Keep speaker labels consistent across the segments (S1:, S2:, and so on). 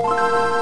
S1: you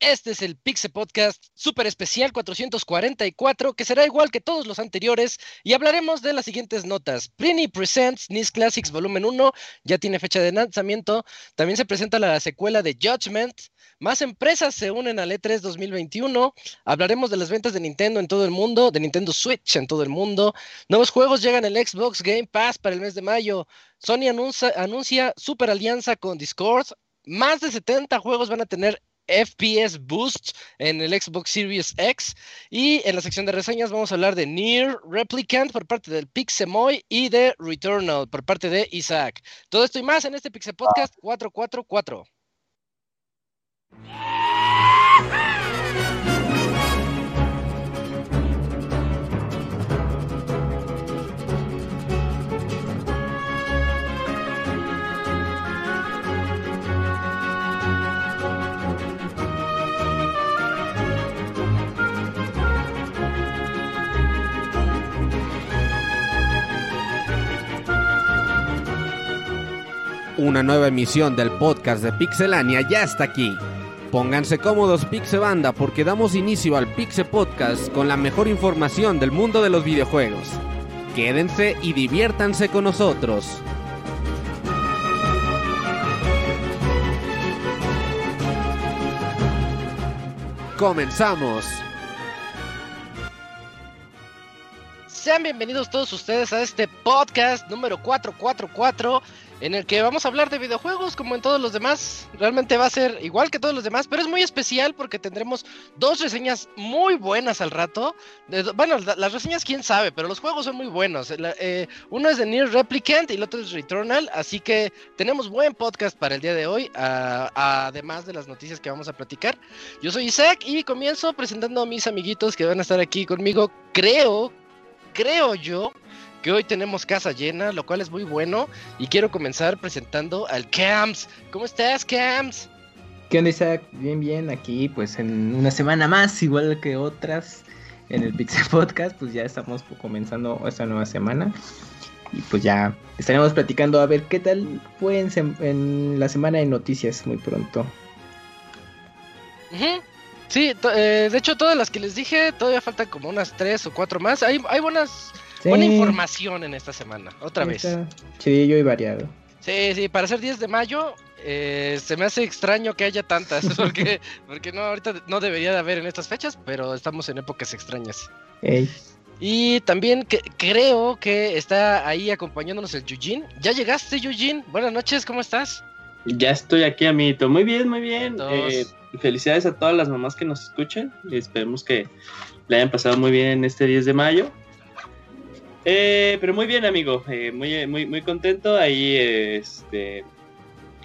S1: Este es el Pixel Podcast Super Especial 444, que será igual que todos los anteriores, y hablaremos de las siguientes notas. Prini Presents NIS Classics Volumen 1, ya tiene fecha de lanzamiento. También se presenta la secuela de Judgment. Más empresas se unen al E3 2021. Hablaremos de las ventas de Nintendo en todo el mundo, de Nintendo Switch en todo el mundo. Nuevos juegos llegan al Xbox Game Pass para el mes de mayo. Sony anuncia, anuncia super alianza con Discord. Más de 70 juegos van a tener FPS Boost en el Xbox Series X. Y en la sección de reseñas vamos a hablar de Near Replicant por parte del Pixemoy y de Returnal por parte de Isaac. Todo esto y más en este Pixel Podcast 444.
S2: Una nueva emisión del podcast de Pixelania ya está aquí. Pónganse cómodos Pixebanda porque damos inicio al Pixel Podcast con la mejor información del mundo de los videojuegos. Quédense y diviértanse con nosotros. Comenzamos.
S1: Sean bienvenidos todos ustedes a este podcast número 444 en el que vamos a hablar de videojuegos como en todos los demás. Realmente va a ser igual que todos los demás, pero es muy especial porque tendremos dos reseñas muy buenas al rato. bueno, las reseñas quién sabe, pero los juegos son muy buenos. Eh, uno es de Near Replicant y el otro es Returnal, así que tenemos buen podcast para el día de hoy, además de las noticias que vamos a platicar. Yo soy Isaac y comienzo presentando a mis amiguitos que van a estar aquí conmigo. Creo, creo yo que hoy tenemos casa llena, lo cual es muy bueno. Y quiero comenzar presentando al Cams. ¿Cómo estás, Cams?
S3: ¿Qué onda, Isaac? Bien, bien, aquí pues en una semana más, igual que otras, en el Pixel Podcast, pues ya estamos comenzando esta nueva semana. Y pues ya estaremos platicando a ver qué tal fue en, la semana de noticias muy pronto.
S1: Sí, eh, de hecho todas las que les dije, todavía faltan como unas tres o cuatro más. Hay, hay buenas Buena información en esta semana, otra vez.
S3: Chidillo y variado.
S1: Sí, sí, para ser 10 de mayo eh, se me hace extraño que haya tantas, porque, porque no, ahorita no debería de haber en estas fechas, pero estamos en épocas extrañas. Y también que, creo que está ahí acompañándonos el Yujin. ¿Ya llegaste, Yujin? Buenas noches, ¿cómo estás?
S4: Ya estoy aquí, amiguito. Muy bien, muy bien. Eh, felicidades a todas las mamás que nos escuchen. Y esperemos que le hayan pasado muy bien este 10 de mayo. Eh, pero muy bien, amigo. Eh, muy, muy, muy contento ahí este,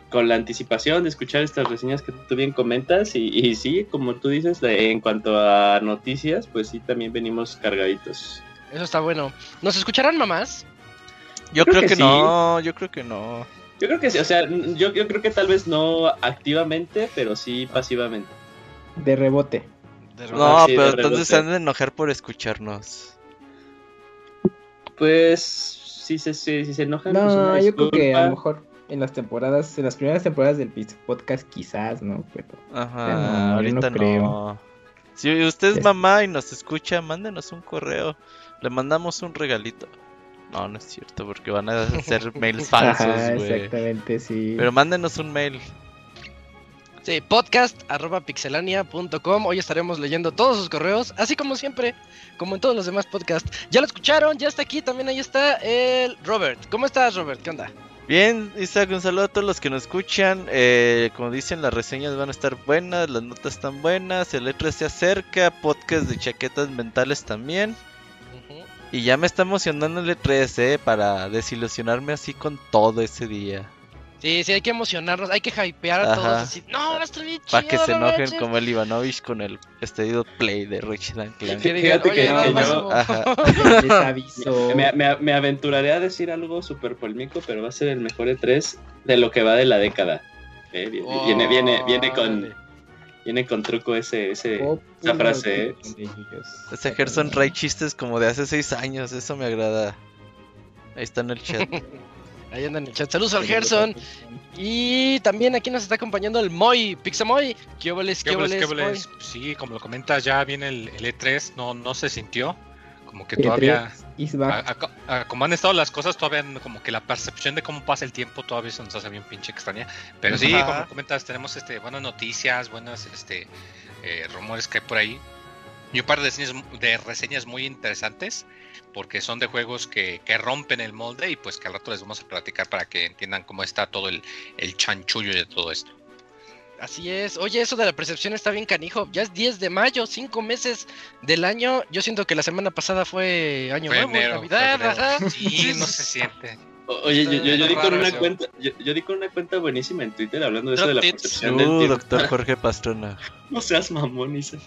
S4: con la anticipación de escuchar estas reseñas que tú bien comentas. Y, sí, como tú dices, en cuanto a noticias, pues sí, también venimos cargaditos.
S1: Eso está bueno. ¿Nos escucharán mamás?
S5: Yo, creo, que, no, yo creo que no.
S4: Yo creo que sí, o sea, yo, yo creo que tal vez no activamente, pero sí pasivamente.
S3: De rebote.
S5: No, pero entonces se han de enojar por escucharnos.
S4: Pues si se, si, se enojan.
S3: No, pues yo creo que a lo mejor en las temporadas, en las primeras temporadas del podcast quizás, ¿no? Pero
S5: Ajá, ahorita no, creo. Si usted es mamá y nos escucha, mándenos un correo. Le mandamos un regalito. No, no es cierto, porque van a hacer mails falsos, güey.
S3: Exactamente, sí.
S5: Pero mándenos un mail.
S1: Sí, podcast arroba pixelania.com. Hoy estaremos leyendo todos sus correos, así como siempre, como en todos los demás podcasts. Ya lo escucharon, ya está aquí, también ahí está el Robert. ¿Cómo estás, Robert? ¿Qué onda?
S5: Bien, Isaac, un saludo a todos los que nos escuchan. Eh, como dicen, las reseñas van a estar buenas, las notas están buenas, el E3 se acerca, podcast de chaquetas mentales también. Y ya me está emocionando el E3, eh, para desilusionarme así con todo ese día.
S1: Sí, sí, hay que emocionarnos, hay que hypear a todos. Así, no, va a estar bien
S5: Para que se enojen como el Ivanovich con el pedido play de Richard Clank.
S4: Fíjate que, yo me, me, me, aventuraré a decir algo súper polémico, pero va a ser el mejor E3 de lo que va de la década. Eh, viene, viene, viene, con. Viene con truco ese, ese esa frase. Eh.
S5: Ese Gerson trae chistes como de hace seis años, eso me agrada. Ahí está en el chat.
S1: Ahí anda en el chat. Saludos al Gerson. Y también aquí nos está acompañando el Moy, Pixamoy. ¿Qué obles, qué obles,
S6: Sí, como lo comentas, ya viene el, E3, no, no se sintió. Como que todavía. como han estado las cosas, todavía como que la percepción de cómo pasa el tiempo todavía se nos hace bien pinche extraña. Pero sí, como comentas, tenemos este buenas noticias, buenas este eh, rumores que hay por ahí. Y un par de reseñas, de reseñas muy interesantes porque son de juegos que, rompen el molde y pues que al rato les vamos a platicar para que entiendan cómo está todo el, el chanchullo de todo esto.
S1: Así es. Oye, eso de la percepción está bien canijo. Ya es 10 de mayo, 5 meses del año. Yo siento que la semana pasada fue año nuevo, Navidad,
S6: Sí, no se siente.
S4: oye, yo, di con una cuenta, yo, di con una cuenta buenísima en Twitter hablando de eso de la percepción del uh, tiempo.
S5: doctor Jorge Pastrona.
S4: no seas mamón, Isa.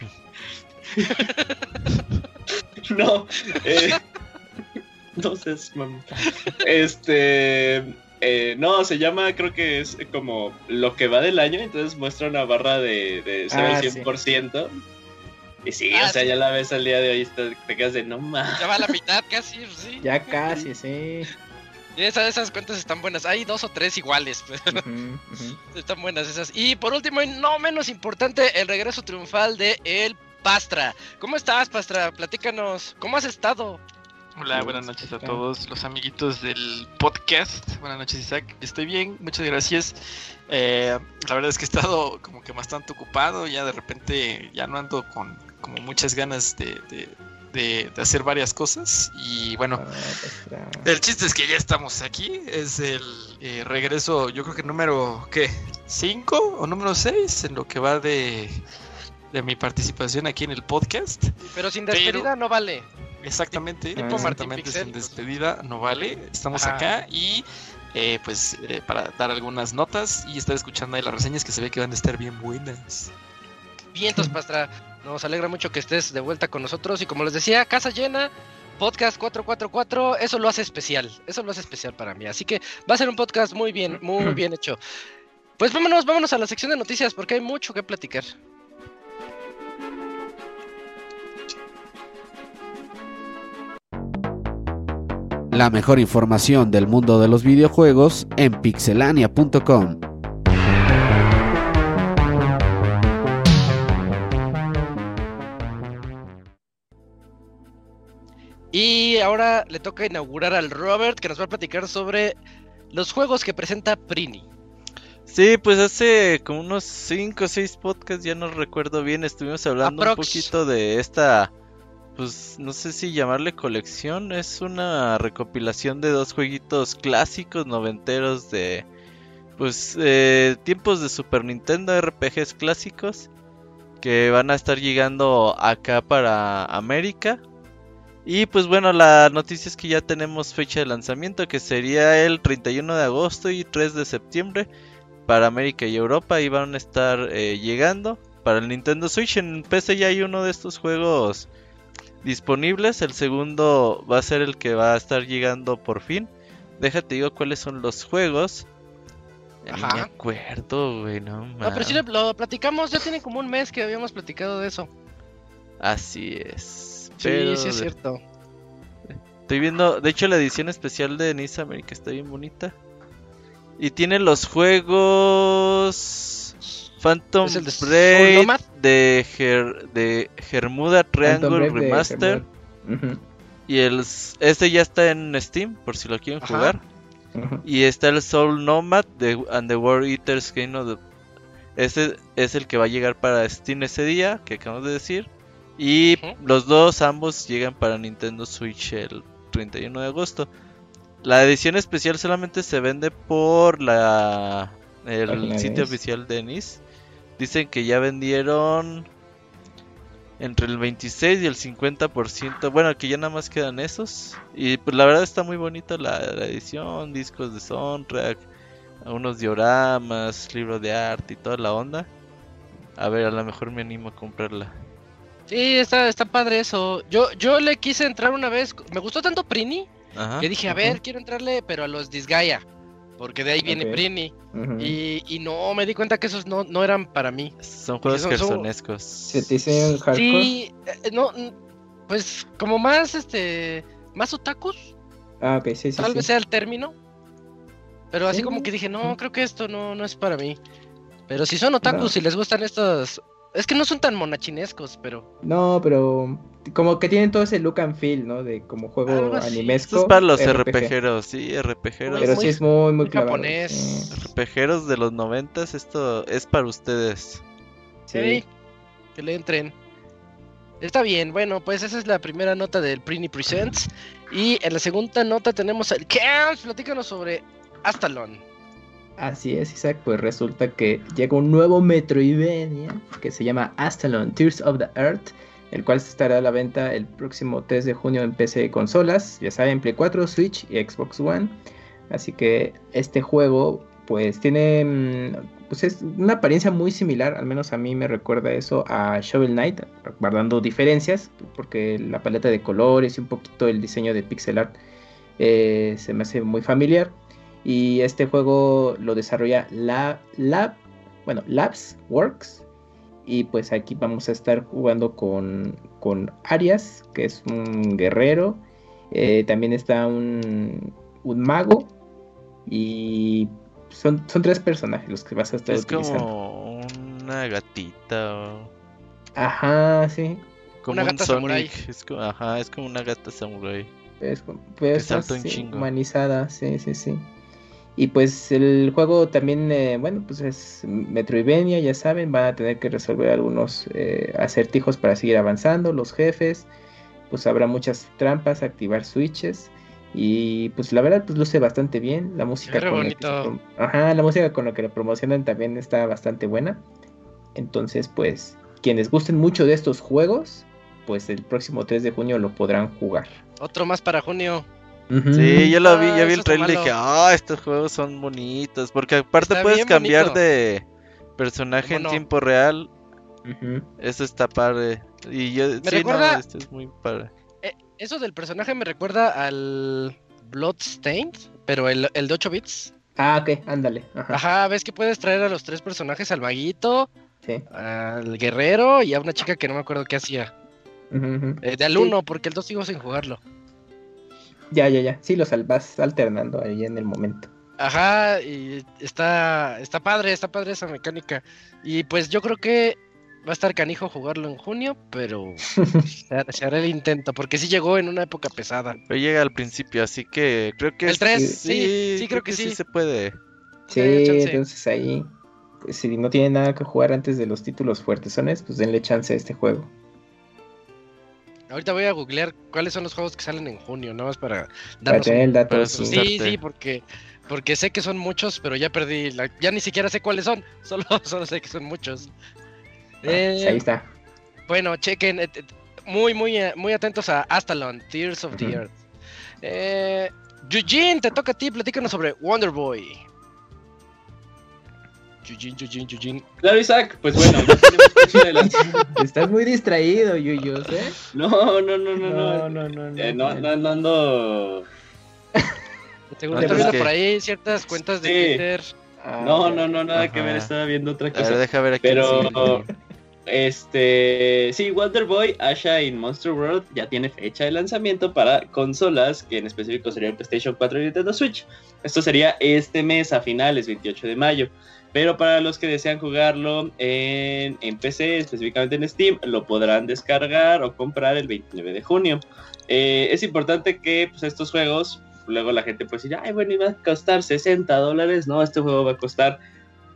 S4: no, eh, no mamón. Este, eh, no, se llama, creo que es como lo que va del año, entonces muestra una barra de, de ah, 100%. Y sí, ah, o sea, ya la ves al día de hoy, te quedas de no más.
S1: Ya va a la mitad casi, sí.
S3: Ya casi, sí.
S1: Y esas, esas cuentas están buenas. Hay dos o tres iguales. Pues. Están buenas esas. Y por último, y no menos importante, el regreso triunfal de El Pastra. ¿Cómo estás, Pastra? Platícanos. ¿Cómo has estado?
S7: Hola, buenas noches a todos los amiguitos del podcast. Buenas noches, Isaac. Estoy bien, muchas gracias. Eh, la verdad es que he estado como que bastante ocupado. Ya de repente ya no ando con como muchas ganas de, hacer varias cosas. Y bueno, ah, el chiste es que ya estamos aquí. Es el eh, regreso, yo creo que número, ¿qué? ¿Cinco o número seis en lo que va de, de mi participación aquí en el podcast.
S1: Pero sin despedida no vale.
S7: Exactamente, exactamente sin despedida no vale. Estamos acá y eh, pues eh, para dar algunas notas y estar escuchando ahí las reseñas que se ve que van a estar bien buenas.
S1: Vientos, Pastra. Nos alegra mucho que estés de vuelta con nosotros y como les decía, casa llena. Podcast 444, eso lo hace especial, eso lo hace especial para mí. Así que va a ser un podcast muy bien, muy bien hecho. Pues vámonos, vámonos a la sección de noticias porque hay mucho que platicar.
S2: La mejor información del mundo de los videojuegos en pixelania.com.
S1: Y ahora le toca inaugurar al Robert que nos va a platicar sobre los juegos que presenta Prini.
S5: Sí, pues hace como unos 5 o 6 podcasts, ya no recuerdo bien, estuvimos hablando un poquito de esta pues no sé si llamarle colección, es una recopilación de dos jueguitos clásicos noventeros de pues eh, tiempos de Super Nintendo RPGs clásicos que van a estar llegando acá para América. Y pues bueno, la noticia es que ya tenemos fecha de lanzamiento que sería el 31 de agosto y 3 de septiembre para América y Europa y van a estar eh, llegando. Para el Nintendo Switch en PC ya hay uno de estos juegos disponibles. El segundo va a ser el que va a estar llegando por fin. Déjate digo cuáles son los juegos. Ajá. me acuerdo, güey, no
S1: No, pero sí lo, platicamos, ya tiene como un mes que habíamos platicado de eso.
S5: Así es.
S1: Sí, sí es cierto.
S5: Estoy viendo, de hecho la edición especial de Nice America está bien bonita. Y tiene los juegos Phantom Braid de, Her, de Hermuda Triangle Remaster. Y el este ya está en Steam, por si lo quieren jugar. Y está el Soul Nomad de And the War Eaters Game of Ese es el que va a llegar para Steam ese día, que acabamos de decir. Y los dos, ambos, llegan para Nintendo Switch el 31 de agosto. La edición especial solamente se vende por la el sitio oficial de NIS. Dicen que ya vendieron entre el 26 y el 50%. Bueno, que ya nada más quedan esos. Y pues la verdad está muy bonita la, edición, discos de soundtrack, unos dioramas, libros de arte y toda la onda. A ver, a lo mejor me animo a comprarla.
S1: Sí, está, está padre eso. Yo, yo le quise entrar una vez. Me gustó tanto Prini que dije, a ver, quiero entrarle, pero a los Disgaea. Porque de ahí viene Prini. y, no, me di cuenta que esos no, no eran para mí.
S5: Son juegos personescos.
S3: ¿Se te dicen
S1: hardcore? Sí, eh, no, pues como más, este, más otakus.
S3: Ah, ok, sí, sí.
S1: Tal vez sea el término. Pero así como que dije, no, creo que esto no, no es para mí. Pero si son otakus y les gustan estos. Es que no son tan monachinescos, pero.
S3: No, pero. Como que tienen todo ese look and feel, ¿no? De como juego animesco.
S5: Esto es para los RPGeros, sí, RPGeros.
S3: Pero sí es muy, muy,
S1: japonés.
S5: RPGeros de los noventas, esto es para ustedes.
S1: Sí. Que le entren. Está bien, bueno, pues esa es la primera nota del Prini Presents. Y en la segunda nota tenemos el Camps. Platícanos sobre Astalon.
S3: Así es, Isaac, pues resulta que llega un nuevo Metroidvania que se llama Astalon Tears of the Earth, el cual estará a la venta el próximo 3 de junio en PC y consolas, ya saben, Play 4, Switch y Xbox One. Así que este juego pues tiene mm, pues es una apariencia muy similar, al menos a mí me recuerda eso a Shovel Knight, guardando diferencias, porque la paleta de colores y un poquito el diseño de pixel art eh, se me hace muy familiar. Y este juego lo desarrolla Lab, Lab, bueno, Labs Works. Y pues aquí vamos a estar jugando con, con Arias, que es un guerrero. Eh, también está un, un mago. Y son, son tres personajes los que vas a estar
S5: es
S3: utilizando.
S5: como una gatita.
S3: Ajá, sí.
S5: Como
S1: una gata samurai.
S5: Es como, ajá, es como una gata samurai.
S3: Es, pues, humanizada, sí, sí, sí. Y pues el juego también, eh, bueno, pues es Metroidvania, ya saben, van a tener que resolver algunos eh, acertijos para seguir avanzando, los jefes, pues habrá muchas trampas, activar switches y pues la verdad pues luce bastante bien, la música con la, que Ajá, la música con la que lo promocionan también está bastante buena. Entonces, pues quienes gusten mucho de estos juegos, pues el próximo 3 de junio lo podrán jugar.
S1: Otro más para junio.
S5: Sí, yo lo vi, ya vi el trailer y dije, ah, estos juegos son bonitos. Porque aparte puedes cambiar de personaje en tiempo real. Eso está padre. Y yo,
S1: me recuerda...
S5: esto es muy padre.
S1: Eh, eso del personaje me recuerda al Bloodstained, pero el, el de 8 bits.
S3: Ah, ok, ándale.
S1: Ajá. ves que puedes traer a los tres personajes, al maguito, al guerrero y a una chica que no me acuerdo qué hacía. Eh, de al uno, porque el 2 sigo sin jugarlo.
S3: Ya, ya, ya. Sí, los vas alternando ahí en el momento.
S1: Ajá, y está, está padre, está padre esa mecánica. Y pues yo creo que va a estar canijo jugarlo en junio, pero se, hará el intento, porque sí llegó en una época pesada.
S5: Pero llega al principio, así que creo que...
S1: El 3, sí, sí, creo, que, sí.
S5: se puede.
S3: Sí, entonces ahí, pues, si no tiene nada que jugar antes de los títulos fuertes, pues denle chance a este juego.
S1: Ahorita voy a googlear cuáles son los juegos que salen en junio, nada más para
S3: darnos el dato.
S1: sí, sí, porque porque sé que son muchos, pero ya perdí, la, ya ni siquiera sé cuáles son, solo, solo sé que son muchos.
S3: Ah, eh, ahí está.
S1: Bueno, chequen, eh, muy, muy, eh, muy atentos a Astalon, Tears of the Earth. Eh, Eugene, te toca a ti, platícanos sobre Wonder Boy. Yujin, Yujin, Yujin.
S4: Claro, Isaac, pues bueno,
S3: Estás muy distraído, Yuyos, ¿eh?
S4: No, no, no, no, no. No, no, no. Eh, no, no, no ando.
S1: Seguro que viendo por ahí ciertas cuentas de Twitter.
S4: Ah, no, no, no, nada que ver, estaba viendo otra cosa. A
S5: ver, deja ver aquí.
S4: Pero, este, sí, Wonder Boy, Asha in Monster World ya tiene fecha de lanzamiento para consolas, que en específico sería PlayStation 4 y Nintendo Switch. Esto sería este mes a finales, 28 de mayo. Pero para los que desean jugarlo en, PC, específicamente en Steam, lo podrán descargar o comprar el 29 de junio. Eh, es importante que pues, estos juegos, luego la gente puede decir, ay, bueno, iba a costar 60 dólares. No, este juego va a costar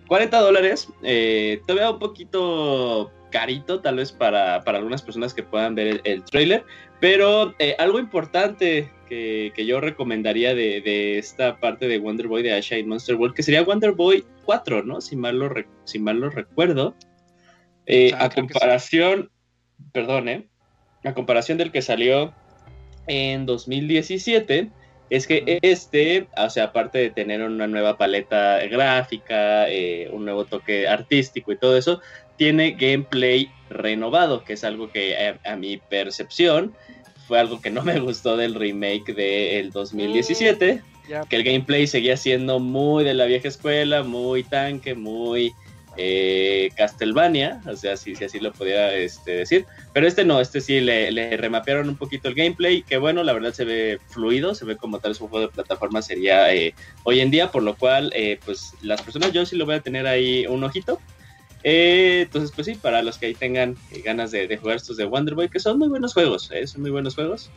S4: 40 dólares. Eh, todavía un poquito carito, tal vez para, algunas personas que puedan ver el, trailer. Pero eh, algo importante que, yo recomendaría de, esta parte de Wonder Boy de Asha y Monster World, que sería Wonder Boy 4, ¿no? Si mal lo, si mal lo recuerdo. Eh, a comparación, perdón, ¿eh? A comparación del que salió en 2017, es que este, o sea, aparte de tener una nueva paleta gráfica, eh, un nuevo toque artístico y todo eso, tiene gameplay renovado, que es algo que eh, a, mi percepción fue algo que no me gustó del remake del 2017, mm, que el gameplay seguía siendo muy de la vieja escuela, muy tanque, muy eh, Castlevania, o sea, si, si así lo podía este, decir. Pero este no, este sí le, remapearon un poquito el gameplay, que bueno, la verdad se ve fluido, se ve como tal su juego de plataforma sería eh, hoy en día, por lo cual, eh, pues las personas, yo sí lo voy a tener ahí un ojito. Entonces, pues sí, para los que ahí tengan ganas de, jugar estos de Wonder Boy, que son muy buenos juegos, son muy buenos juegos.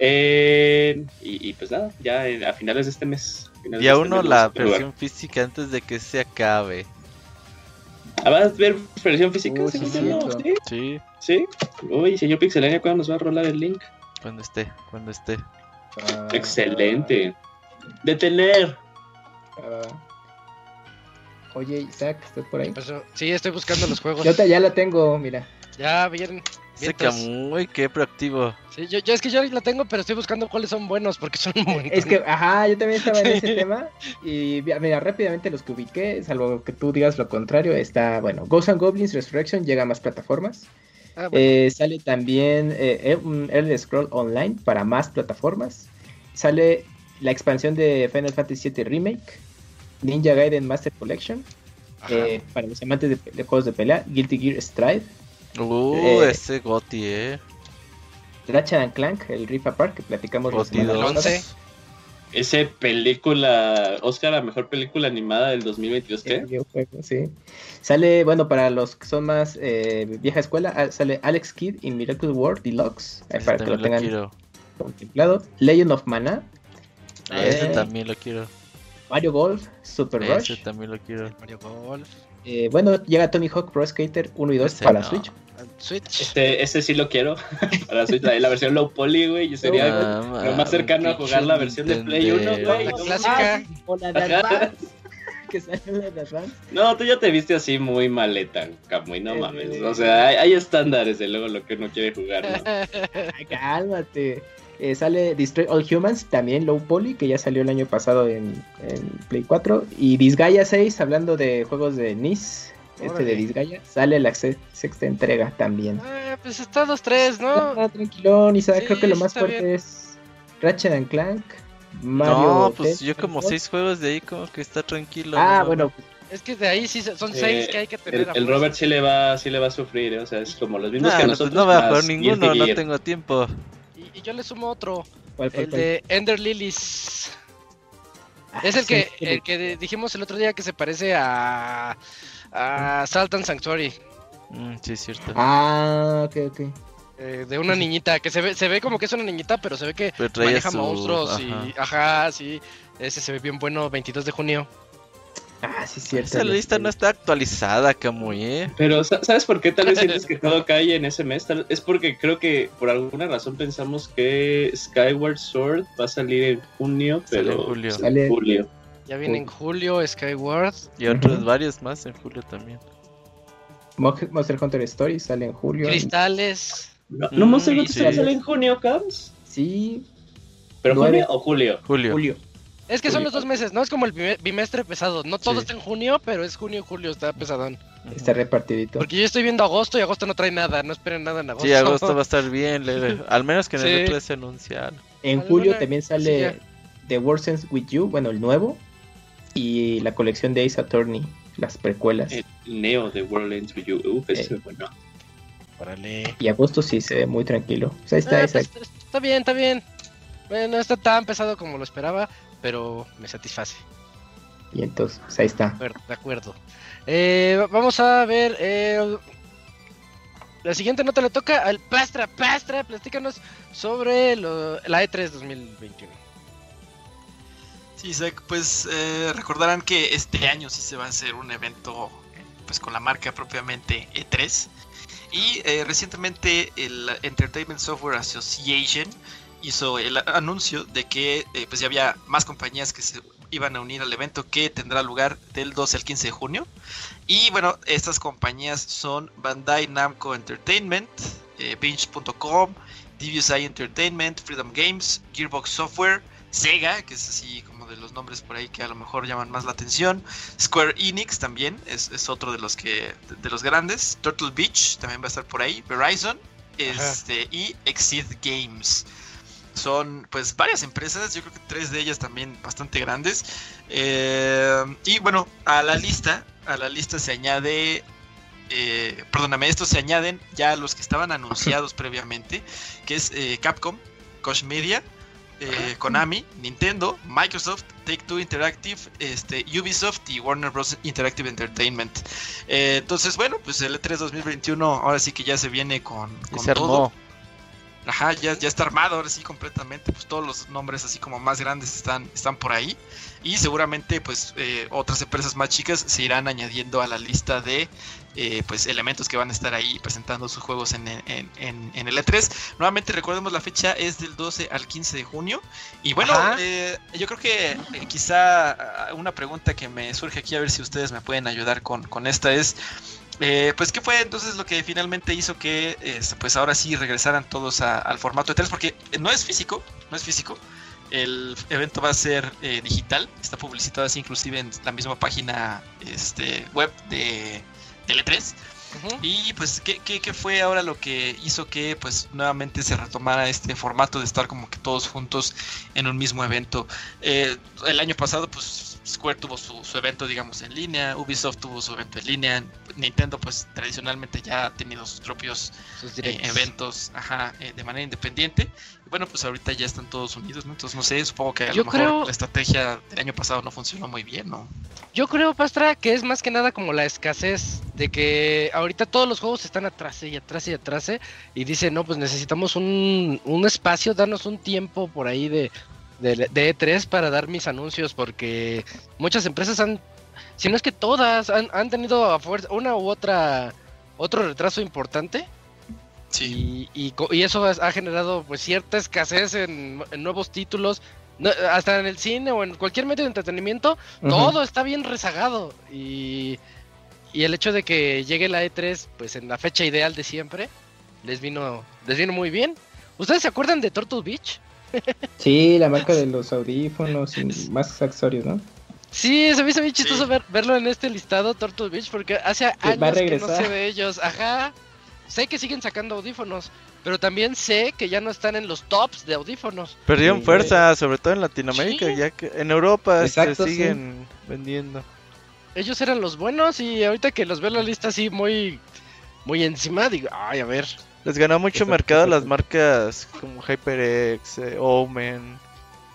S4: Y, pues nada, ya a finales de este mes.
S5: Y a este uno la versión física antes de que se acabe.
S4: Ah, ¿Vas a ver versión física?
S5: sí,
S4: sí, sí. Uy, señor Pixelania, ¿cuándo nos va a rolar el link?
S5: Cuando esté, cuando esté.
S4: Ah. Excelente. Detener.
S3: Uh, oye, Isaac, ¿estás por ahí?
S1: Sí, estoy buscando los juegos.
S3: Yo ya la tengo, mira.
S1: Ya, bien.
S5: Seca muy, qué proactivo.
S1: Sí, yo, yo, es que yo la tengo, pero estoy buscando cuáles son buenos, porque son buenos.
S3: Es que, ajá, yo también estaba en ese tema. Y mira, rápidamente los que ubiqué, salvo que tú digas lo contrario, está, bueno, Ghosts and Goblins Resurrection llega a más plataformas. Ah, eh, sale también eh, un Early Scroll Online para más plataformas. Sale la expansión de Final Fantasy VII Remake, Ninja Gaiden Master Collection, eh, para los amantes de, de, juegos de pelea, Guilty Gear Strive,
S5: Uh, eh, ese Goti, eh.
S3: Ratchet and Clank, el Rift Apart que platicamos
S1: los la 11.
S4: Ese película, Oscar, la mejor película animada del 2022, ¿qué?
S3: Sí, Sale, bueno, para los que son más eh, vieja escuela, ah, sale Alex Kidd in Miracle World Deluxe, para que lo tengan contemplado. Legend of Mana.
S5: ese eh, también lo quiero.
S3: Mario Golf, Super Rush.
S5: Ese también lo quiero.
S1: Mario Golf.
S3: Eh, bueno, llega Tony Hawk Pro Skater 1 y 2 para Switch.
S1: Switch.
S4: Este, este sí lo quiero. para Switch, la, versión low poly, güey. Yo sería lo más cercano a jugar la versión de Play 1, güey.
S1: La clásica.
S3: O la de Advance. que sale la de Advance.
S4: No, tú ya te viste así muy maleta, Camuy, no mames. O sea, hay, hay, estándares de luego lo que uno quiere jugar, ¿no?
S3: Cálmate. Eh, sale Destroy All Humans, también Low Poly, que ya salió el año pasado en, Play 4. Y Disgaea 6, hablando de juegos de NIS, este de Disgaea, sale la sexta entrega también.
S1: Ah, pues está 2-3, ¿no?
S3: Ah, tranquilón, y creo que lo más fuerte es Ratchet and Clank. Mario no,
S5: pues yo como 6 juegos de ahí como que está tranquilo.
S3: Ah, bueno,
S1: es que de ahí sí son 6 eh, que hay que tener.
S4: El, el Robert sí le va, sí le va a sufrir, ¿eh? o sea, es como los mismos que
S5: pues
S4: nosotros.
S5: no va a jugar ninguno, no tengo tiempo.
S1: Y yo le sumo otro. el de Ender Lilies. Ah, es el que, el que dijimos el otro día que se parece a, a Sultan Sanctuary.
S5: Mm, sí, es cierto.
S3: Ah, ok, ok.
S1: Eh, de una niñita, que se ve, se ve como que es una niñita, pero se ve que maneja monstruos y... Ajá, sí. Ese se ve bien bueno, 22 de junio.
S3: Ah, sí, cierto.
S5: Esa lista no está actualizada, Camuy, ¿eh?
S4: Pero, ¿sabes por qué tal vez sientes que todo cae en ese mes? Es porque creo que por alguna razón pensamos que Skyward Sword va a salir en junio, pero.
S5: en julio.
S3: Sale...
S4: julio.
S1: Ya viene en julio Skyward.
S5: Y otros varios más en julio también.
S3: Monster Hunter Story sale en julio.
S1: Cristales.
S4: ¿No, ¿no Monster mm, Hunter sale en junio, Cams?
S3: Sí.
S4: ¿Pero junio o julio?
S5: Julio.
S3: Julio.
S1: Es que son los dos meses, ¿no? Es como el bimestre pesado. No todo está en junio, pero es junio y julio, está pesadón.
S3: Está repartidito.
S1: Porque yo estoy viendo agosto y agosto no trae nada, no esperen nada en agosto.
S5: Sí, agosto va a estar bien, al menos que en el E3 se anunciar.
S3: En julio también sale The World Ends With You, bueno, el nuevo, y la colección de Ace Attorney, las precuelas.
S4: El Neo The World Ends With You, uf, ese es bueno.
S3: Y agosto sí se ve muy tranquilo. O sea, está,
S1: ah, pues, está bien, está bien. Bueno, no está tan pesado como lo esperaba, pero me satisface.
S3: Y entonces, pues, ahí está.
S1: De acuerdo. Eh, vamos a ver. Eh, la siguiente nota le toca al Pastra. Pastra, platícanos sobre la E3 2021.
S7: Sí, pues eh, recordarán que este año sí se va a hacer un evento pues con la marca propiamente E3. Y recientemente el Entertainment Software Association hizo el anuncio de que eh, pues ya había más compañías que se iban a unir al evento que tendrá lugar del 12 al 15 de junio. Y bueno, estas compañías son Bandai Namco Entertainment, eh, Binge.com, DVSI Entertainment, Freedom Games, Gearbox Software, Sega, que es así como de los nombres por ahí que a lo mejor llaman más la atención, Square Enix también es, otro de los que de, los grandes, Turtle Beach también va a estar por ahí, Verizon, este y Exit Games son pues varias empresas, yo creo que tres de ellas también bastante grandes. Eh, y bueno, a la lista a la lista se añade eh, perdóname, estos se añaden ya a los que estaban anunciados previamente, que es eh, Capcom, Koch Media, eh, Konami, Nintendo, Microsoft, Take Two Interactive, este, Ubisoft y Warner Bros. Interactive Entertainment. entonces, bueno, pues el E3 2021 ahora sí que ya se viene con, con todo. Ajá, ya, ya está armado ahora sí completamente, pues todos los nombres así como más grandes están, están por ahí. Y seguramente pues eh, otras empresas más chicas se irán añadiendo a la lista de eh, pues elementos que van a estar ahí presentando sus juegos en, en, en, el E3. Nuevamente recordemos la fecha es del 12 al 15 de junio. Y bueno, eh, yo creo que quizá ah, una pregunta que me surge aquí a ver si ustedes me pueden ayudar con, con esta es... Eh, pues qué fue entonces lo que finalmente hizo que este, pues ahora sí regresaran todos al formato de 3 porque no es físico, no es físico. El evento va a ser eh, digital, está publicitado así inclusive en la misma página este, web de Tele3. Y pues, ¿qué, ¿qué, fue ahora lo que hizo que pues nuevamente se retomara este formato de estar como que todos juntos en un mismo evento? Eh, el año pasado pues Square tuvo su, evento, digamos, en línea, Ubisoft tuvo su evento en línea, Nintendo, pues tradicionalmente ya ha tenido sus propios eh, eventos ajá, eh, de manera independiente. Y bueno, pues ahorita ya están todos unidos, ¿no? Entonces, no sé, supongo que a lo mejor la estrategia del año pasado no funcionó muy bien, ¿no?
S1: Yo creo, Pastra, que es más que nada como la escasez de que ahorita todos los juegos están atrás y atrás y atrás y dice, no, pues necesitamos un, un espacio, darnos un tiempo por ahí de de, E3 para dar mis anuncios porque muchas empresas han, si no es que todas, han, han tenido a fuerza una u otra, otro retraso importante.
S7: Sí.
S1: Y, y, eso ha generado pues cierta escasez en, nuevos títulos. hasta en el cine o en cualquier medio de entretenimiento, todo está bien rezagado. Y, y el hecho de que llegue la E3 pues en la fecha ideal de siempre, les vino, les vino muy bien. ¿Ustedes se acuerdan de Turtle Beach?
S3: Sí, la marca de los audífonos y más accesorios, ¿no?
S1: Sí, se me hizo bien chistoso verlo en este listado, Turtle Beach, porque hace años que no sé de ellos. Ajá. Sé que siguen sacando audífonos, pero también sé que ya no están en los tops de audífonos.
S5: Perdieron fuerza, sobre todo en Latinoamérica, ya que en Europa se siguen vendiendo.
S1: Ellos eran los buenos y ahorita que los veo en la lista así muy, muy encima, digo, ay, a ver,
S5: les ganó mucho mercado las marcas como HyperX, eh, Omen,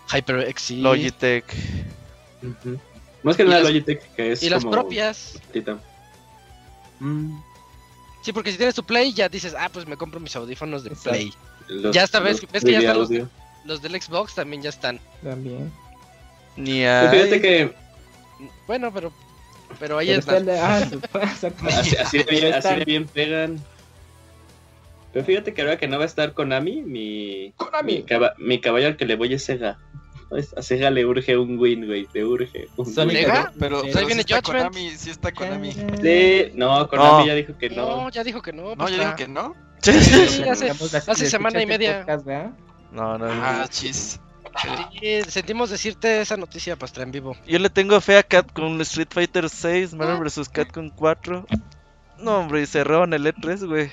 S1: HyperX, sí.
S5: Logitech.
S4: Más que nada Logitech, que es.
S1: Y las propias. Mm. Sí, porque si tienes tu Play, ya dices, ah, pues me compro mis audífonos de Play. ya esta vez, ves que ya están los, del Xbox también ya están.
S3: También.
S5: Ni hay...
S4: Fíjate que.
S1: Bueno, pero. Pero ahí está.
S4: Ah, así, así, bien, así bien pegan. Pero fíjate que ahora que no va a estar Konami, mi.
S3: ¡Konami!
S4: Mi, caballo al que le voy es Sega. A Sega le urge un win, güey. Le urge. Un
S1: ¿Sega?
S7: Pero, pero, viene está Konami, sí está Konami.
S4: Sí, no, Konami ya dijo que no.
S1: No, ya dijo que no.
S7: No, ya dijo que no.
S1: Sí, hace, hace semana y media.
S5: no, no,
S7: Ah, chis.
S1: Sí, sentimos decirte esa noticia, Pastra, en vivo.
S5: Yo le tengo fe a Capcom Street Fighter 6, Marvel vs. Capcom 4. No, hombre, y cerraron el E3, güey.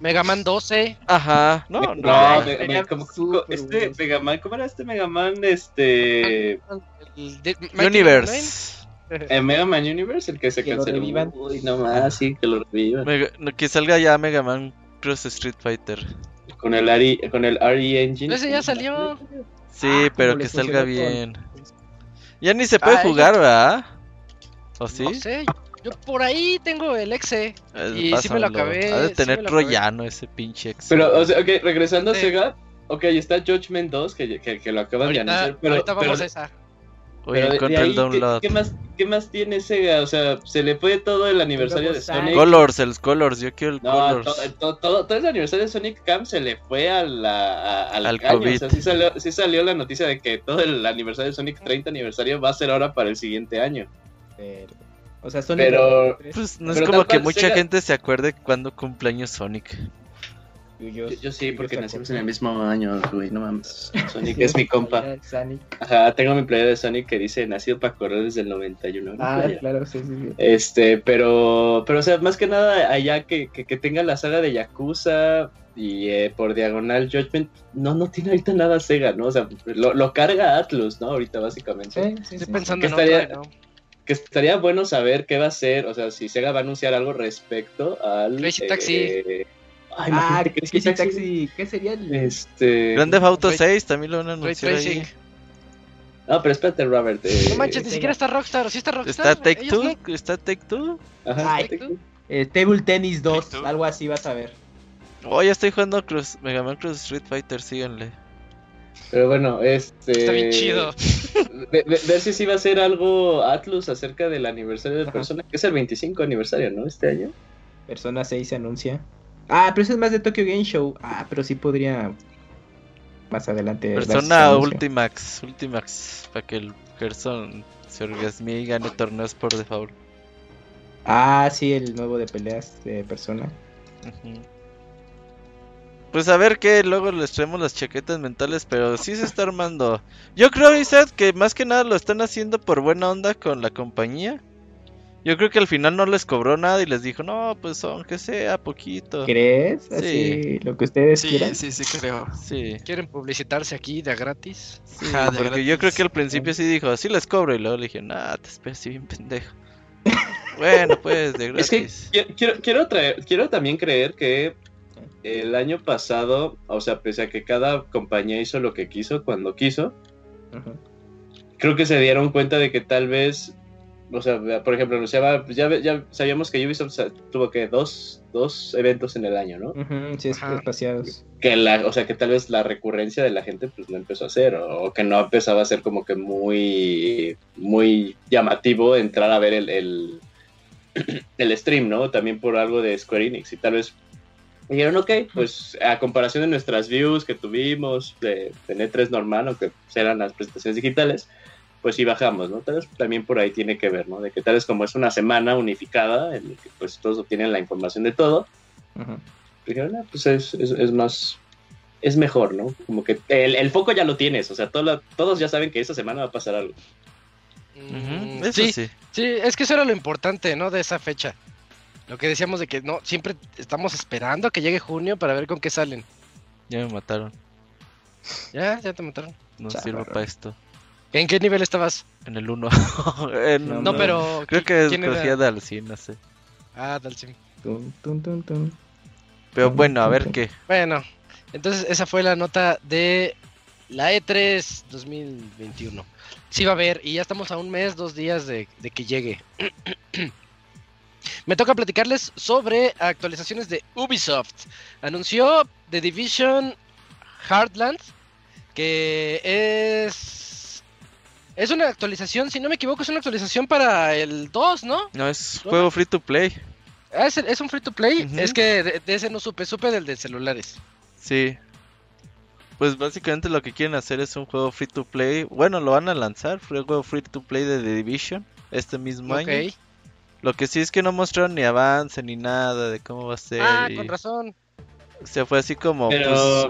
S1: Mega Man 12.
S4: Ajá. No, no. no me, como, este Mega Man, ¿cómo era este Mega Man? Este.
S5: Universe.
S4: ¿El Mega Man Universe? El que se canceló. Uy, no más, sí, que lo revivan.
S5: que salga ya Mega Man Cross Street Fighter.
S4: Con el Ari, con el RE Engine.
S1: Ese ya salió.
S5: Sí, ah, pero que salga bien. Ya ni se puede ah, jugar, ¿verdad? ¿O sí?
S1: No sé, yo por ahí tengo el exe. y sí me lo acabé.
S5: Ha de tener troyano ese pinche exe.
S4: Pero, o sea, ok, regresando a Sega. Ok, está Judgment 2 que, que, que lo acaban de anunciar. Pero,
S1: ahorita vamos a esa.
S5: Oye, contra el download.
S4: ¿qué, más, ¿Qué más tiene Sega? O sea, se le fue todo el aniversario de Sonic.
S5: Colors, el Colors, yo quiero el
S4: no,
S5: Colors.
S4: todo, todo, el aniversario de Sonic Camp se le fue a la, a, al, caño. COVID. O sea, sí salió, sí salió la noticia de que todo el aniversario de Sonic 30 aniversario va a ser ahora para el siguiente año.
S3: Pero... O sea, Sonic.
S5: Pero. Pues no es como que mucha gente se acuerde cuando cumpleaños Sonic.
S4: Yo, sí, porque nacimos en el mismo año, güey, no mames. Sonic es mi compa. Ajá, tengo mi playa de Sonic que dice nacido para correr desde el 91.
S3: Ah, claro, sí, sí,
S4: Este, pero, pero, o sea, más que nada, allá que, que, tenga la saga de Yakuza y eh, por diagonal Judgment, no, no tiene ahorita nada Sega, ¿no? O sea, lo, lo carga Atlus, ¿no? Ahorita, básicamente.
S1: Sí, sí, Estoy pensando en estaría,
S4: que estaría bueno saber qué va a ser, o sea, si Sega va a anunciar algo respecto al...
S1: Crazy Taxi.
S3: Eh, ah, Crazy, Taxi. ¿Qué sería el...?
S4: Este...
S5: Grande Auto 6 también lo van a anunciar ahí.
S4: No, pero espérate, Robert.
S1: Eh... No manches, ni siquiera está Rockstar, ¿sí está Rockstar?
S5: ¿Está Take Two? ¿Está Take Two?
S3: Ajá, eh, Table Tennis 2, algo así vas a ver.
S5: Oh, ya estoy jugando Cruz, Mega Man Cross Street Fighter, síganle.
S4: Pero bueno, este.
S1: Está bien chido.
S4: ver si sí va a ser algo Atlus acerca del aniversario de Persona, que es el 25 aniversario, ¿no? Este año.
S3: Persona 6 se anuncia. Ah, pero eso es más de Tokyo Game Show. Ah, pero sí podría más adelante.
S5: Persona Ultimax, Ultimax, para que el Gerson se orgasme y gane torneos por default.
S3: Ah, sí, el nuevo de peleas de Persona.
S5: Pues a ver que luego les traemos las chaquetas mentales, pero sí se está armando. Yo creo, Isaac, que más que nada lo están haciendo por buena onda con la compañía. Yo creo que al final no les cobró nada y les dijo, no, pues aunque sea poquito.
S3: ¿Crees? Sí. lo que ustedes
S7: sí,
S3: quieran.
S7: Sí, sí, creo.
S5: Sí.
S1: ¿Quieren publicitarse aquí de gratis?
S5: Sí, porque yo creo que al principio sí dijo, sí les cobro. Y luego le dije, nah, te espero, si bien pendejo. bueno, pues, de gratis.
S4: Es que quiero, quiero, traer, quiero también creer que el año pasado, o sea, pese a que cada compañía hizo lo que quiso cuando quiso, creo que se dieron cuenta de que tal vez, o sea, por ejemplo, anunciaba, ya, ya sabíamos que Ubisoft tuvo que dos, dos eventos en el año, ¿no?
S3: sí, es espaciados.
S4: Que la, o sea, que tal vez la recurrencia de la gente pues no empezó a hacer, o, que no empezaba a ser como que muy, muy llamativo entrar a ver el, el, el stream, ¿no? También por algo de Square Enix, y tal vez dijeron, ok, pues a comparación de nuestras views que tuvimos de, de N3 normal, aunque eran las presentaciones digitales, pues sí bajamos, ¿no? Tal vez también por ahí tiene que ver, ¿no? De que tal vez como es una semana unificada, en la que pues todos obtienen la información de todo, dijeron, ah, pues es, es, más, es mejor, ¿no? Como que el, el foco ya lo tienes, o sea, todos ya saben que esa semana va a pasar algo.
S1: Mm, sí, sí, sí, es que eso era lo importante, ¿no? De esa fecha. Lo que decíamos de que no, siempre estamos esperando a que llegue junio para ver con qué salen.
S5: Ya me mataron.
S1: Ya, ya te mataron.
S5: No sirvo para esto.
S1: ¿En qué nivel estabas?
S5: En el 1.
S1: no, pero.
S5: Creo que escogía Dalsim, no sé.
S1: Ah, Dalsim.
S5: pero bueno, a ver qué.
S1: Bueno, entonces esa fue la nota de la E3 2021. Sí va a haber, y ya estamos a un mes, dos días de, de que llegue. Me toca platicarles sobre actualizaciones de Ubisoft. Anunció The Division Heartland, que es... Es una actualización, si no me equivoco, es una actualización para el 2, ¿no?
S5: No, es juego free to play.
S1: Ah, ¿es, un free to play? Es que de, ese no supe, supe del de celulares.
S5: Sí. Pues básicamente lo que quieren hacer es un juego free to play. Bueno, lo van a lanzar, juego free to play de The Division este mismo okay. año. Lo que sí es que no mostraron ni avance ni nada de cómo va a ser.
S1: Ah, con razón.
S5: O sea, fue así como, pues,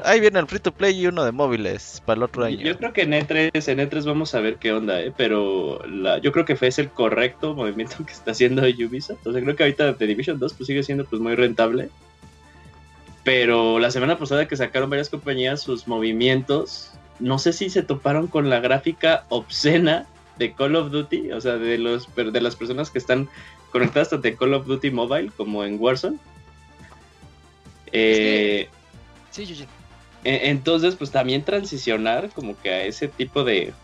S5: ahí viene el free to play y uno de móviles para el otro año.
S4: Yo creo que en E3, en E3 vamos a ver qué onda, ¿eh? pero la, yo creo que fue ese el correcto movimiento que está haciendo Ubisoft. Entonces creo que ahorita The Division 2 pues sigue siendo pues muy rentable. Pero la semana pasada que sacaron varias compañías sus movimientos, no sé si se toparon con la gráfica obscena de Call of Duty, o sea, de los de las personas que están conectadas tanto en Call of Duty Mobile como en Warzone. Eh,
S1: sí,
S4: e, Entonces, pues también transicionar como que a ese tipo de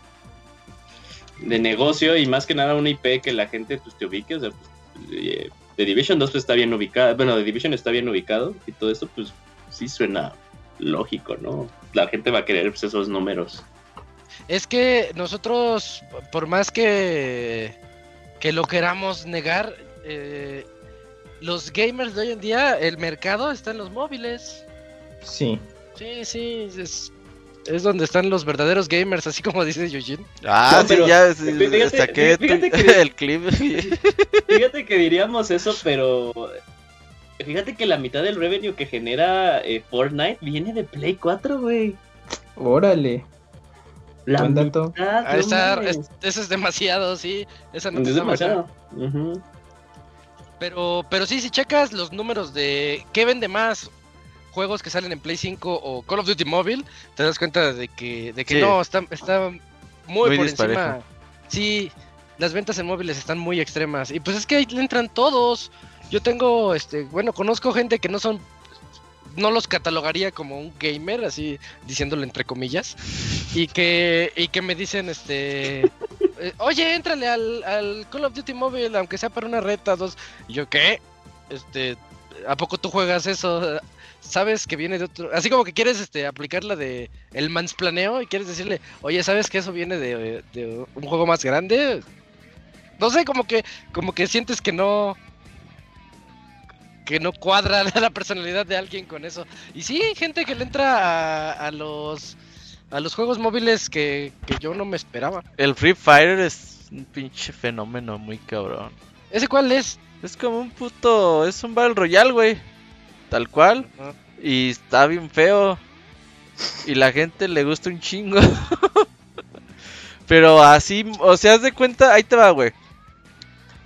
S4: de negocio y más que nada una IP que la gente pues te ubique, o sea, pues, eh, The Division 2 pues, está bien ubicado, bueno, The Division está bien ubicado y todo eso pues sí suena lógico, ¿no? La gente va a querer pues, esos números.
S1: Es que nosotros, por más que que lo queramos negar, eh, los gamers de hoy en día, el mercado está en los móviles.
S3: Sí.
S1: Sí, sí, es, donde están los verdaderos gamers, así como dice Eugene.
S5: Ah, sí, ya saqué el clip.
S4: Fíjate que diríamos eso, pero fíjate que la mitad del revenue que genera eh, Fortnite viene de Play 4, güey.
S3: Órale.
S1: La dato. Ah, eso es demasiado, sí. Esa no es demasiado. Pero, pero sí, si checas los números de qué vende más juegos que salen en Play 5 o Call of Duty Mobile, te das cuenta de que, de que no, está, está muy, por encima. Sí, las ventas en móviles están muy extremas. Y pues es que ahí entran todos. Yo tengo, este, bueno, conozco gente que no son no los catalogaría como un gamer, así diciéndolo entre comillas, y que, y que me dicen, este, eh, oye, éntrale al, al, Call of Duty Mobile, aunque sea para una reta, dos, y yo, ¿qué? Este, ¿a poco tú juegas eso? sabes que viene de otro, así como que quieres este aplicar la de el mansplaneo y quieres decirle, oye, ¿sabes que eso viene de, de, un juego más grande? No sé, como que, como que sientes que no, que no cuadra la personalidad de alguien con eso. Y sí, hay gente que le entra a, los a los juegos móviles que, que, yo no me esperaba.
S5: El Free Fire es un pinche fenómeno muy cabrón.
S1: ¿Ese cuál es?
S5: Es como un puto, es un Battle Royale, güey. Tal cual. Y está bien feo. Y la gente le gusta un chingo. Pero así, o sea, haz de cuenta, ahí te va, güey.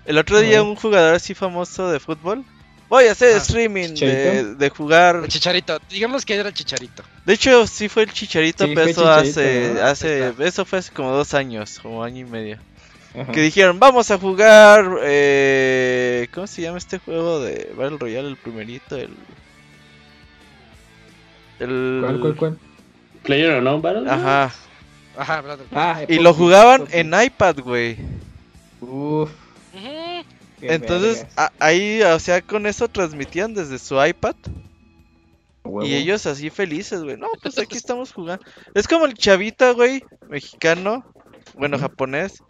S5: El otro día un jugador así famoso de fútbol Voy a hacer ah, streaming de, de, jugar.
S1: El chicharito, digamos que era el chicharito.
S5: De hecho, sí fue el chicharito, pero eso hace, hace eso fue hace como dos años, como año y medio. Que dijeron, vamos a jugar, eh, ¿cómo se llama este juego de Battle Royale, el primerito? El,
S3: el... ¿Cuál, cuál, cuál?
S4: Player no Battle
S5: Ajá.
S1: Ajá, brother.
S5: Ah, y lo jugaban en iPad, güey. Entonces, ahí, o sea, con eso transmitían desde su iPad. Y ellos así felices, güey. No, pues aquí estamos jugando. Es como el chavita, güey, mexicano, bueno, japonés,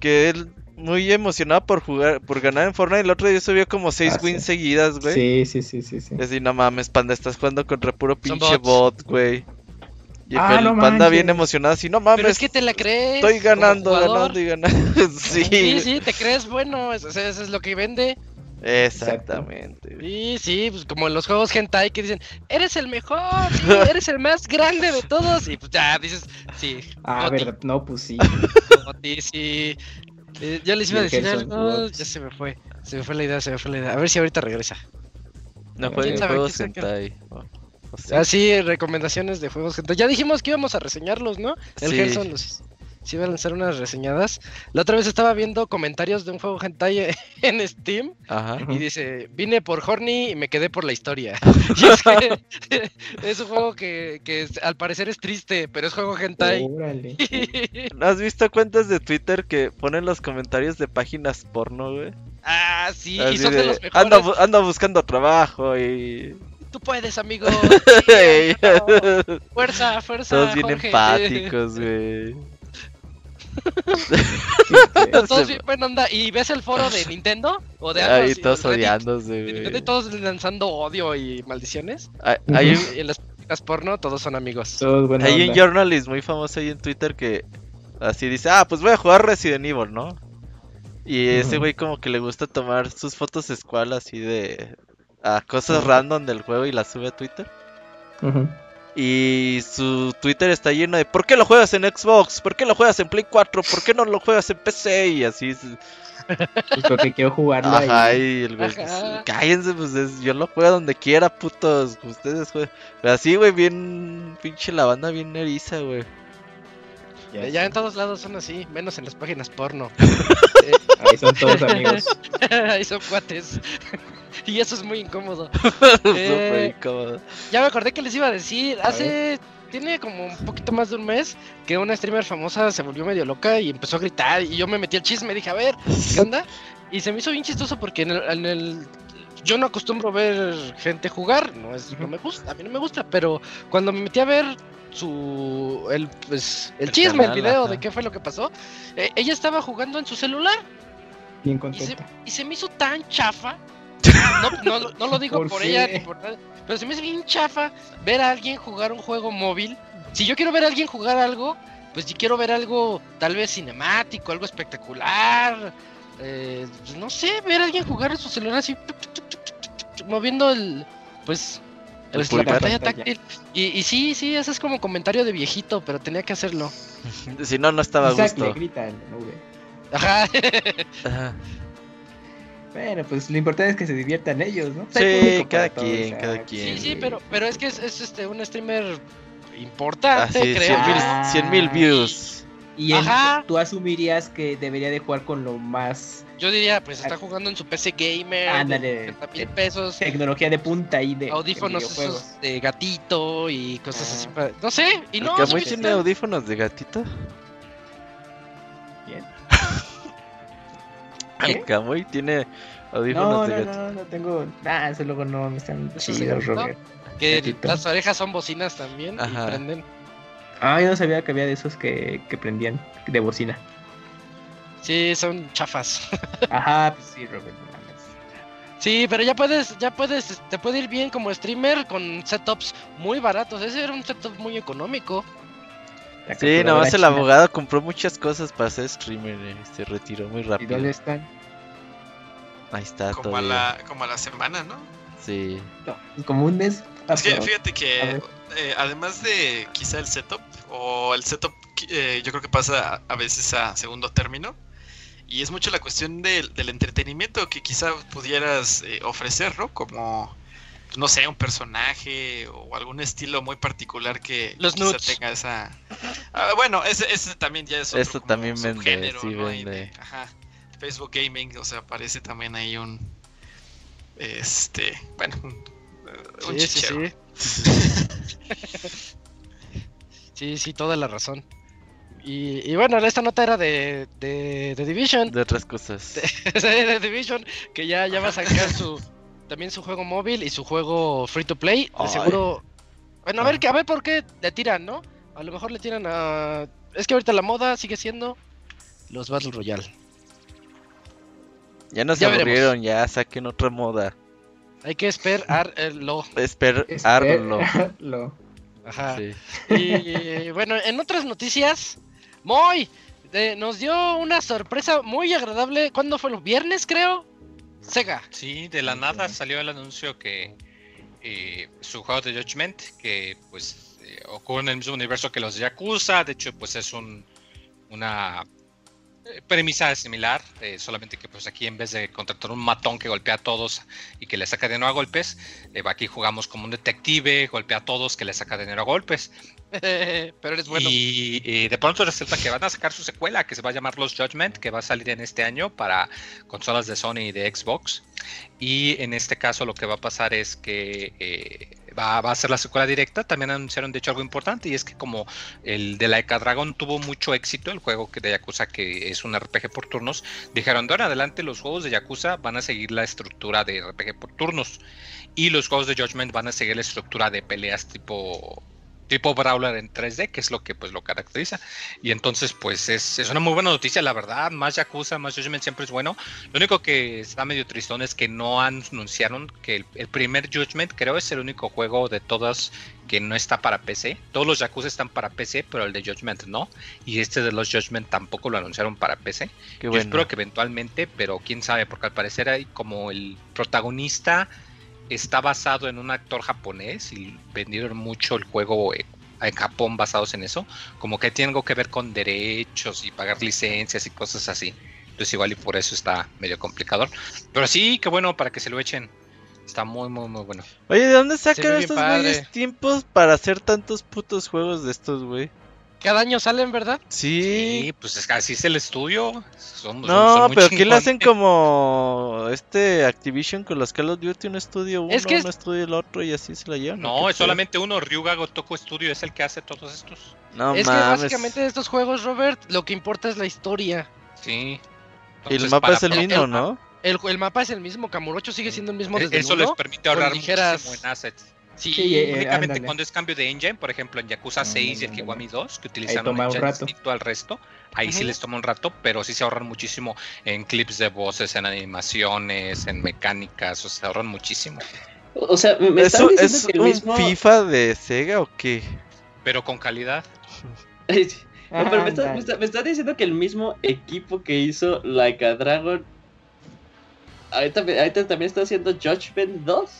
S5: que él muy emocionado por jugar, por ganar en Fortnite. El otro día subió como seis ah, wins seguidas, güey.
S3: Sí, sí, sí, sí, sí.
S5: Es no mames, panda, estás jugando contra puro pinche bot, güey. Y ah, el panda bien emocionado así, no mames. Pero
S1: es que te la crees.
S5: Estoy ganando, ganando y ganando. sí.
S1: sí, sí, te crees bueno, eso, es lo que vende.
S5: Exactamente.
S1: Sí, sí, pues como en los juegos hentai que dicen, eres el mejor, eres el más grande de todos. Y pues ya dices, sí.
S3: Ah, ver, no, pues sí.
S1: sí. Eh, yo les iba a decir algo, ya se me fue. Se me fue la idea, se me fue la idea. A ver si ahorita regresa.
S5: No jueguen juegos hentai.
S1: Ah, sí, recomendaciones de juegos. Ya dijimos que íbamos a reseñarlos, ¿no? El sí. los sí iba a lanzar unas reseñadas. La otra vez estaba viendo comentarios de un juego hentai en Steam Ajá. y dice, vine por Horny y me quedé por la historia. y es que es un juego que, que al parecer es triste, pero es juego hentai.
S5: ¿Has visto cuentas de Twitter que ponen los comentarios de páginas porno, güey?
S1: Ah, sí, y son de, los mejores.
S5: Ando, ando buscando trabajo y
S1: Tú puedes, amigo. fuerza, fuerza.
S5: Todos bien empáticos, güey.
S1: todos bien buena onda. ¿Y ves el foro de Nintendo? ¿O de
S5: Ahí todos odiándose,
S1: güey. todos lanzando odio y maldiciones. Hay, Y en las películas porno todos son amigos.
S5: Todos hay un journalist muy famoso ahí en Twitter que así dice, ah, pues voy a jugar Resident Evil, ¿no? Y ese güey como que le gusta tomar sus fotos escualas así de a cosas random del juego y las sube a Twitter. Y su Twitter está lleno de ¿por qué lo juegas en Xbox? ¿Por qué lo juegas en Play 4? ¿Por qué no lo juegas en PC? Y así.
S3: Pues porque quiero jugarlo
S5: Ajá, Y el güey, cállense, pues yo lo juego donde quiera, putos. Ustedes juegan. Pero así, güey, bien pinche la banda bien eriza, güey.
S1: Ya, en todos lados son así, menos en las páginas porno.
S3: Ahí son todos amigos.
S1: Ahí son cuates. y eso es muy incómodo.
S5: eh, incómodo.
S1: Ya me acordé que les iba a decir. Hace. Tiene como un poquito más de un mes que una streamer famosa se volvió medio loca y empezó a gritar. Y yo me metí al chisme. Dije, a ver, ¿qué onda? Y se me hizo bien chistoso porque en el, yo no acostumbro ver gente jugar, no es, no me gusta, a mí no me gusta, pero cuando me metí a ver su el pues el, chisme, el video de qué fue lo que pasó, eh, ella estaba jugando en su celular.
S3: Bien contenta.
S1: y se me hizo tan chafa no, no, no lo digo por, ella ni por nada. Pero se me hace bien chafa ver a alguien jugar un juego móvil. Si yo quiero ver a alguien jugar algo, pues si quiero ver algo tal vez cinemático, algo espectacular. Eh, pues no sé, ver a alguien jugar en su celular así, moviendo el, pues, pues la pantalla táctil. Y, y, sí, sí, ese es como comentario de viejito, pero tenía que hacerlo.
S5: si no, no estaba a gusto.
S1: Ajá. Ajá.
S3: Bueno, pues lo importante es que se diviertan ellos, ¿no?
S5: Sí, cada quien, cada quien.
S1: Sí, sí, pero, pero es que es, este un streamer importante,
S5: ah,
S1: creo.
S5: 100 mil views.
S3: Y tú asumirías que debería de jugar con lo más.
S1: Yo diría, pues está jugando en su PC gamer.
S3: Ándale.
S1: De pesos.
S3: Tecnología de punta y de.
S1: Audífonos de, gatito y cosas así. Ah. No sé. Y no.
S5: ¿Camuy tiene audífonos de gatito? ¿El Camuy tiene audífonos de gatito?
S3: No, no, no tengo. Ah, eso luego no me están chidos, Robert.
S1: Que las orejas son bocinas también y prenden.
S3: Ah, yo no sabía que había de esos que, que prendían de bocina.
S1: Sí, son chafas.
S3: Ajá, pues sí, Robert.
S1: Sí, pero ya puedes, ya puedes, te puede ir bien como streamer con setups muy baratos. Ese era un setup muy económico.
S5: Sí, nomás el abogado compró muchas cosas para ser streamer y se retiró muy rápido.
S3: ¿Y dónde están?
S5: Ahí está.
S7: Como, a la, como a la semana, ¿no?
S5: Sí.
S3: como un mes.
S7: Es que fíjate que eh, además de quizá el setup, o el setup eh, yo creo que pasa a veces a segundo término, y es mucho la cuestión del, entretenimiento que quizá pudieras eh, ofrecer, ¿no? Como, no sé, un personaje o algún estilo muy particular que
S1: Los
S7: tenga esa... Ah, bueno, ese, también ya es
S5: otro también vende, vende.
S7: Ajá. Facebook Gaming, o sea, aparece también ahí un... Este, bueno, un, chichero.
S1: sí, sí, toda la razón. Y, bueno, esta nota era de, de, Division.
S5: De otras cosas.
S1: De, Division, que ya, ya va a sacar su también su juego móvil y su juego free to play. De seguro. Bueno, a ver, a ver por qué le tiran, ¿no? A lo mejor le tiran a. Es que ahorita la moda sigue siendo los Battle Royale.
S5: Ya nos aburrieron, ya saquen otra moda.
S1: Hay que esperarlo.
S5: Esperarlo.
S1: Ajá. Y bueno, en otras noticias, Moy nos dio una sorpresa muy agradable. ¿Cuándo fue? ¿Los viernes, creo? Sega.
S6: Sí, de la nada salió el anuncio que eh, su juego de Judgment, que pues eh, ocurre en el mismo universo que los Yakuza, de hecho pues es un, una premisa similar, eh, solamente que pues aquí en vez de contratar un matón que golpea a todos y que le saca de nuevo a golpes, eh, aquí jugamos como un detective, golpea a todos que le saca de nuevo a golpes.
S1: Pero eres bueno.
S6: Y, de pronto resulta que van a sacar su secuela que se va a llamar Los Judgment, que va a salir en este año para consolas de Sony y de Xbox. Y en este caso lo que va a pasar es que eh, va, a ser la secuela directa. También anunciaron de hecho algo importante y es que como el de Laika Dragon tuvo mucho éxito, el juego de Yakuza que es un RPG por turnos, dijeron de ahora adelante los juegos de Yakuza van a seguir la estructura de RPG por turnos y los juegos de Judgment van a seguir la estructura de peleas tipo tipo brawler en 3D, que es lo que pues lo caracteriza. Y entonces pues es, es, una muy buena noticia, la verdad, más Yakuza, más Judgment siempre es bueno. Lo único que está medio tristón es que no anunciaron que el, primer Judgment creo es el único juego de todas que no está para PC. Todos los Yakuza están para PC, pero el de Judgment no. Y este de los Judgment tampoco lo anunciaron para PC. Yo espero que eventualmente, pero quién sabe, porque al parecer hay como el protagonista está basado en un actor japonés y vendieron mucho el juego en Japón basados en eso, como que tiene algo que ver con derechos y pagar licencias y cosas así. Entonces igual y por eso está medio complicado. Pero sí, qué bueno para que se lo echen. Está muy, muy, muy bueno.
S5: Oye, ¿de dónde sacan estos güeyes tiempos para hacer tantos putos juegos de estos, güey?
S1: Cada año salen, ¿verdad?
S5: Sí.
S6: pues es, así es el estudio.
S5: no, pero ¿qué le hacen como este Activision con los Call of Duty? Un estudio uno, un estudio el otro y así se la llevan.
S6: No, es solamente uno. Ryuga Gotoku Studio es el que hace todos estos.
S1: No es que básicamente de estos juegos, Robert, lo que importa es la historia.
S6: Sí.
S5: y el mapa es el mismo, ¿no?
S1: El, el, mapa es el mismo. Camurocho sigue siendo el mismo desde
S6: Eso
S1: les
S6: permite ahorrar muchísimo en assets. Sí, eh, únicamente cuando es cambio de engine, por ejemplo en Yakuza 6 y el Kiwami 2, que utilizan un engine distinto al resto, ahí sí les toma un rato, pero sí se ahorran muchísimo en clips de voces, en animaciones, en mecánicas, o sea, se ahorran muchísimo.
S4: O sea, ¿me ¿Es,
S5: ¿es que el mismo... FIFA de Sega o qué?
S6: Pero con calidad.
S4: no, pero me estás diciendo que el mismo equipo que hizo Like a Dragon ahorita, ahorita también está haciendo Judgment 2.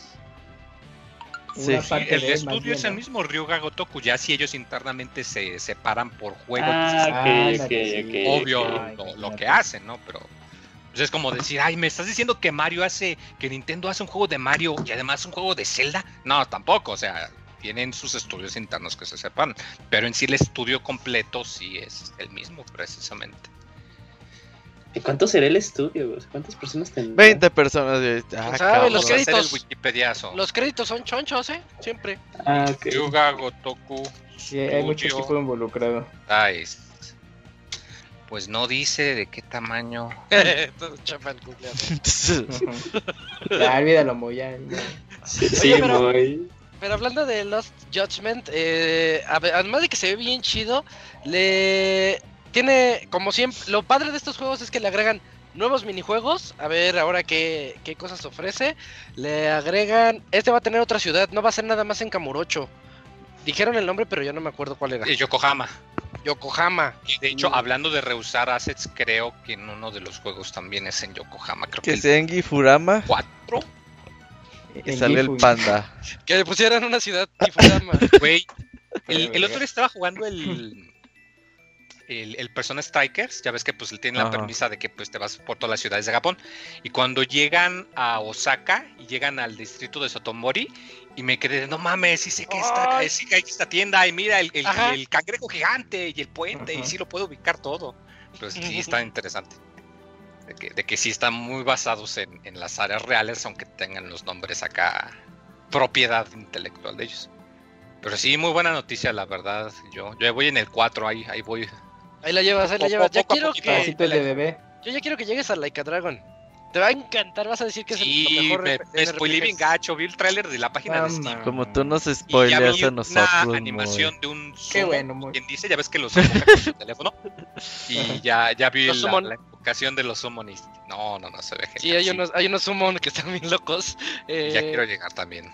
S6: Sí, el estudio es el mismo Ryuga Gotoku, ya si ellos internamente se separan por juego,
S4: ah,
S6: pues obvio lo, que hacen, ¿no? Pero pues, es como decir, ay, me estás diciendo que Mario hace, que Nintendo hace un juego de Mario y además un juego de Zelda. No, tampoco, o sea, tienen sus estudios internos que se sepan, pero en sí el estudio completo sí es el mismo precisamente.
S4: ¿Y cuánto será el estudio? ¿Cuántas personas tendrán?
S5: 20 personas.
S1: Ah, Los créditos, los créditos son chonchos, ¿eh? Siempre.
S6: Ah, Yuga, Gotoku.
S3: Sí, hay mucho equipo involucrado.
S6: Nice. Pues no dice de qué tamaño.
S1: El
S3: Ya, olvídalo, muy ya.
S4: Sí, sí pero,
S1: pero, hablando de Lost Judgment, eh, además de que se ve bien chido, le tiene, como siempre, lo padre de estos juegos es que le agregan nuevos minijuegos. A ver ahora qué, qué cosas ofrece. Le agregan, este va a tener otra ciudad, no va a ser nada más en Kamurocho. Dijeron el nombre, pero yo no me acuerdo cuál era.
S6: Yokohama.
S1: Yokohama.
S6: de hecho, mm. hablando de rehusar assets, creo que en uno de los juegos también es en Yokohama. Creo
S5: que, que en Gifurama.
S6: ¿Cuatro?
S5: Y sale el panda.
S1: Que le pusieran una ciudad Gifurama.
S6: Güey, el, el, otro día estaba jugando el, el, el, Persona Strikers, ya ves que pues él tiene la premisa de que pues te vas por todas las ciudades de Japón. Y cuando llegan a Osaka y llegan al distrito de Sotomori, y me quedé, no mames, sí sé que está, sí que hay esta tienda, y mira el, el, cangrejo gigante y el puente, y sí lo puedo ubicar todo. Pues sí está interesante. De que, de que sí están muy basados en, en las áreas reales, aunque tengan los nombres acá, propiedad intelectual de ellos. Pero sí, muy buena noticia, la verdad. Yo, yo voy en el 4, ahí, ahí voy
S1: Ahí la llevas, ahí la llevas. Ya quiero que.
S3: de bebé.
S1: Yo ya quiero que llegues a Laika Dragon. Te va a encantar, vas a decir que es el mejor.
S6: Me, me spoilé bien gacho, vi el tráiler de la página de Steam.
S5: Como tú nos spoileas a nosotros.
S6: Una animación de un
S1: sumo, Qué bueno, muy...
S6: quien dice, ya ves que los con su teléfono. Y ya, ya vi la, la, invocación de los summons. No, no, no se ve genial.
S1: Sí, hay unos, hay unos summon que están bien locos.
S6: Eh... Ya quiero llegar también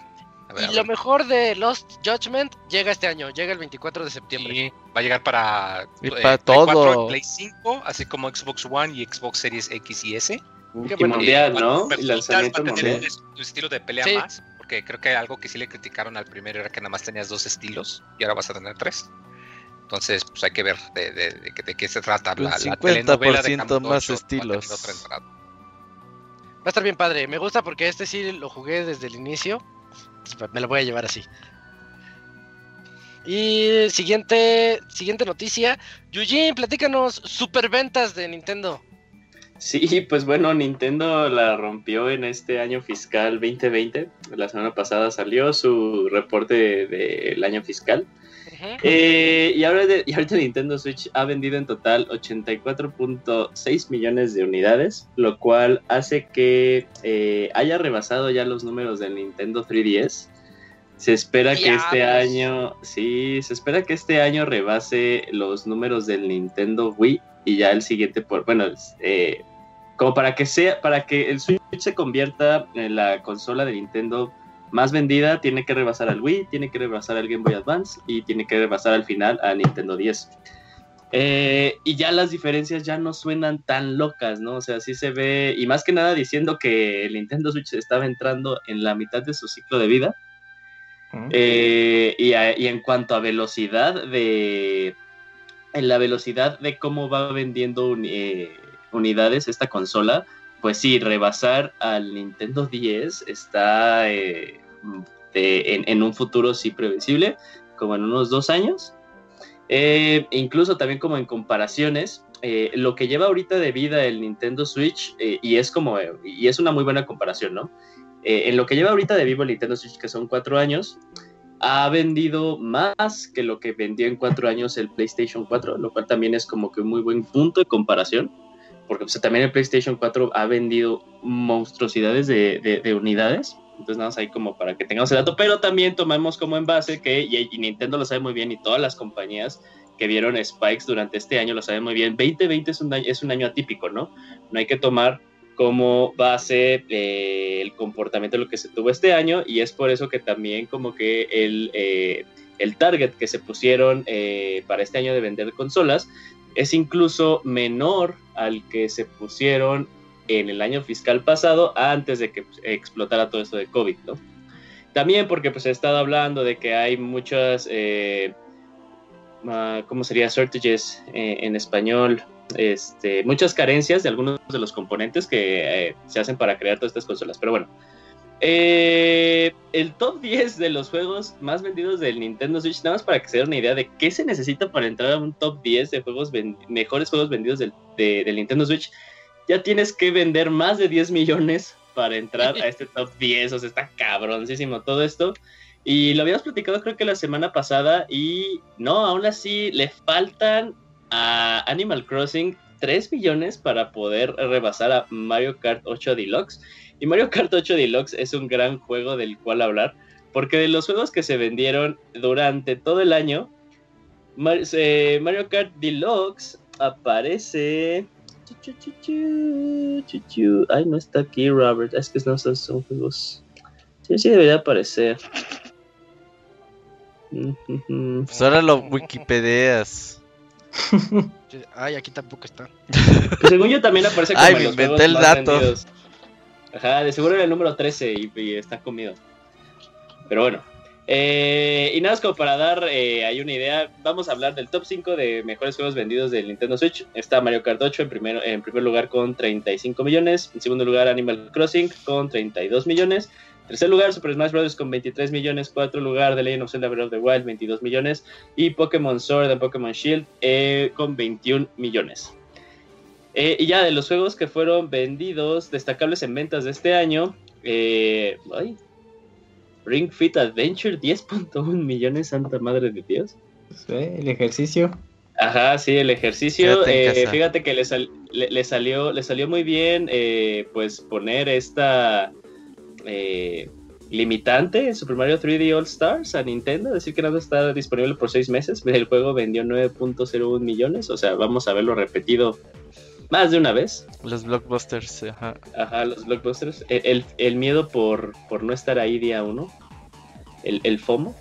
S1: y lo mejor de Lost Judgment llega este año, llega el 24 de septiembre.
S6: va a llegar para,
S5: y para eh, todo. Play 4,
S6: Play 5, así como Xbox One y Xbox Series X y S.
S4: Y mundial, ¿no? Y
S6: lanzamiento mundial. Un estilo de pelea más, porque creo que algo que sí le criticaron al primero era que nada más tenías dos estilos y ahora vas a tener tres. Entonces, pues hay que ver de, de, de, de qué se trata
S5: la, 50% la más estilos.
S1: Va a estar bien padre. Me gusta porque este sí lo jugué desde el inicio me lo voy a llevar así. Y siguiente, siguiente noticia. Yujin, platícanos superventas de Nintendo.
S4: Sí, pues bueno, Nintendo la rompió en este año fiscal 2020. La semana pasada salió su reporte del año fiscal. Eh, y, ahora y ahorita Nintendo Switch ha vendido en total 84.6 millones de unidades, lo cual hace que eh, haya rebasado ya los números del Nintendo 3DS. Se espera que este año, sí, se espera que este año rebase los números del Nintendo Wii y ya el siguiente por, bueno, eh, como para que sea, para que el Switch se convierta en la consola de Nintendo más vendida tiene que rebasar al Wii, tiene que rebasar al Game Boy Advance y tiene que rebasar al final a Nintendo 10. Eh, y ya las diferencias ya no suenan tan locas, ¿no? O sea, sí se ve, y más que nada diciendo que el Nintendo Switch estaba entrando en la mitad de su ciclo de vida. Eh, y, en cuanto a velocidad de... En la velocidad de cómo va vendiendo eh, unidades esta consola, pues sí, rebasar al Nintendo 10 está eh, en, un futuro sí previsible, como en unos dos años. Eh, e incluso también como en comparaciones, eh, lo que lleva ahorita de vida el Nintendo Switch, y es como, y es una muy buena comparación, ¿no? en lo que lleva ahorita de vivo el Nintendo Switch, que son cuatro años, ha vendido más que lo que vendió en cuatro años el PlayStation 4, lo cual también es como que un muy buen punto de comparación porque pues, también el PlayStation 4 ha vendido monstruosidades de, unidades. Entonces, nada más ahí como para que tengamos el dato, pero también tomamos como en base que, y, Nintendo lo sabe muy bien, y todas las compañías que vieron spikes durante este año lo saben muy bien. 2020 es un año, es un año atípico, ¿no? No hay que tomar como base eh, el comportamiento de lo que se tuvo este año, y es por eso que también como que el, eh, el target que se pusieron eh, para este año de vender consolas es incluso menor al que se pusieron en el año fiscal pasado antes de que pues, explotara todo esto de COVID, ¿no? También porque pues he estado hablando de que hay muchas, eh, ¿cómo sería? Shortages eh, en español, este, muchas carencias de algunos de los componentes que eh, se hacen para crear todas estas consolas. Pero bueno, Eh, el top 10 de los juegos más vendidos del Nintendo Switch, nada más para que se den una idea de qué se necesita para entrar a un top 10 de juegos mejores juegos vendidos del, del Nintendo Switch, ya tienes que vender más de 10 millones para entrar a este top 10, o sea, está cabroncísimo todo esto. Y lo habíamos platicado creo que la semana pasada y no, aún así le faltan a Animal Crossing 3 millones para poder rebasar a Mario Kart 8 Deluxe. Y Mario Kart 8 Deluxe es un gran juego del cual hablar, porque de los juegos que se vendieron durante todo el año, eh, Mario Kart Deluxe aparece... Ay, no está aquí, Robert. Es que no son juegos. Sí, sí, debería aparecer.
S5: Pues ahora lo Wikipedias.
S1: Ay, aquí tampoco está.
S4: Pues según yo también aparece como
S5: Ay, me inventé el dato.
S4: Ajá, de seguro era el número 13 y, está comido. Pero bueno. Eh, y nada más como para dar eh, ahí una idea, vamos a hablar del top 5 de mejores juegos vendidos del Nintendo Switch. Está Mario Kart 8 en, primero, en primer lugar con 35 millones. En segundo lugar Animal Crossing con 32 millones. Tercer lugar, Super Smash Bros. con 23 millones. Cuarto lugar, The Legend of Zelda Breath of the Wild, 22 millones. Y Pokémon Sword and Pokémon Shield eh, con 21 millones. Eh, y ya de los juegos que fueron vendidos, destacables en ventas de este año, eh, Ring Fit Adventure, 10.1 millones, santa madre de Dios.
S3: el ejercicio.
S4: Ajá, sí, el ejercicio. fíjate que le, le, salió, le salió muy bien, pues poner esta eh, limitante Super Mario 3D All Stars a Nintendo, decir que nada está disponible por seis meses. El juego vendió 9.01 millones, o sea, vamos a verlo repetido más de una vez.
S5: Los blockbusters, ajá.
S4: Ajá, los blockbusters. El, miedo por, por, no estar ahí día uno. El, FOMO.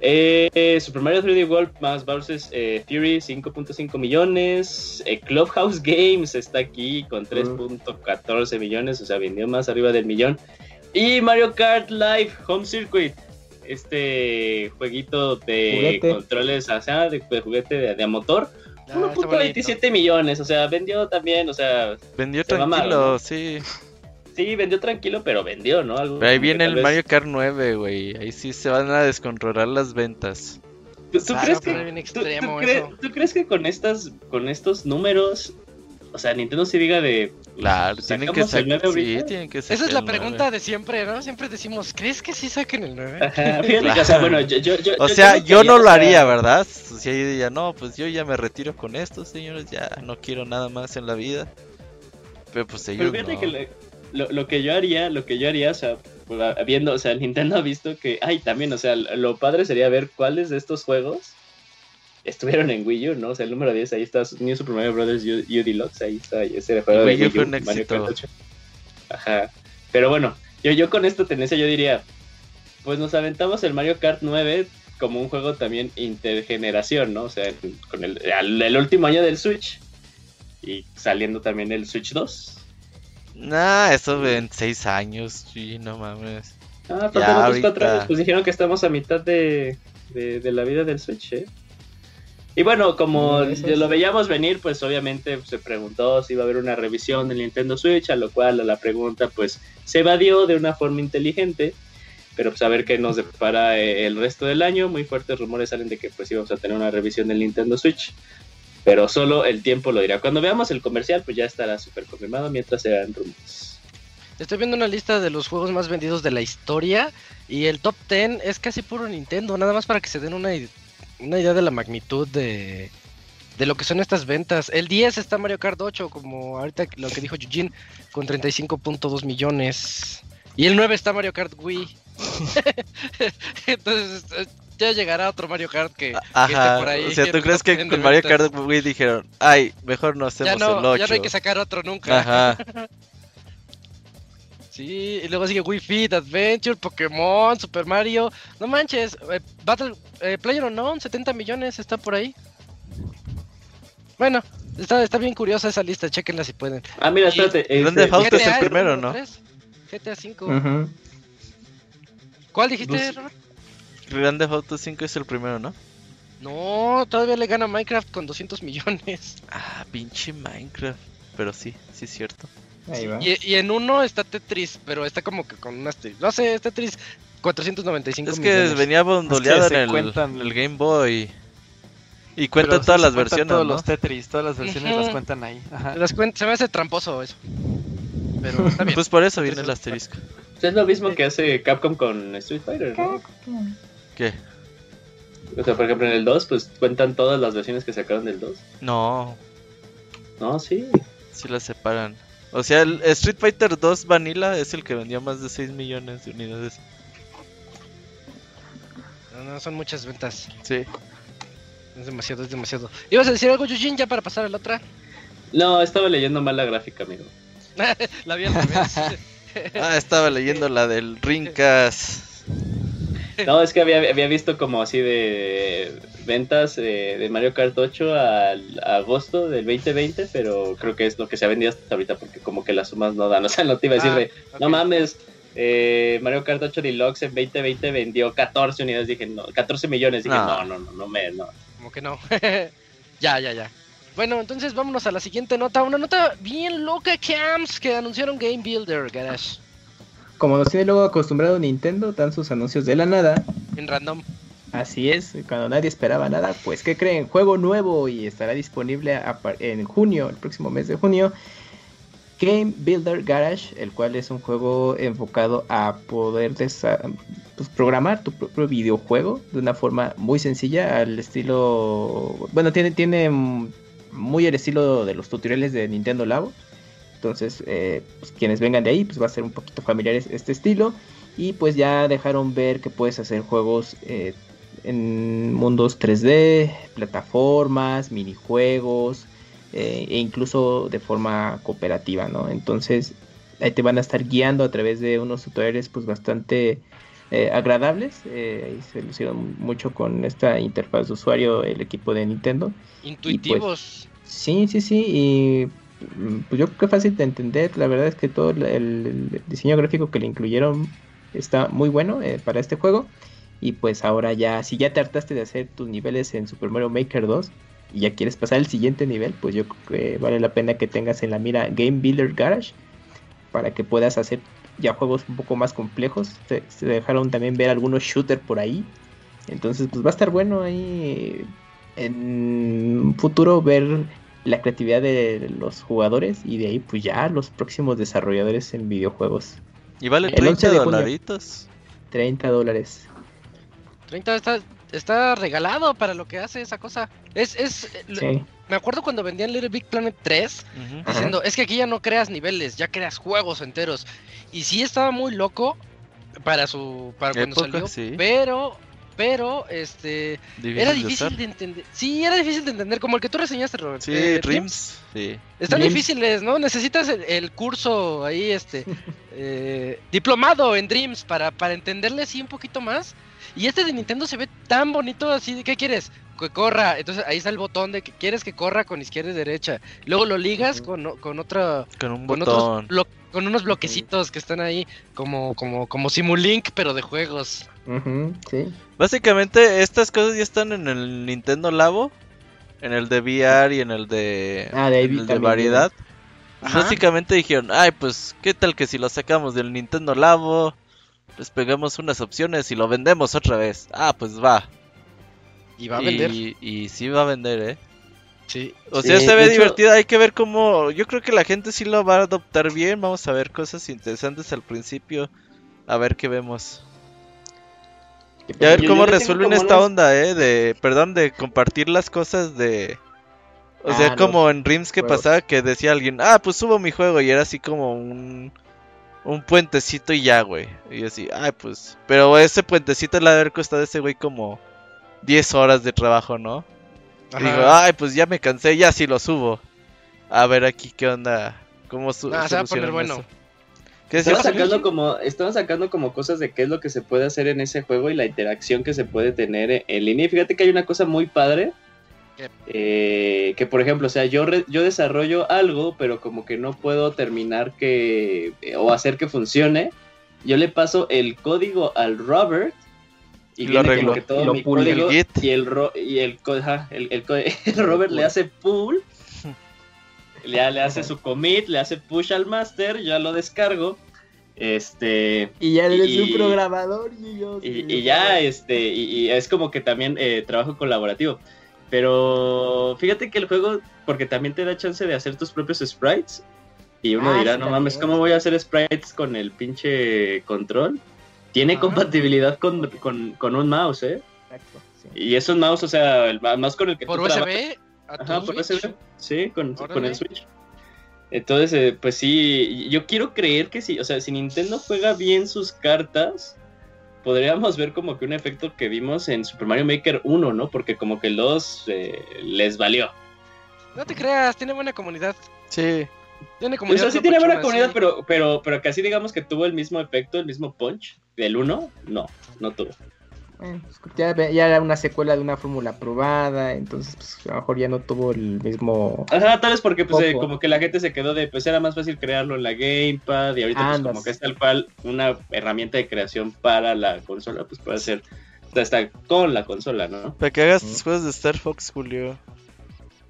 S4: Eh, Super Mario 3D World más Bowser's eh, Fury 5.5 millones. Eh, Clubhouse Games está aquí con 3.14 millones, o sea, vendió más arriba del millón. Y Mario Kart Live Home Circuit, este jueguito de controles, o sea, de, juguete de, motor. 1.27 ah, millones, o sea, vendió también, o sea...
S5: Vendió tranquilo, sí.
S4: Sí, vendió tranquilo, pero vendió, ¿no? Algo
S5: ahí viene el Mario Kart 9, güey. Ahí sí se van a descontrolar las ventas.
S4: ¿Tú, crees que, ¿tú, crees que con estas, con estos números o sea, Nintendo se diga de.
S5: Claro, tienen que, sacar, sí,
S1: tienen que Esa es la pregunta de siempre, ¿no? Siempre decimos, ¿crees que sí saquen el 9?
S4: Ajá, fíjate o sea, bueno, yo, yo, yo
S5: O sea, yo, no lo haría, ¿verdad? O sea, yo diría, no, pues yo ya me retiro con esto, señores, ya no quiero nada más en la vida. Pero pues ellos Pero fíjate
S4: que lo, lo, que yo haría, lo que yo haría, o sea, pues, viendo, o sea, Nintendo ha visto que, ay, también, o sea, lo padre sería ver cuáles de estos juegos estuvieron en Wii U, ¿no? O sea, el número 10, ahí está New Super Mario Bros. U, U Deluxe, ahí está ese juego de Wii U, Mario Kart 8. Ajá. Pero bueno, yo, yo con esta tendencia yo diría, pues nos aventamos el Mario Kart 9 como un juego también intergeneración, ¿no? O sea, con el, el, último año del Switch y saliendo también el Switch 2.
S5: Nah, eso en 6 años, sí, no mames.
S4: Ah, faltan otros 4 años, pues dijeron que estamos a mitad de, de, de la vida del Switch, ¿eh? Y bueno, como lo veíamos venir, pues obviamente se preguntó si iba a haber una revisión del Nintendo Switch, a lo cual la pregunta pues se evadió de una forma inteligente, pero pues a ver qué nos depara eh, el resto del año. Muy fuertes rumores salen de que pues íbamos a tener una revisión del Nintendo Switch, pero solo el tiempo lo dirá. Cuando veamos el comercial pues ya estará súper confirmado mientras se dan rumores.
S1: Estoy viendo una lista de los juegos más vendidos de la historia y el top 10 es casi puro Nintendo, nada más para que se den una una idea de la magnitud de, de lo que son estas ventas. El 10 está Mario Kart 8, como ahorita lo que dijo Eugene, con 35.2 millones. Y el 9 está Mario Kart Wii. Entonces ya llegará otro Mario Kart que,
S5: esté por ahí. O sea, ¿tú crees que con Mario Kart Wii dijeron, ay, mejor no hacemos el 8?
S1: Ya no hay que sacar otro nunca. Ajá. Sí, y luego sigue Wii Fit, Adventure, Pokémon, Super Mario. No manches, eh, Battle eh, Player Unknown, 70 millones, está por ahí. Bueno, está, está bien curiosa esa lista, chequenla si pueden.
S4: Ah, mira, espérate.
S5: Grande este, Auto es el primero, ¿no?
S1: GTA 5. ¿Cuál dijiste, Robert?
S5: Grand Theft Auto 5 es el primero, ¿no?
S1: No, todavía le gana Minecraft con 200 millones.
S5: Ah, pinche Minecraft. Pero sí, sí es cierto.
S1: Ahí va. Y, en uno está Tetris, pero está como que con unas... No sé, Tetris 495
S5: Es que venía bondoleado en, el, el Game Boy. Y cuentan todas las versiones.
S7: Todos los Tetris, todas las versiones las cuentan ahí.
S1: se me hace tramposo eso. Pero está bien.
S5: Pues por eso viene el asterisco.
S4: Es lo mismo que hace Capcom con Street Fighter, ¿no?
S5: ¿Qué?
S4: O sea, por ejemplo, en el 2, pues cuentan todas las versiones que sacaron del 2.
S5: No.
S4: No, sí.
S5: Sí las separan. O sea, el Street Fighter 2 Vanilla es el que vendió más de 6 millones de unidades.
S1: No, no, son muchas ventas.
S5: Sí.
S1: Es demasiado, es demasiado. ¿Ibas a decir algo, Yujin, ya para pasar a la otra?
S4: No, estaba leyendo mal la gráfica, amigo.
S1: la vi al revés.
S5: ah, estaba leyendo la del Rincas.
S4: No, es que había, visto como así de ventas de Mario Kart 8 al agosto del 2020, pero creo que es lo que se ha vendido hasta ahorita porque como que las sumas no dan. O sea, no te iba a decir ah, no mames, eh, Mario Kart 8 Deluxe en 2020 vendió 14 unidades, dije, no, 14 millones, dije, no, no, no, no, me, no.
S1: Como que no. ya, ya, ya. Bueno, entonces vámonos a la siguiente nota. Una nota bien loca, Cams, que anunciaron Game Builder Garage.
S3: Como nos tiene luego acostumbrado Nintendo, dan sus anuncios de la nada.
S1: En random.
S3: Así es, cuando nadie esperaba nada, pues ¿qué creen? Juego nuevo y estará disponible en junio, el próximo mes de junio. Game Builder Garage, el cual es un juego enfocado a poder pues, programar tu propio videojuego de una forma muy sencilla al estilo, bueno, tiene, tiene muy el estilo de los tutoriales de Nintendo Labo. Entonces, eh, pues, quienes vengan de ahí, pues va a ser un poquito familiar este estilo. Y pues ya dejaron ver que puedes hacer juegos eh, en mundos 3D, plataformas, minijuegos eh, e incluso de forma cooperativa, ¿no? Entonces, ahí te van a estar guiando a través de unos tutoriales pues bastante agradables. ahí se lucieron mucho con esta interfaz de usuario el equipo de Nintendo.
S1: Pues, Intuitivos.
S3: Sí, sí, sí, y pues yo creo que fácil de entender. La verdad es que todo el, diseño gráfico que le incluyeron está muy bueno eh, para este juego. Y pues ahora ya, si ya te hartaste de hacer tus niveles en Super Mario Maker 2 y ya quieres pasar al siguiente nivel, pues yo creo que vale la pena que tengas en la mira Game Builder Garage para que puedas hacer ya juegos un poco más complejos. Se, dejaron también ver algunos shooters por ahí. Entonces, pues va a estar bueno ahí en futuro ver la creatividad de los jugadores y de ahí pues ya los próximos desarrolladores en videojuegos.
S5: ¿Y vale 30 dolaritos?
S3: 30 dólares.
S1: 30 está, está regalado para lo que hace esa cosa. Es, es me acuerdo cuando vendían Little Big Planet 3 diciendo, es que aquí ya no creas niveles, ya creas juegos enteros. Y sí estaba muy loco para su para cuando salió, pero pero este era difícil de, entender. Sí, era difícil de entender, como el que tú reseñaste, Robert.
S5: Sí, eh, Rims. Sí.
S1: Están difíciles, ¿no? Necesitas el, curso ahí, este, eh, diplomado en Dreams para, para entenderle así un poquito más. Y este de Nintendo se ve tan bonito así, de ¿qué quieres? Que corra, entonces ahí está el botón de que quieres que corra con izquierda y derecha. Luego lo ligas con, con otra...
S5: Con un botón.
S1: Con unos bloquecitos que están ahí como, como, como Simulink, pero de juegos
S3: sí.
S5: Básicamente estas cosas ya están en el Nintendo Labo, en el de VR y en el de,
S3: ah, de,
S5: variedad. Básicamente dijeron, ay, pues, ¿qué tal que si lo sacamos del Nintendo Labo, les pegamos unas opciones y lo vendemos otra vez? Ah, pues va.
S1: Y va a vender.
S5: Y, sí va a vender, ¿eh?
S1: Sí.
S5: O sea, se ve divertido, hay que ver cómo... Yo creo que la gente sí lo va a adoptar bien, vamos a ver cosas interesantes al principio, a ver qué vemos. Y a ver cómo resuelven esta onda, ¿eh? De, perdón, de compartir las cosas de... O sea, ah, como en Rims que pasaba que decía alguien, ah, pues subo mi juego y era así como un... Un puentecito y ya, güey. Y yo así, ay, pues... Pero ese puentecito le ha de haber costado a ese güey como 10 horas de trabajo, ¿no? Digo, ay, pues ya me cansé, ya sí lo subo. A ver aquí qué onda, cómo su
S1: ah, se va a poner bueno.
S4: Estamos sacando como, estamos sacando como cosas de qué es lo que se puede hacer en ese juego y la interacción que se puede tener en línea. Y fíjate que hay una cosa muy padre. Eh, que por ejemplo, o sea, yo, yo desarrollo algo, pero como que no puedo terminar que o hacer que funcione. Yo le paso el código al Robert y,
S5: lo arreglo. Que
S4: todo mi código y el y el, el, el, Robert le hace pull ya le hace su commit, le hace push al master, ya lo descargo. Este.
S3: Y ya eres un programador
S4: y, ya, este, y, es como que también eh, trabajo colaborativo. Pero fíjate que el juego, porque también te da chance de hacer tus propios sprites. Y uno ah, dirá, no mames, ¿cómo voy a hacer sprites con el pinche control? Tiene ah. compatibilidad con, un mouse, ¿eh? Exacto. Y es un mouse, o sea, el mouse con el que
S1: ¿Por USB?
S4: Ajá, por USB. Sí, con, con el Switch. Entonces, eh, pues sí, yo quiero creer que sí, o sea, si Nintendo juega bien sus cartas, podríamos ver como que un efecto que vimos en Super Mario Maker 1, ¿no? Porque como que el 2 eh, les valió.
S1: No te creas, tiene buena comunidad.
S5: Sí.
S4: Tiene comunidad. O sea, sí tiene buena comunidad, pero, pero, pero casi digamos que tuvo el mismo efecto, el mismo punch del 1, no, no tuvo.
S3: Pues, ya, era una secuela de una fórmula probada, entonces pues, a lo mejor ya no tuvo el mismo...
S4: Ajá, tal vez porque pues eh, como que la gente se quedó de, pues era más fácil crearlo en la Gamepad y ahorita pues como que es tal cual una herramienta de creación para la consola, pues puede ser, está con la consola, ¿no?
S5: Para que hagas tus juegos de Star Fox, Julio.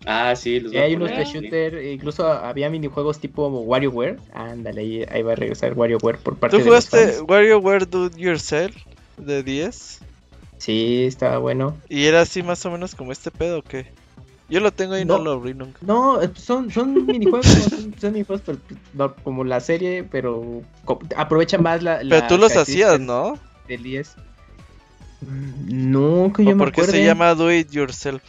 S4: Ah, sí, los
S3: y hay unos de shooter, incluso había minijuegos tipo WarioWare. Ándale, ahí, va a regresar WarioWare por parte
S5: de. ¿Tú jugaste WarioWare Do Yourself de 10?
S3: Sí, estaba bueno.
S5: ¿Y era así más o menos como este pedo o qué? Yo lo tengo y no, lo abrí nunca.
S3: No, son, son minijuegos, son, minijuegos como la serie, pero aprovecha más la...
S5: Pero tú los hacías, ¿no?
S3: Del 10. No, que yo me
S5: porque se llama Do It Yourself?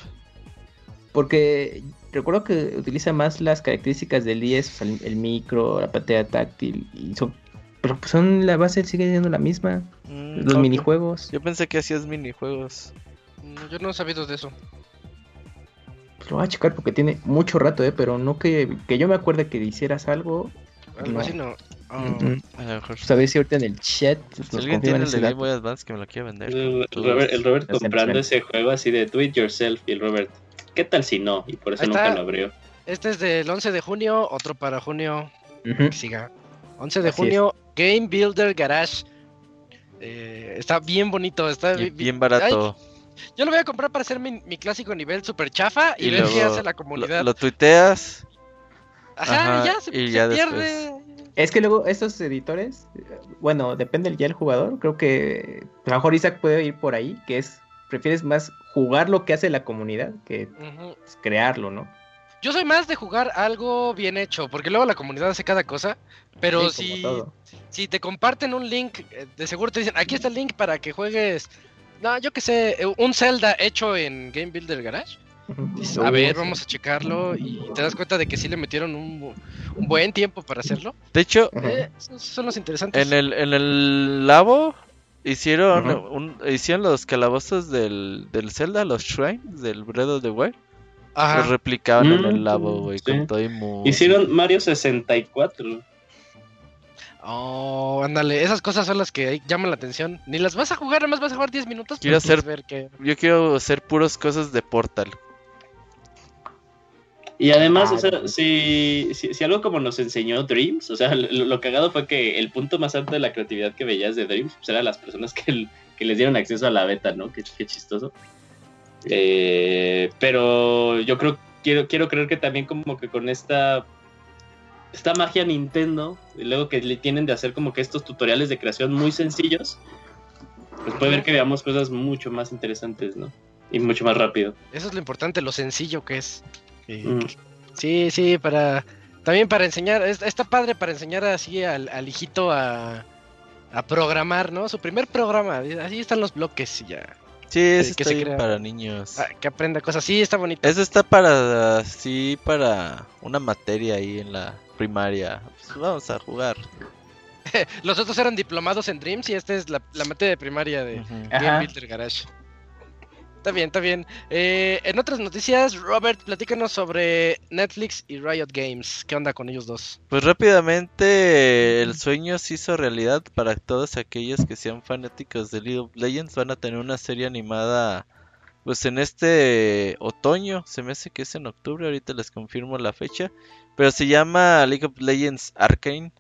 S3: Porque recuerdo que utiliza más las características del 10, el, micro, la pantalla táctil, y son pero pues son la base sigue siendo la misma. Mm, los minijuegos.
S5: Yo pensé que hacías minijuegos.
S1: Yo no he sabido de eso.
S3: Pues lo voy a checar porque tiene mucho rato, eh, pero no que, que yo me acuerde que hicieras algo.
S1: Algo así no.
S3: A lo mejor. Sabes si ahorita en el chat.
S5: Si alguien tiene el de Game Boy Advance que me lo quiera vender.
S4: El, Robert, comprando ese juego así de do it yourself y el Robert, ¿qué tal si no? Y por eso nunca lo abrió.
S1: Este es del 11 de junio, otro para junio. siga. 11 de junio, Game Builder Garage. Eh, está bien bonito, está
S5: bien, barato.
S1: yo lo voy a comprar para hacer mi, clásico nivel super chafa y, ver qué hace la comunidad.
S5: Lo, tuiteas.
S1: Ajá, y ya se, pierde.
S3: Es que luego estos editores, bueno, depende ya del jugador, creo que a lo mejor Isaac puede ir por ahí, que es, prefieres más jugar lo que hace la comunidad que pues, crearlo, ¿no?
S1: Yo soy más de jugar algo bien hecho, porque luego la comunidad hace cada cosa, pero si, si te comparten un link, eh, de seguro te dicen, aquí está el link para que juegues, no, yo que sé, eh, un Zelda hecho en Game Builder Garage. a ver, vamos a checarlo y te das cuenta de que sí le metieron un, buen tiempo para hacerlo.
S5: De hecho,
S1: eh, son los interesantes.
S5: En el, en el labo hicieron, un, hicieron los calabozos del, del Zelda, los shrines del Breath of the Wild. Lo replicaban en el mm, labo, güey, con todo y
S4: Hicieron Mario 64.
S1: Oh, ándale, esas cosas son las que llaman la atención. Ni las vas a jugar, además vas a jugar 10 minutos.
S5: Quiero hacer, ver que... Yo quiero hacer puras cosas de Portal.
S4: Y además, o sea, si, si, algo como nos enseñó Dreams, o sea, lo, cagado fue que el punto más alto de la creatividad que veías de Dreams pues, eran las personas que, que les dieron acceso a la beta, ¿no? Qué, qué chistoso. Eh, pero yo creo, quiero, quiero creer que también como que con esta, esta magia Nintendo, y luego que le tienen de hacer como que estos tutoriales de creación muy sencillos, pues puede ver que veamos cosas mucho más interesantes, ¿no? Y mucho más rápido.
S1: Eso es lo importante, lo sencillo que es. Mm. Sí, sí, para... También para enseñar, está padre para enseñar así al, al hijito a, a programar, ¿no? Su primer programa, así están los bloques y ya.
S5: Sí, eso está para niños.
S1: Ah, que aprenda cosas. Sí, está bonito.
S5: Eso está para, sí, para una materia ahí en la primaria. Pues vamos a jugar.
S1: Los otros eran diplomados en Dreams y esta es la, materia de primaria de Game Builder Garage. Está bien, está bien. Eh, en otras noticias, Robert, platícanos sobre Netflix y Riot Games. ¿Qué onda con ellos dos?
S5: Pues rápidamente, el sueño se hizo realidad para todos aquellos que sean fanáticos de League of Legends. Van a tener una serie animada, pues en este otoño. Se me hace que es en octubre, ahorita les confirmo la fecha. Pero se llama League of Legends Arcane.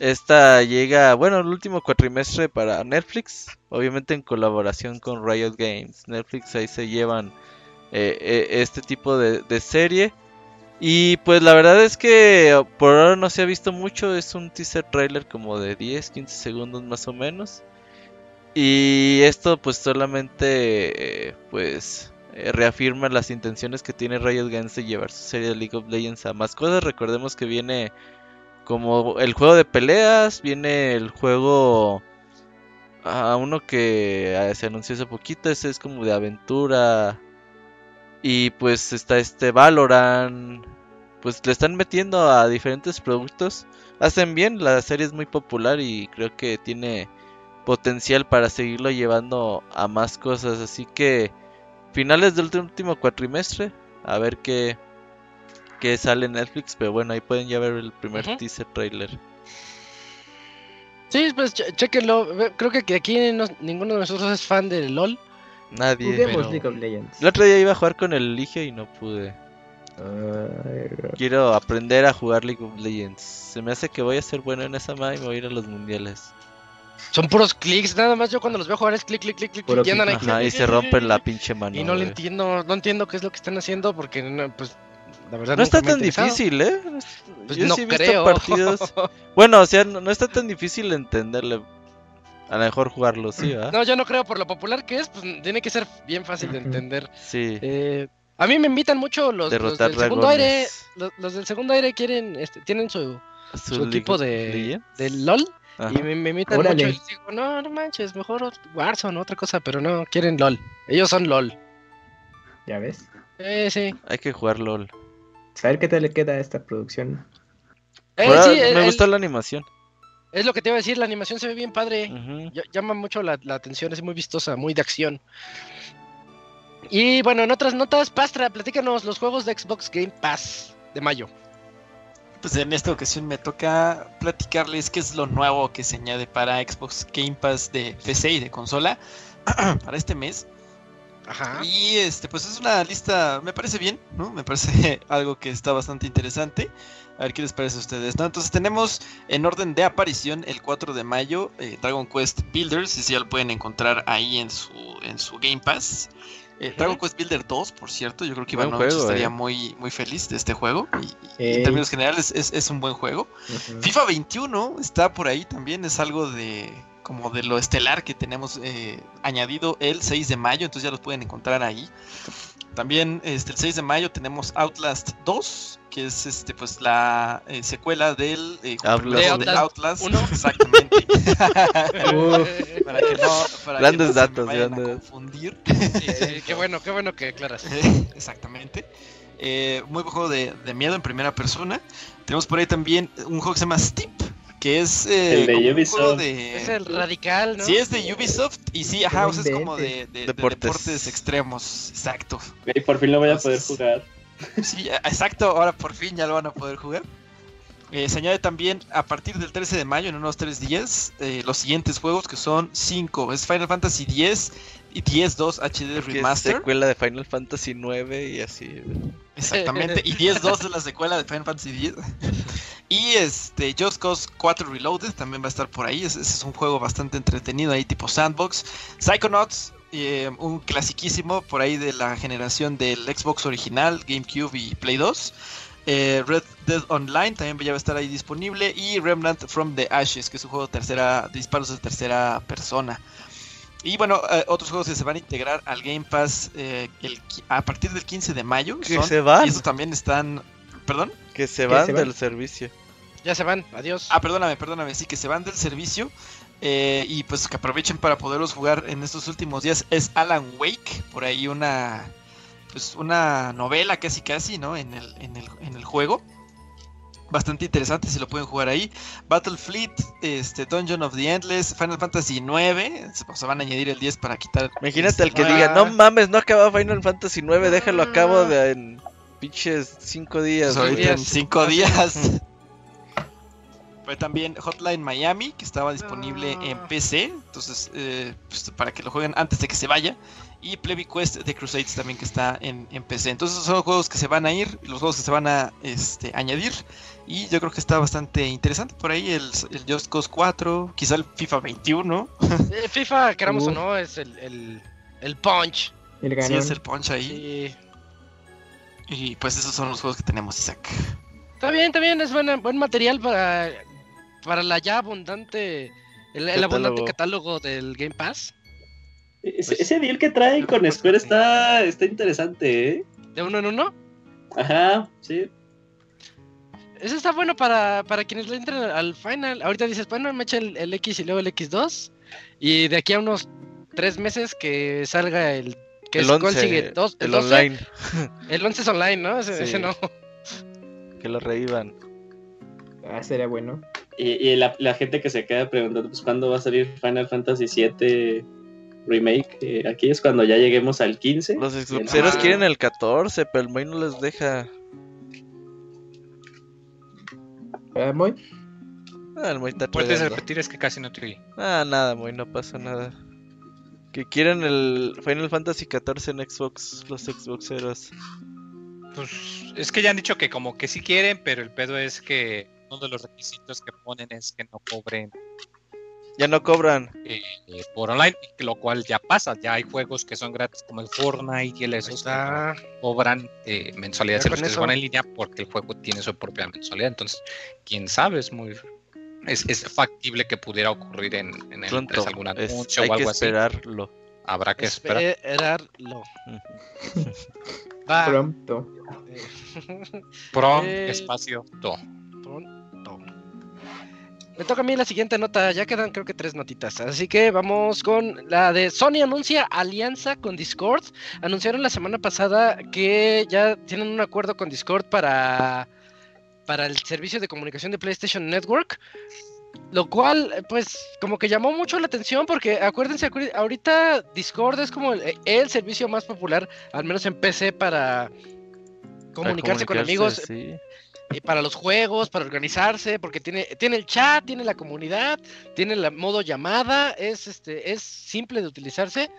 S5: Esta llega, bueno, el último cuatrimestre para Netflix, obviamente en colaboración con Riot Games. Netflix ahí se llevan eh, eh, este tipo de, serie. Y pues la verdad es que por ahora no se ha visto mucho, es un teaser trailer como de 10, 15 segundos más o menos. Y esto pues solamente eh, pues reafirma las intenciones que tiene Riot Games de llevar su serie de League of Legends a más cosas. Recordemos que viene como el juego de peleas, viene el juego a uno que ah, se anunció hace poquito, ese es como de aventura. Y pues está este Valorant. Pues le están metiendo a diferentes productos. Hacen bien, la serie es muy popular y creo que tiene potencial para seguirlo llevando a más cosas. Así que finales del último cuatrimestre, a ver qué, qué sale en Netflix. Pero bueno, ahí pueden ya ver el primer teaser trailer.
S1: Sí, pues chequenlo. Creo que aquí ninguno de nosotros es fan de LOL.
S5: Nadie. League of Legends. El otro día iba a jugar con el Lige y no pude. Quiero aprender a jugar League of Legends. Se me hace que voy a ser bueno en esa madre y me voy a ir a los mundiales.
S1: Son puros clics, nada más yo cuando los veo jugar es clic, clic, clic, clic,
S5: y andan ahí. y se rompe la pinche mano.
S1: Y no lo entiendo, no entiendo qué es lo que están haciendo porque pues la verdad
S5: no está tan difícil, ¿eh? Pues yo no sí he visto partidos. bueno, o sea, no, está tan difícil entenderle. A lo mejor jugarlo, sí, ¿verdad?
S1: No, yo no creo por lo popular que es, pues tiene que ser bien fácil de entender.
S5: Sí.
S1: Eh, a mí me invitan mucho los, los del segundo aire. Los, del segundo aire quieren, este, tienen su, su, equipo de, de LOL. Y me, me invitan mucho y digo, no, no manches, mejor Warzone, otra cosa, pero no, quieren LOL. Ellos son LOL.
S3: ¿Ya ves?
S1: Eh, sí.
S5: Hay que jugar LOL.
S3: Saber qué tal le queda a esta producción.
S5: Eh, me gustó la animación.
S1: Es lo que te iba a decir, la animación se ve bien padre. Llama mucho la, atención, es muy vistosa, muy de acción. Y bueno, en otras notas, Pastra, platícanos los juegos de Xbox Game Pass de mayo.
S7: Pues en esta ocasión me toca platicarles qué es lo nuevo que se añade para Xbox Game Pass de PC y de consola para este mes. Ajá. Y este, pues es una lista, me parece bien, ¿no? Me parece algo que está bastante interesante. A ver qué les parece a ustedes, ¿no? Entonces tenemos en orden de aparición el 4 de mayo eh, Dragon Quest Builders, y si ya lo pueden encontrar ahí en su, en su Game Pass. Eh, Dragon Quest Builder 2, por cierto, yo creo que Iván estaría eh. muy, muy feliz de este juego. Y, en términos generales es, un buen juego. FIFA 21 está por ahí también, es algo de como de lo estelar que tenemos eh, añadido el 6 de mayo, entonces ya los pueden encontrar ahí. También este, el 6 de mayo tenemos Outlast 2, que es este pues la eh, secuela del
S5: eh, Outlast,
S7: 1. Exactamente. para que no, para
S5: grandes
S7: que
S5: no datos,
S7: se me a confundir.
S1: Sí, qué bueno, qué bueno que aclaras.
S7: Exactamente. Eh, muy buen juego de, de, miedo en primera persona. Tenemos por ahí también un juego que se llama Steep, que es
S4: eh, el de Ubisoft.
S1: Es el radical, ¿no?
S7: Sí, es de Ubisoft y sí, ajá, o sea, es como de, deportes. extremos, exacto.
S4: Y por fin lo voy a poder jugar.
S7: Sí, exacto, ahora por fin ya lo van a poder jugar. Eh, se añade también a partir del 13 de mayo, en unos 3 días, eh, los siguientes juegos que son 5. Es Final Fantasy X y 10-2 HD Remaster.
S5: Es secuela de Final Fantasy 9 y así.
S7: Exactamente, y 10-2 de la secuela de Final Fantasy X. Y este, Just Cause 4 Reloaded también va a estar por ahí. Ese es, un juego bastante entretenido ahí, tipo Sandbox. Psychonauts, eh, un clasiquísimo por ahí de la generación del Xbox original, GameCube y Play 2. Eh, Red Dead Online también ya va a estar ahí disponible. Y Remnant from the Ashes, que es un juego de, tercera, de disparos de tercera persona. Y bueno, eh, otros juegos que se van a integrar al Game Pass a partir del 15 de mayo.
S5: Que se van.
S7: Y estos también están. ¿Perdón?
S5: Que se van del servicio.
S1: Ya se van, adiós.
S7: Ah, perdóname, perdóname, sí, que se van del servicio. Eh, y pues que aprovechen para poderlos jugar en estos últimos días. Es Alan Wake, por ahí una pues una novela casi casi, ¿no? En el, en el, en el juego. Bastante interesante si lo pueden jugar ahí. Battlefleet, este, Dungeon of the Endless, Final Fantasy 9. Se, van a añadir el 10 para quitar.
S5: Imagínate el que diga, no mames, no acababa Final Fantasy 9, déjalo a cabo de en pinches 5 días.
S7: Pues en 5 días. también Hotline Miami, que estaba disponible en ah. PC, entonces eh, pues, para que lo jueguen antes de que se vaya. Y Plebby Quest de Crusades también que está en, PC. Entonces son los juegos que se van a ir, los juegos que se van a este, añadir. Y yo creo que está bastante interesante por ahí el, Just Cause 4, quizá el FIFA 21.
S1: FIFA, queramos o no, es el, el, punch.
S7: El sí, es el punch ahí. Y pues esos son los juegos que tenemos, Isaac.
S1: Está bien, está bien, es buen material para, para la ya abundante, el, abundante catálogo del Game Pass.
S4: Ese, pues, deal que traen con Square está, está interesante, ¿eh?
S1: ¿De uno en uno?
S4: Ajá, sí.
S1: Eso está bueno para, para quienes le entren al final. Ahorita dices, bueno, me echa el, X y luego el X2. Y de aquí a unos tres meses que salga el. Que
S5: el 11,
S1: dos,
S5: el, online.
S1: El 11 es online, ¿no? Ese, no.
S5: Que lo revivan.
S3: Ah, sería bueno.
S4: Y, la, la, gente que se queda preguntando, pues, ¿cuándo va a salir Final Fantasy VII Remake? Eh, aquí es cuando ya lleguemos al 15.
S5: Los Xboxeros quieren el 14, pero el May no les deja.
S3: ¿Eh, Moy?
S5: Ah, el Moy está
S6: Puedes repetir, es que casi no te oí.
S5: Ah, nada, Moy, no pasa nada. Que quieren el Final Fantasy XIV en Xbox, los Xboxeros.
S6: Pues es que ya han dicho que como que sí quieren, pero el pedo es que uno de los requisitos que ponen es que no cobren.
S5: Ya no cobran.
S6: Eh, eh, por online, lo cual ya pasa. Ya hay juegos que son gratis como el Fortnite y el esos cobran eh, mensualidad se van en línea porque el juego tiene su propia mensualidad. Entonces, quién sabe, es muy es, es factible que pudiera ocurrir en, en el
S5: Pronto,
S6: algún
S5: anuncio o algo que esperarlo.
S6: Habrá que esperar.
S1: Esperarlo.
S3: Pronto.
S6: Prom, espacio, to.
S1: Pronto. Me toca a mí la siguiente nota, ya quedan creo que tres notitas, así que vamos con la de Sony anuncia alianza con Discord. Anunciaron la semana pasada que ya tienen un acuerdo con Discord para para el servicio de comunicación de PlayStation Network. Lo cual, pues, como que llamó mucho la atención porque acuérdense, ahorita Discord es como el, servicio más popular, al menos en PC, para comunicarse, con amigos. Y para los juegos, para organizarse, porque tiene, tiene el chat, tiene la comunidad, tiene el modo llamada, es este, es simple de utilizarse.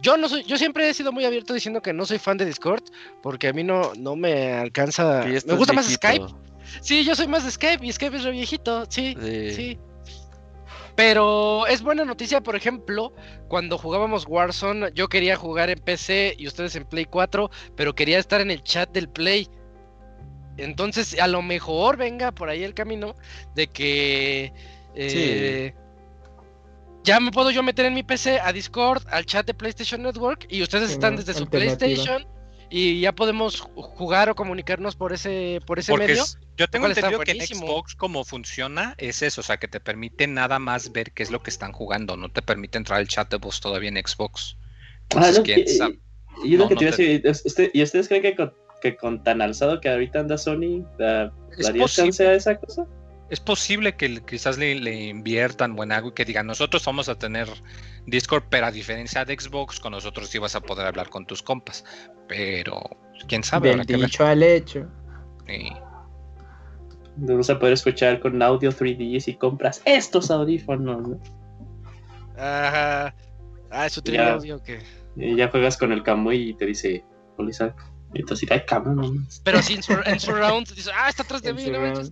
S1: Yo no soy, yo siempre he sido muy abierto diciendo que no soy fan de Discord, porque a mí no, no me alcanza. Me gusta más Skype. Sí, yo soy más de Skype y Skype es re viejito, sí, sí, Pero es buena noticia, por ejemplo, cuando jugábamos Warzone, yo quería jugar en PC y ustedes en Play 4, pero quería estar en el chat del Play. Entonces, a lo mejor venga por ahí el camino de que eh, ya me puedo yo meter en mi PC a Discord, al chat de PlayStation Network y ustedes están desde su PlayStation y ya podemos jugar o comunicarnos por ese por ese medio.
S6: Yo tengo entendido que en Xbox como funciona es eso, o sea, que te permite nada más ver qué es lo que están jugando, no te permite entrar al chat de voz todavía en Xbox.
S4: ah, no, y, lo que te iba a decir, ¿y ustedes creen que con, que con tan alzado que ahorita anda Sony, daría chance a esa cosa?
S6: Es posible que quizás le, le inviertan o en algo y que digan, nosotros vamos a tener Discord, pero a diferencia de Xbox, con nosotros sí vas a poder hablar con tus compas. Pero, quién sabe.
S3: Del dicho al hecho.
S4: Sí. Vamos a poder escuchar con audio 3D si compras estos audífonos. ¿no?
S1: Ajá. Ah, eso tiene audio que.
S4: Y ya juegas con el Camuy y te dice, Isaac. Y entonces, ay, cabrón.
S1: Pero si en, surround dice, ah, está atrás de mí, no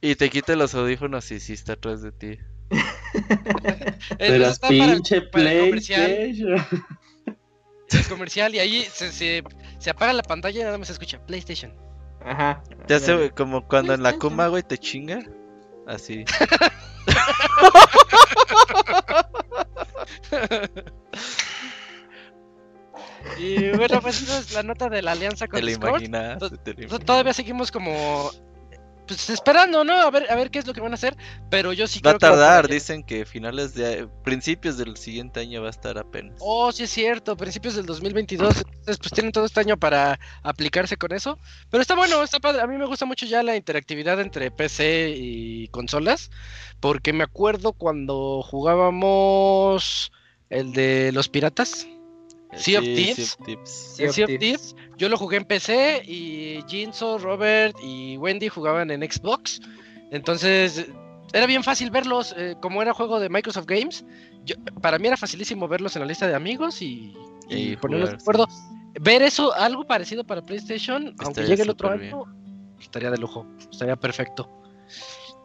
S5: Y te quita los audífonos y sí está atrás de ti.
S4: Pero pinche play.
S1: Es comercial y ahí se, se, se, apaga la pantalla y nada más se escucha PlayStation.
S3: Ajá.
S5: Ya sé, como cuando en la Kuma, güey, te chinga. Así.
S1: y bueno, pues esa es la nota de la alianza con
S5: te
S1: Discord.
S5: Todavía
S1: seguimos como pues esperando, ¿no? A ver, a ver qué es lo que van a hacer, pero yo sí
S5: va a tardar, dicen que finales de principios del siguiente año va a estar apenas.
S1: Oh, sí es cierto, principios del 2022, entonces pues tienen todo este año para aplicarse con eso, pero está bueno, está padre, a mí me gusta mucho ya la interactividad entre PC y consolas, porque me acuerdo cuando jugábamos el de los piratas, Sea of Thieves. Sea of Thieves. Yo lo jugué en PC y Jinso, Robert y Wendy jugaban en Xbox. Entonces era bien fácil verlos, eh, como era juego de Microsoft Games. para mí era facilísimo verlos en la lista de amigos y, ponerlos de acuerdo. Ver eso, algo parecido para PlayStation, aunque llegue el otro año, estaría de lujo, estaría perfecto.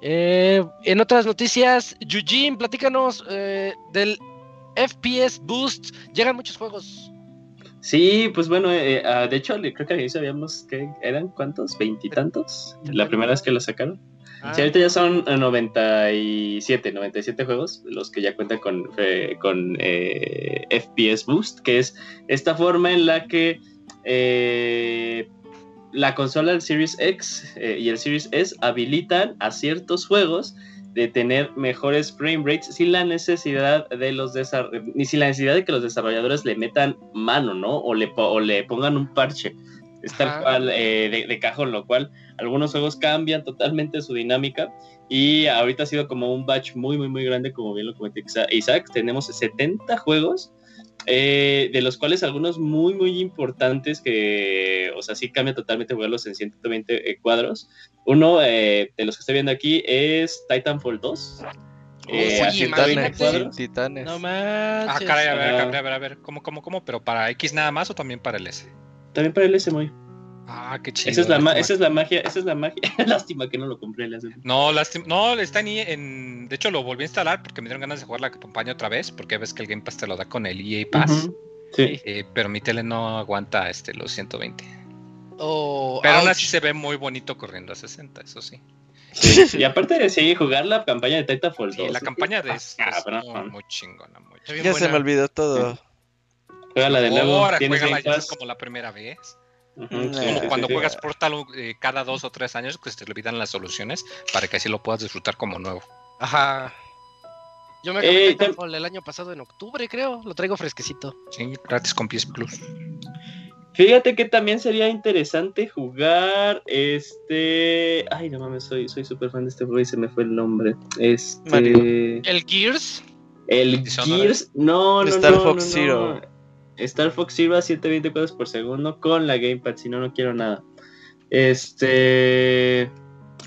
S1: Eh, en otras noticias, Eugene, platícanos eh, del FPS Boost. Llegan muchos juegos.
S4: Sí, pues bueno, eh, ah, de hecho, creo que sabíamos que eran cuántos, veintitantos, la primera vez que lo sacaron. Ah. Sí, ahorita ya son 97, 97 juegos los que ya cuentan con, eh, con eh, FPS Boost, que es esta forma en la que la consola del Series X y el Series S habilitan a ciertos juegos de tener mejores frame rates sin la necesidad de los ni sin la necesidad de que los desarrolladores le metan mano, ¿no? O le, le pongan un parche. Es tal cual eh, de, cajón, lo cual algunos juegos cambian totalmente su dinámica y ahorita ha sido como un batch muy, muy, muy grande, como bien lo comenté Isaac. Tenemos 70 juegos eh, de los cuales algunos muy, muy importantes que, o sea, sí cambia totalmente jugarlos en 120 eh, cuadros. Uno eh, de los que estoy viendo aquí es Titanfall 2.
S5: Eh, titanes,
S6: titanes. No manches. Ah, caray, a ver, a ver, a ver, a ver, ¿cómo, cómo, cómo? ¿Pero para X nada más o también para el S?
S4: También para el S, muy.
S6: Ah, qué chido.
S4: Esa es la, esa es la magia, esa es la magia. lástima que no lo compré.
S6: No, lástima, no, está ni en, De hecho, lo volví a instalar porque me dieron ganas de jugar la campaña otra vez, porque ves que el Game Pass te lo da con el EA Pass.
S4: Sí.
S6: Eh, pero mi tele no aguanta este los 120. pero aún así se ve muy bonito corriendo a 60, eso sí.
S4: y aparte de sí, jugar la campaña de Titanfall 2.
S6: Sí, la campaña de es, muy, chingona. Muy
S5: Ya se me olvidó todo.
S4: Juega la de nuevo.
S6: Ahora, juega la como la primera vez como cuando juegas Portal eh, cada dos o tres años, pues te olvidan las soluciones para que así lo puedas disfrutar como nuevo.
S1: Ajá. Yo me acabé eh, el año pasado en octubre, creo. Lo traigo fresquecito.
S6: Sí, gratis con PS Plus.
S4: Fíjate que también sería interesante jugar este. Ay, no mames, soy súper fan de este juego y se me fue el nombre. Este.
S1: ¿El Gears?
S4: El Gears. No, no,
S5: Star
S4: no,
S5: Fox Zero.
S4: Star Fox Zero a 120 cuadros por segundo con la Gamepad, si no, no quiero nada. Este.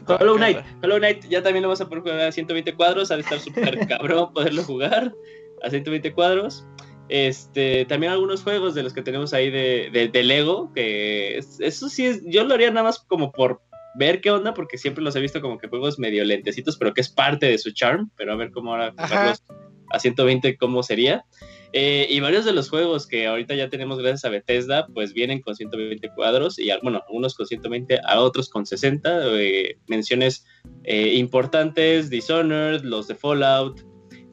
S4: Hollow Knight, Hollow Knight ya también lo vas a poder jugar a 120 cuadros, ha de estar súper cabrón poderlo jugar a 120 cuadros. Este, también algunos juegos de los que tenemos ahí de, de, Lego, que eso sí es, yo lo haría nada más como por ver qué onda, porque siempre los he visto como que juegos medio lentecitos, pero que es parte de su charm, pero a ver cómo ahora jugarlos a 120, cómo sería. Eh, y varios de los juegos que ahorita ya tenemos gracias a Bethesda, pues vienen con 120 cuadros y bueno, algunos con 120, a otros con 60. Eh, menciones eh, importantes, Dishonored, los de Fallout.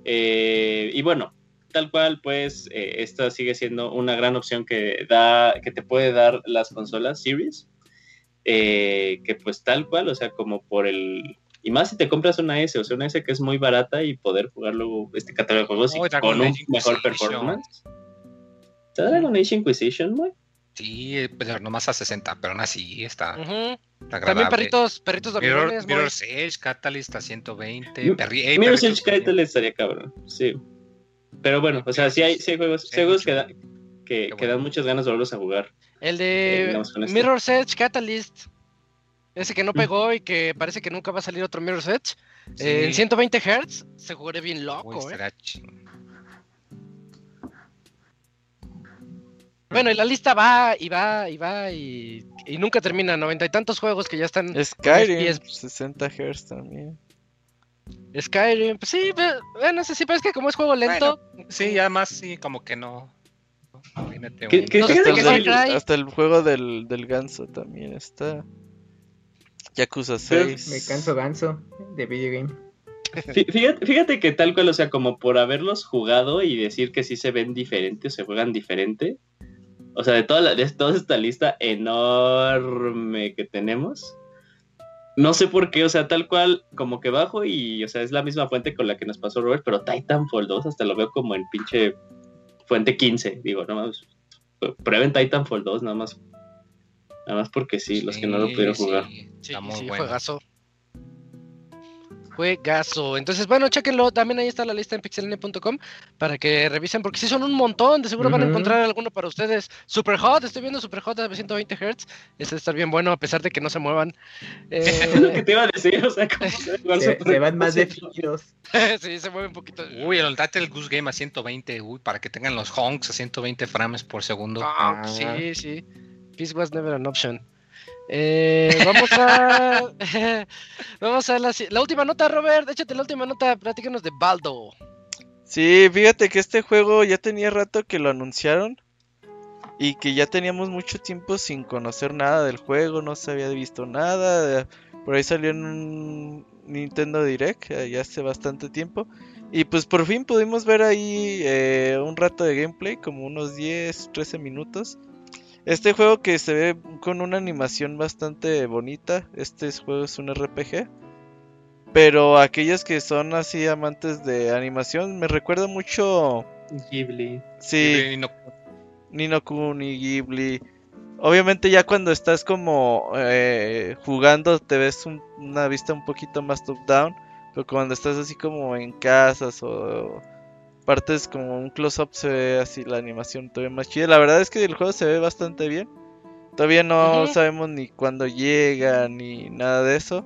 S4: y bueno, tal cual, pues esta sigue siendo una gran opción que, da, que te puede dar las consolas Series. que pues tal cual, o sea, como por el, y más si te compras una S, o sea, una S que es muy barata y poder jugar luego este catálogo de juegos con un mejor performance. ¿Está Dragon Age Inquisition, güey?
S6: Sí, pero nomás a 60, pero aún así está,
S1: También perritos, perritos de
S6: Mirror, Mirror's Edge, Catalyst a 120.
S4: Perri Mirror's Edge Catalyst estaría cabrón, sí. Pero bueno, o sea, sí hay, sí hay juegos, juegos que, que, que dan muchas ganas de volverlos a jugar.
S1: El de eh, Mirror's Edge Catalyst ese que no pegó y que parece que nunca va a salir otro Mirror's Edge. Eh, en 120 Hz se jugaría bien loco, ¿eh? Bueno, y la lista va y va y va y, nunca termina. Noventa y tantos juegos que ya están.
S5: Skyrim, 60 Hz también.
S1: Skyrim, pues sí, bueno, sí, pero es que como es juego lento.
S6: sí, además sí, como que no.
S5: hasta, el, juego del, del ganso también está. Yakuza 6.
S3: Me canso ganso de video game.
S4: Fíjate, que tal cual, o sea, como por haberlos jugado y decir que sí se ven diferentes, se juegan diferente. O sea, de toda, de toda esta lista enorme que tenemos, no sé por qué, o sea, tal cual, como que bajo y, o sea, es la misma fuente con la que nos pasó Robert, pero Titanfall 2 hasta lo veo como en pinche fuente 15, digo, no más. Prueben Titanfall 2, nada más Nada más porque sí, los que no lo pudieron jugar. Sí,
S1: sí, sí juegazo. Juegazo. Entonces, bueno, chequenlo. También ahí está la lista en pixelene.com para que revisen, porque sí son un montón. De seguro van a encontrar alguno para ustedes. Super Hot, estoy viendo Super Hot a 120 Hz. Este estar bien bueno, a pesar de que no se muevan.
S4: Eh... es lo que te iba a decir, o sea, como
S3: se, se, van más definidos.
S1: sí, se mueve un poquito.
S6: Uy, el el Goose Game a 120, uy, para que tengan los honks a 120 frames por segundo.
S1: Ah, sí, sí. Peace was never an option. Eh, vamos a. vamos a la, la, última nota, Robert. Échate la última nota. Platícanos de Baldo.
S5: Sí, fíjate que este juego ya tenía rato que lo anunciaron. y que ya teníamos mucho tiempo sin conocer nada del juego, no se había visto nada. Por ahí salió en un Nintendo Direct eh, ya hace bastante tiempo. Y pues por fin pudimos ver ahí eh, un rato de gameplay, como unos 10, 13 minutos. Este juego que se ve con una animación bastante bonita. Este juego es un RPG. Pero aquellos que son así amantes de animación, me recuerda mucho.
S4: Ghibli.
S5: Sí. Nino Kuni, Ghibli. Obviamente ya cuando estás como eh, jugando te ves una vista un poquito más top down, pero cuando estás así como en casas o partes como un close up se ve así la animación todavía más chida. La verdad es que el juego se ve bastante bien. Todavía no sabemos ni cuándo llega ni nada de eso,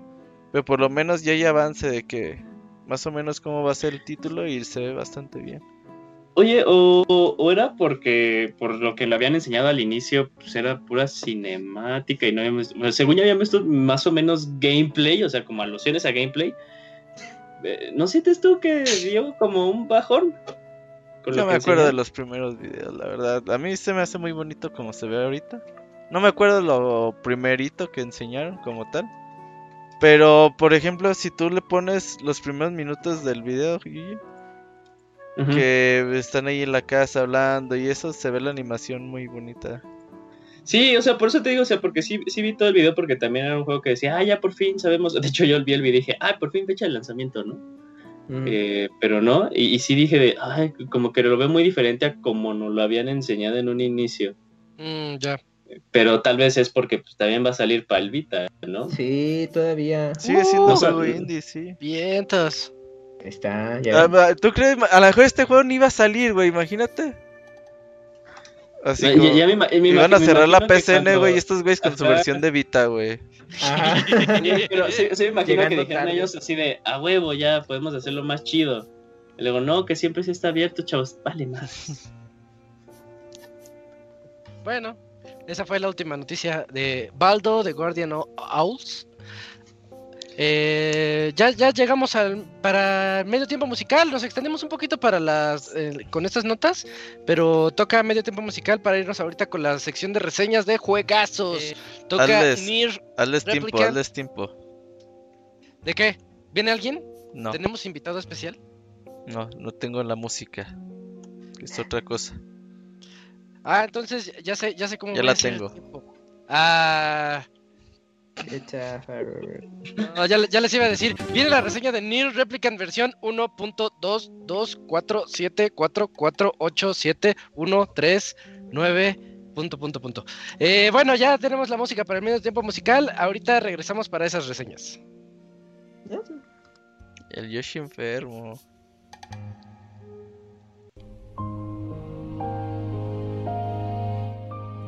S5: pero por lo menos ya hay avance de que más o menos cómo va a ser el título y se ve bastante bien.
S4: Oye, o, era porque por lo que le habían enseñado al inicio, pues era pura cinemática y no habíamos, según ya habíamos visto más o menos gameplay, o sea, como alusiones a gameplay. Eh, ¿No sientes tú que dio como un bajón?
S5: no me acuerdo de los primeros videos, la verdad. A mí se me hace muy bonito como se ve ahorita. No me acuerdo lo primerito que enseñaron como tal. Pero, por ejemplo, si tú le pones los primeros minutos del video, que están ahí en la casa hablando y eso se ve la animación muy bonita.
S4: Sí, o sea, por eso te digo, o sea, porque sí, sí vi todo el video porque también era un juego que decía, ah, ya por fin sabemos, de hecho yo vi el video y dije, ah, por fin fecha de lanzamiento, ¿no? Eh, pero no, y, sí dije de, ay, como que lo veo muy diferente a como nos lo habían enseñado en un inicio.
S1: Mm, ya.
S4: Pero tal vez es porque pues, también va a salir Palvita, ¿no?
S3: Sí, todavía.
S5: Sigue siendo uh, indie, sí.
S1: Vientos.
S3: Está, ya.
S5: Ah, ¿Tú crees? A lo mejor este juego ni iba a salir, güey, imagínate. Así como, ya, iban a cerrar la PCN, güey, y estos güeyes con su versión de Vita, güey.
S4: pero sí, me imagino que dijeron ellos así de, a huevo, ya podemos hacerlo más chido. Y luego, no, que siempre se está abierto, chavos. Vale, más.
S1: Bueno, esa fue la última noticia de Baldo, de Guardian Owls. Eh, ya, ya llegamos al para medio tiempo musical, nos extendemos un poquito para las eh, con estas notas, pero toca medio tiempo musical para irnos ahorita con la sección de reseñas de juegazos. Eh, toca
S5: Nier tiempo, tiempo.
S1: ¿De qué? ¿Viene alguien?
S5: No.
S1: ¿Tenemos invitado especial?
S5: No, no tengo la música. Es otra cosa.
S1: Ah, entonces ya sé, ya sé cómo.
S5: Ya la tengo.
S1: Ah ya, les iba a decir, viene la reseña de Nier Replicant versión 1.22474487139 punto punto punto. Eh, bueno, ya tenemos la música para el medio tiempo musical. Ahorita regresamos para esas reseñas.
S5: El Yoshi enfermo.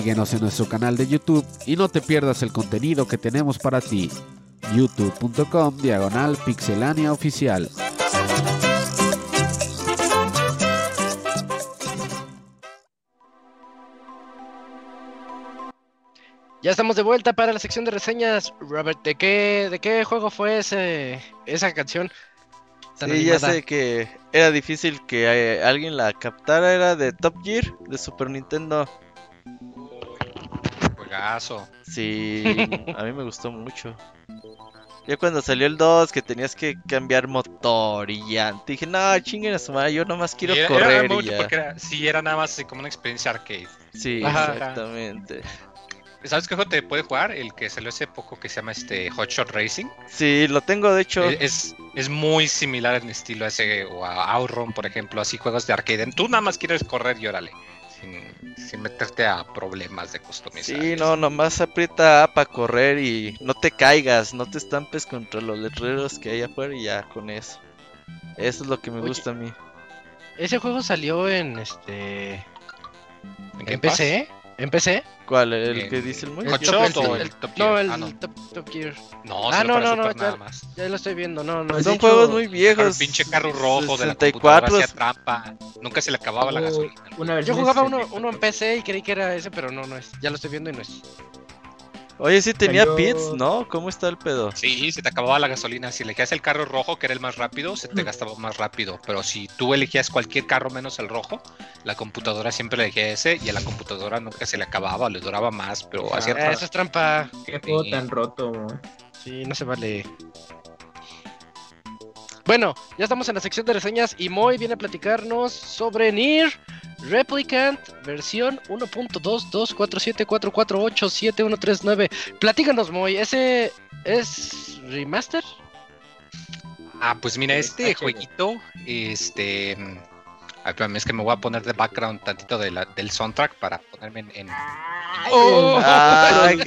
S2: Síguenos en nuestro canal de YouTube y no te pierdas el contenido que tenemos para ti. youtube.com diagonal pixelania oficial.
S1: Ya estamos de vuelta para la sección de reseñas. Robert, ¿de qué, de qué juego fue ese, esa canción?
S5: Sí, ya sé que era difícil que eh, alguien la captara. Era de Top Gear, de Super Nintendo.
S6: Juegazo.
S5: Sí, a mí me gustó mucho. Ya cuando salió el 2, que tenías que cambiar motor y ya. Dije, no, chinguen a su madre, yo nomás quiero correr. y ya.
S6: Porque sí, era nada más como una experiencia arcade.
S5: Sí, exactamente.
S6: ¿Sabes qué juego te puede jugar? El que salió hace poco que se llama este Hotshot Racing.
S5: Sí, lo tengo de hecho.
S6: Es, es muy similar en estilo a ese o a Outrun, por ejemplo, así juegos de arcade. Tú nada más quieres correr y órale. Sin, meterte a problemas de customización.
S5: Sí, no, nomás aprieta A para correr y no te caigas, no te estampes contra los letreros que hay afuera y ya con eso. Eso es lo que me gusta a mí.
S1: Ese juego salió en este. ¿En, PC? ¿En PC?
S5: ¿Cuál? ¿El que dice el muy?
S1: ¿El, el, Top Gear? No, el ah, no. Top, top, Gear. No, ah, no, no, no, ya, ya, lo estoy viendo. No, no.
S5: Son juegos muy viejos.
S6: El pinche carro rojo 64. de la trampa. Nunca se le acababa la gasolina.
S1: Yo jugaba uno, uno en PC y creí que era ese, pero no, no es. Ya lo estoy viendo y no es.
S5: Oye, sí tenía pits, ¿no? ¿Cómo está el pedo?
S6: Sí, se te acababa la gasolina. Si elegías el carro rojo, que era el más rápido, se te mm. gastaba más rápido. Pero si tú elegías cualquier carro menos el rojo, la computadora siempre elegía ese y a la computadora nunca se le acababa, le duraba más, pero hacía
S1: ah, Eso es trampa.
S3: Qué juego tan roto.
S1: Sí, no se vale. Bueno, ya estamos en la sección de reseñas y Moy viene a platicarnos sobre Nier Replicant versión 1.22474487139. Platícanos, Moy, ¿ese es remaster?
S6: Ah, pues mira, este jueguito, este... es que me voy a poner de background tantito de la, del soundtrack para ponerme en...
S3: ¡Oh! Ay,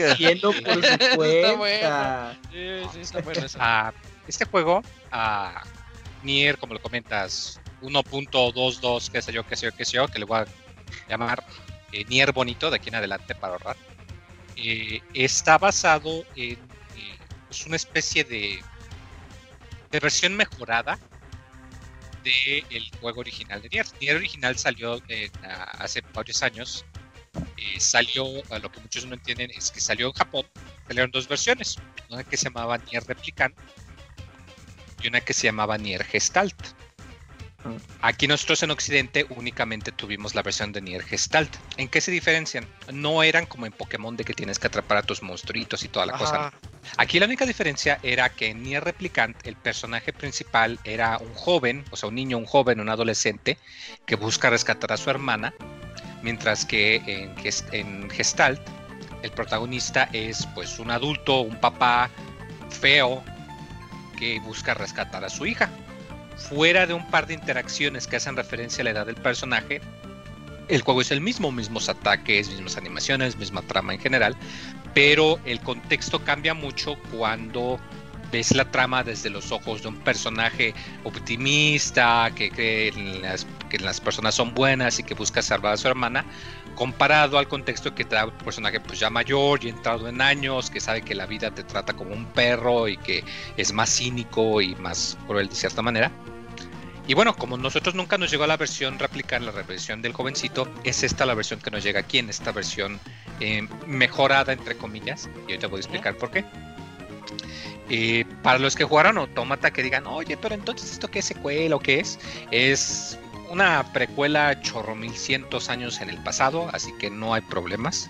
S3: por
S6: este juego, a Nier, como lo comentas, 1.22, qué sé yo, qué sé yo, qué sé yo, que le voy a llamar eh, Nier Bonito de aquí en adelante para ahorrar, eh, está basado en eh, pues una especie de, de versión mejorada del el juego original de Nier. Nier original salió hace varios años. salió, lo que muchos no entienden es que salió en Japón. Salieron dos versiones. Una que se llamaba Nier Replicant y una que se llamaba Nier Gestalt. Aquí nosotros en Occidente únicamente tuvimos la versión de Nier Gestalt. ¿En qué se diferencian? No eran como en Pokémon de que tienes que atrapar a tus monstruitos y toda la cosa. Aquí la única diferencia era que en Nier Replicant el personaje principal era un joven, o sea, un niño, un joven, un adolescente que busca rescatar a su hermana, mientras que en, en Gestalt el protagonista es pues un adulto, un papá feo que busca rescatar a su hija. Fuera de un par de interacciones que hacen referencia a la edad del personaje, el juego es el mismo, mismos ataques, mismas animaciones, misma trama en general, pero el contexto cambia mucho cuando ves la trama desde los ojos de un personaje optimista, que cree que las personas son buenas y que busca salvar a su hermana, comparado al contexto que da un personaje pues ya mayor y entrado en años, que sabe que la vida te trata como un perro y que es más cínico y más cruel de cierta manera. Y bueno, como nosotros nunca nos llegó la versión replicar la versión del jovencito, es esta la versión que nos llega aquí en esta versión eh, mejorada entre comillas. Y ahorita voy a explicar por qué. Eh, para los que jugaron Automata que digan, oye, pero entonces esto qué es secuela o qué es, es una precuela chorro mil cientos años en el pasado, así que no hay problemas.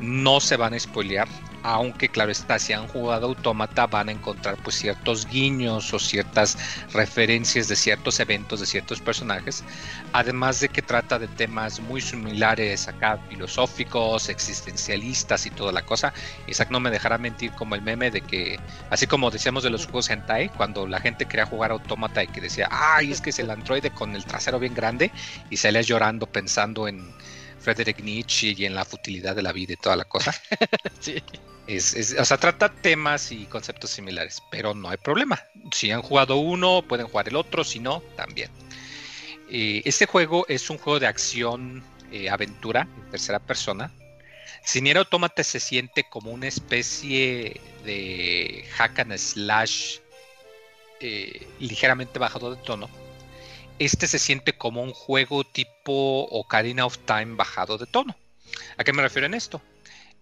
S6: No se van a spoilear, aunque claro está, si han jugado Autómata van a encontrar pues ciertos guiños o ciertas referencias de ciertos eventos, de ciertos personajes. Además de que trata de temas muy similares acá, filosóficos, existencialistas y toda la cosa. Isaac no me dejará mentir como el meme de que, así como decíamos de los juegos hentai, cuando la gente quería jugar Autómata y que decía, ay, es que es el androide con el trasero bien grande y salías llorando pensando en Frederick Nietzsche y en la futilidad de la vida y toda la cosa. sí. Es, o sea, trata temas y conceptos similares, pero no hay problema. Si han jugado uno, pueden jugar el otro, si no, también. Eh, este juego es un juego de acción, eh, aventura, en tercera persona. Si Nier Automata se siente como una especie de hack and slash eh, ligeramente bajado de tono, este se siente como un juego tipo Ocarina of Time bajado de tono. ¿A qué me refiero en esto?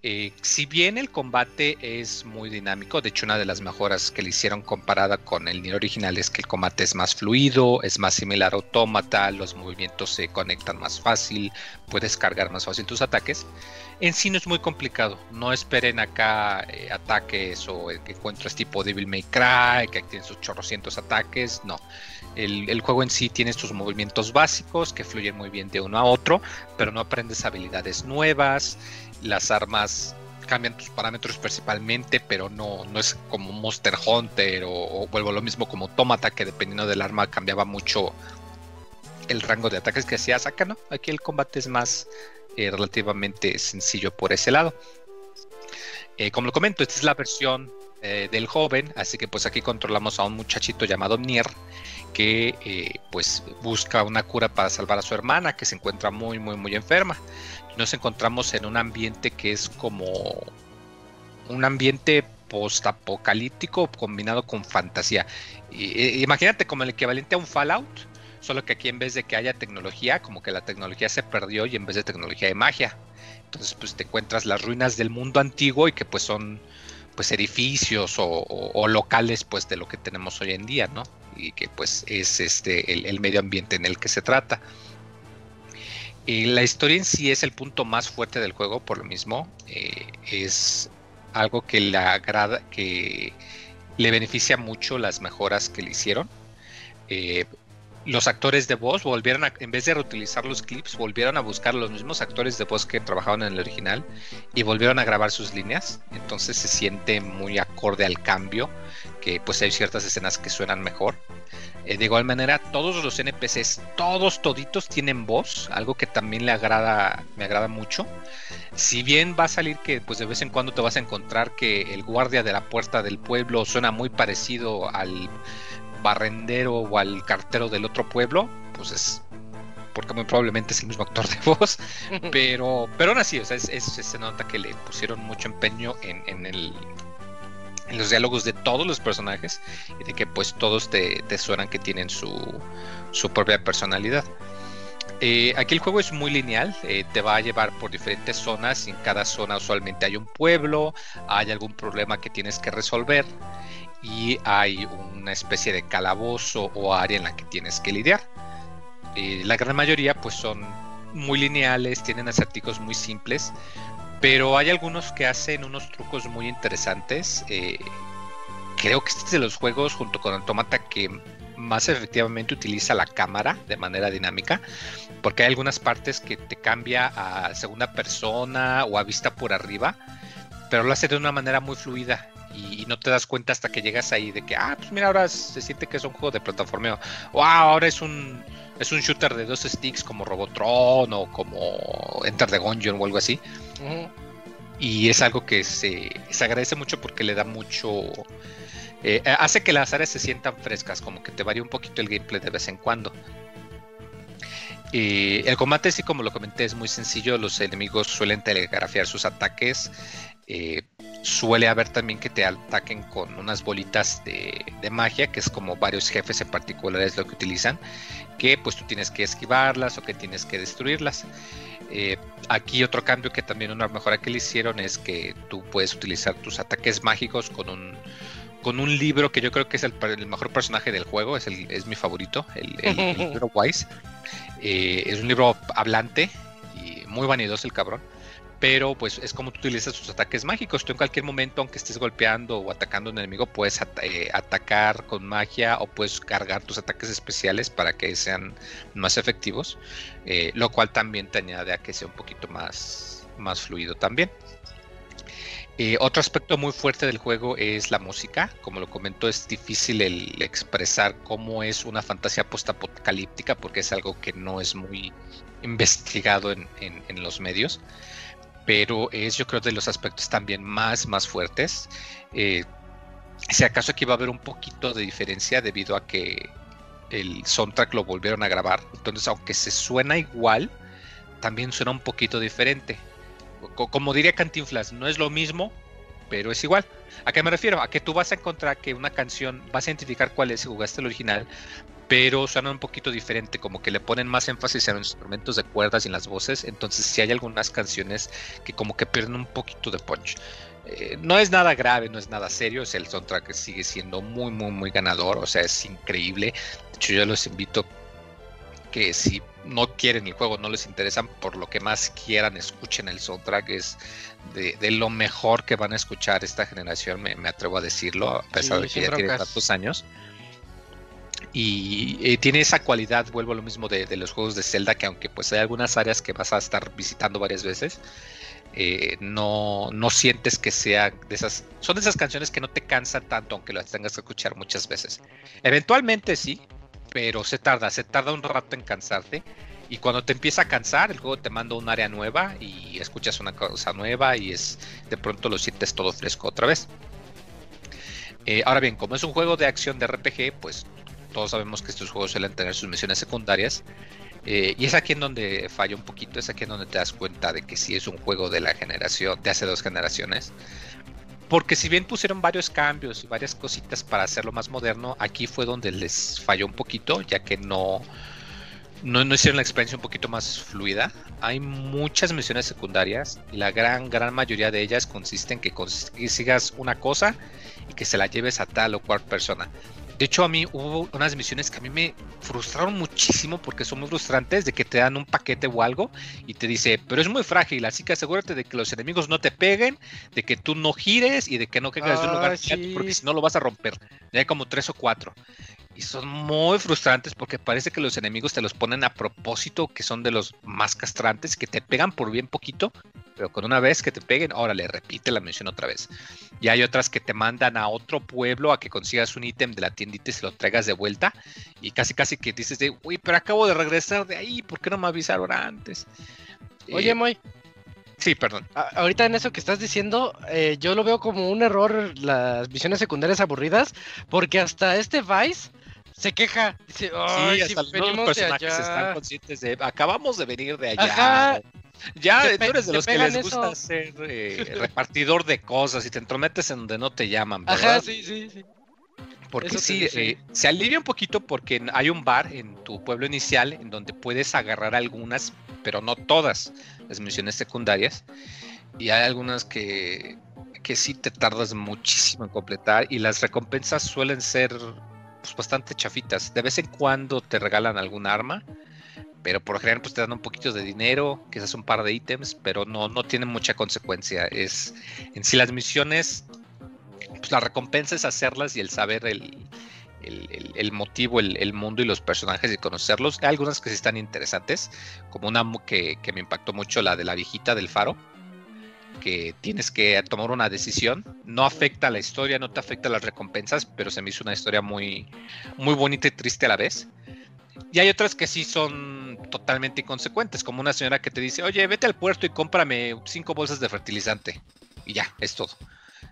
S6: Eh, si bien el combate es muy dinámico, de hecho una de las mejoras que le hicieron comparada con el Nier original es que el combate es más fluido, es más similar a Automata, los movimientos se conectan más fácil, puedes cargar más fácil tus ataques. En sí no es muy complicado, no esperen acá eh, ataques o que encuentres tipo Devil May Cry, que tienen sus chorrocientos ataques, no. El, juego en sí tiene sus movimientos básicos que fluyen muy bien de uno a otro, pero no aprendes habilidades nuevas las armas cambian tus parámetros principalmente, pero no, no es como Monster Hunter o, vuelvo lo mismo como Automata, que dependiendo del arma cambiaba mucho el rango de ataques que hacías acá, ¿no? Aquí el combate es más eh, relativamente sencillo por ese lado. Eh, como lo comento, esta es la versión eh, del joven, así que pues aquí controlamos a un muchachito llamado Nier que pues busca una cura para salvar a su hermana que se encuentra muy muy muy enferma nos encontramos en un ambiente que es como un ambiente post-apocalíptico combinado con fantasía. imagínate como el equivalente a un Fallout, solo que aquí en vez de que haya tecnología, como que la tecnología se perdió y en vez de tecnología hay magia. Entonces pues te encuentras las ruinas del mundo antiguo y que pues son pues edificios o, locales pues de lo que tenemos hoy en día, ¿no? Y que pues es este el medio ambiente en el que se trata la historia en sí es el punto más fuerte del juego, por lo mismo. Eh, es algo que le agrada, que le beneficia mucho las mejoras que le hicieron. Eh, los actores de voz volvieron a, en vez de reutilizar los clips, volvieron a buscar los mismos actores de voz que trabajaban en el original y volvieron a grabar sus líneas. Entonces se siente muy acorde al cambio, que pues hay ciertas escenas que suenan mejor. Eh, de igual manera, todos los NPCs, todos toditos tienen voz, algo que también le agrada, me agrada mucho. Si bien va a salir que pues de vez en cuando te vas a encontrar que el guardia de la puerta del pueblo suena muy parecido al barrendero o al cartero del otro pueblo, pues es porque muy probablemente es el mismo actor de voz, pero, pero aún así, o sea, se nota que le pusieron mucho empeño en el, en los diálogos de todos los personajes y de que pues todos te, suenan que tienen su, su propia personalidad. Eh, aquí el juego es muy lineal, eh, te va a llevar por diferentes zonas y en cada zona usualmente hay un pueblo, hay algún problema que tienes que resolver y hay una especie de calabozo o área en la que tienes que lidiar. La gran mayoría pues son muy lineales, tienen acertijos muy simples, pero hay algunos que hacen unos trucos muy interesantes. Eh, creo que este es de los juegos, junto con Automata, que más efectivamente utiliza la cámara de manera dinámica, porque hay algunas partes que te cambia a segunda persona o a vista por arriba, pero lo hace de una manera muy fluida y, no te das cuenta hasta que llegas ahí de que, ah, pues mira, ahora se siente que es un juego de plataformeo, wow, ahora es un, es un shooter de dos sticks como Robotron o como Enter the Gungeon o algo así. Y es algo que se, agradece mucho porque le da mucho... Eh, hace que las áreas se sientan frescas, como que te varía un poquito el gameplay de vez en cuando. Eh, el combate, sí, como lo comenté, es muy sencillo. Los enemigos suelen telegrafiar sus ataques. Eh, suele haber también que te ataquen con unas bolitas de, de, magia, que es como varios jefes en particular es lo que utilizan, que pues tú tienes que esquivarlas o que tienes que destruirlas. Eh, aquí otro cambio que también una mejora que le hicieron es que tú puedes utilizar tus ataques mágicos con un con un libro que yo creo que es el, mejor personaje del juego, es, el, es mi favorito, el, libro Wise. Eh, es un libro hablante y muy vanidoso el cabrón pero pues es como tú utilizas tus ataques mágicos. Tú en cualquier momento, aunque estés golpeando o atacando a un enemigo, puedes eh, atacar con magia o puedes cargar tus ataques especiales para que sean más efectivos, eh, lo cual también te añade a que sea un poquito más, más fluido también. Eh, otro aspecto muy fuerte del juego es la música. Como lo comentó, es difícil expresar cómo es una fantasía postapocalíptica porque es algo que no es muy investigado en, en los medios pero es yo creo de los aspectos también más, más fuertes. Eh, si acaso aquí va a haber un poquito de diferencia debido a que el soundtrack lo volvieron a grabar, entonces aunque se suena igual, también suena un poquito diferente. como diría Cantinflas, no es lo mismo, pero es igual. ¿A qué me refiero? A que tú vas a encontrar que una canción, vas a identificar cuál es si jugaste el original, pero suena un poquito diferente, como que le ponen más énfasis en los instrumentos de cuerdas y en las voces, entonces sí hay algunas canciones que como que pierden un poquito de punch. Eh, no es nada grave, no es nada serio, el soundtrack sigue siendo muy, muy, muy ganador, o sea, es increíble. De hecho, yo los invito que si no quieren el juego, no les interesan, por lo que más quieran, escuchen el soundtrack, es de, lo mejor que van a escuchar esta generación, me, atrevo a decirlo, a pesar de que ya tiene tantos años. Y tiene esa cualidad, vuelvo a lo mismo de, los juegos de Zelda, que aunque pues hay algunas áreas que vas a estar visitando varias veces, eh, no, no sientes que sea de esas, son de esas canciones que no te cansan tanto aunque las tengas que escuchar muchas veces. Eventualmente sí, pero se tarda, se tarda un rato en cansarte. Y cuando te empieza a cansar, el juego te manda un área nueva y escuchas una cosa nueva y es de pronto lo sientes todo fresco otra vez. Eh, ahora bien, como es un juego de acción de RPG, pues todos sabemos que estos juegos suelen tener sus misiones secundarias. Eh, y es aquí en donde falla un poquito, es aquí en donde te das cuenta de que sí es un juego de la generación, de hace dos generaciones. Porque si bien pusieron varios cambios y varias cositas para hacerlo más moderno, aquí fue donde les falló un poquito, ya que no, no, hicieron la experiencia un poquito más fluida. Hay muchas misiones secundarias y la gran, gran mayoría de ellas consisten en que consigas una cosa y que se la lleves a tal o cual persona. De hecho, a mí hubo unas misiones que a mí me frustraron muchísimo porque son muy frustrantes de que te dan un paquete o algo y te dice, pero es muy frágil, así que asegúrate de que los enemigos no te peguen, de que tú no gires y de que no caigas de un lugar ah, porque si no lo vas a romper. Ya hay como tres o cuatro y son muy frustrantes porque parece que los enemigos te los ponen a propósito, que son de los más castrantes, que te pegan por bien poquito, pero con una vez que te peguen, órale, repite la misión otra vez. Y hay otras que te mandan a otro pueblo a que consigas un ítem de la tiendita y se lo traigas de vuelta, y casi casi que dices de, uy, pero acabo de regresar de ahí, ¿por qué no me avisaron antes?
S1: Oye, eh, Moy.
S6: Sí, perdón.
S1: ahorita en eso que estás diciendo, eh, yo lo veo como un error las misiones secundarias aburridas, porque hasta este Vice se queja. Dice,
S6: sí, hasta los personajes están conscientes de. Acabamos de venir de allá. Ya tú eres de los que les gusta ser eh, repartidor de cosas y te entrometes en donde no te llaman, ¿verdad?
S1: Ajá, sí, sí, sí.
S6: Porque sí, eh, se alivia un poquito porque hay un bar en tu pueblo inicial en donde puedes agarrar algunas, pero no todas las misiones secundarias. Y hay algunas que, que sí te tardas muchísimo en completar y las recompensas suelen ser pues, bastante chafitas. De vez en cuando te regalan algún arma, pero por general pues te dan un poquito de dinero, quizás un par de ítems, pero no, no tienen mucha consecuencia. Es en sí las misiones, pues la recompensa es hacerlas y el saber el, el, motivo, el, mundo y los personajes y conocerlos. Hay algunas que sí están interesantes, como una que, que me impactó mucho, la de la viejita del faro que tienes que tomar una decisión. No afecta a la historia, no te afecta a las recompensas, pero se me hizo una historia muy, muy bonita y triste a la vez. Y hay otras que sí son totalmente inconsecuentes, como una señora que te dice, oye, vete al puerto y cómprame cinco bolsas de fertilizante. Y ya, es todo.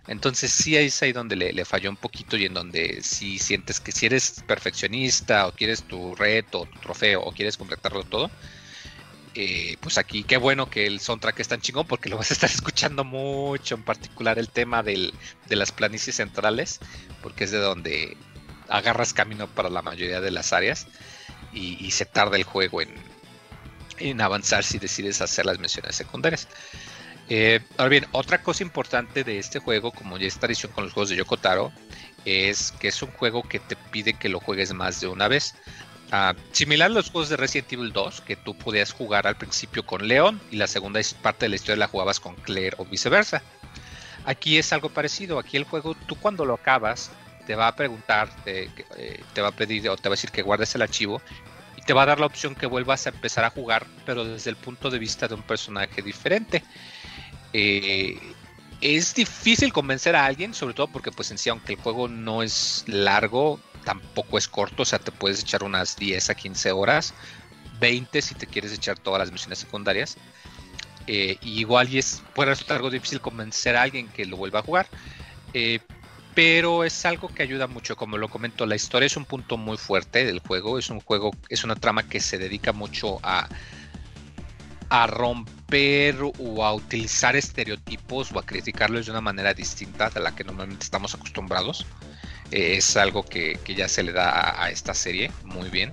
S6: Entonces sí es ahí donde le, le, falló un poquito y en donde si sientes que si eres perfeccionista o quieres tu reto, tu trofeo o quieres completarlo todo, eh, pues aquí qué bueno que el soundtrack es tan chingón porque lo vas a estar escuchando mucho, en particular el tema de las planicies centrales, porque es de donde agarras camino para la mayoría de las áreas y, se tarda el juego en, avanzar si decides hacer las misiones secundarias. Eh, ahora bien, otra cosa importante de este juego, como ya es tradición con los juegos de Yokotaro, es que es un juego que te pide que lo juegues más de una vez. Ah, similar a los juegos de Resident Evil 2, que tú podías jugar al principio con Leon y la segunda parte de la historia la jugabas con Claire o viceversa. Aquí es algo parecido. Aquí el juego, tú cuando lo acabas, te va a preguntar, te, eh, va a pedir o te va a decir que guardes el archivo y te va a dar la opción que vuelvas a empezar a jugar, pero desde el punto de vista de un personaje diferente. Eh, es difícil convencer a alguien, sobre todo porque pues en sí, aunque el juego no es largo, tampoco es corto, o sea, te puedes echar unas 10 a 15 horas, 20 si te quieres echar todas las misiones secundarias. Eh, igual y es, puede resultar algo difícil convencer a alguien que lo vuelva a jugar, eh, pero es algo que ayuda mucho, como lo comento, la historia es un punto muy fuerte del juego, es un juego, es una trama que se dedica mucho a a romper o a utilizar estereotipos o a criticarlos de una manera distinta de la que normalmente estamos acostumbrados. Es algo que, ya se le da a, esta serie muy bien.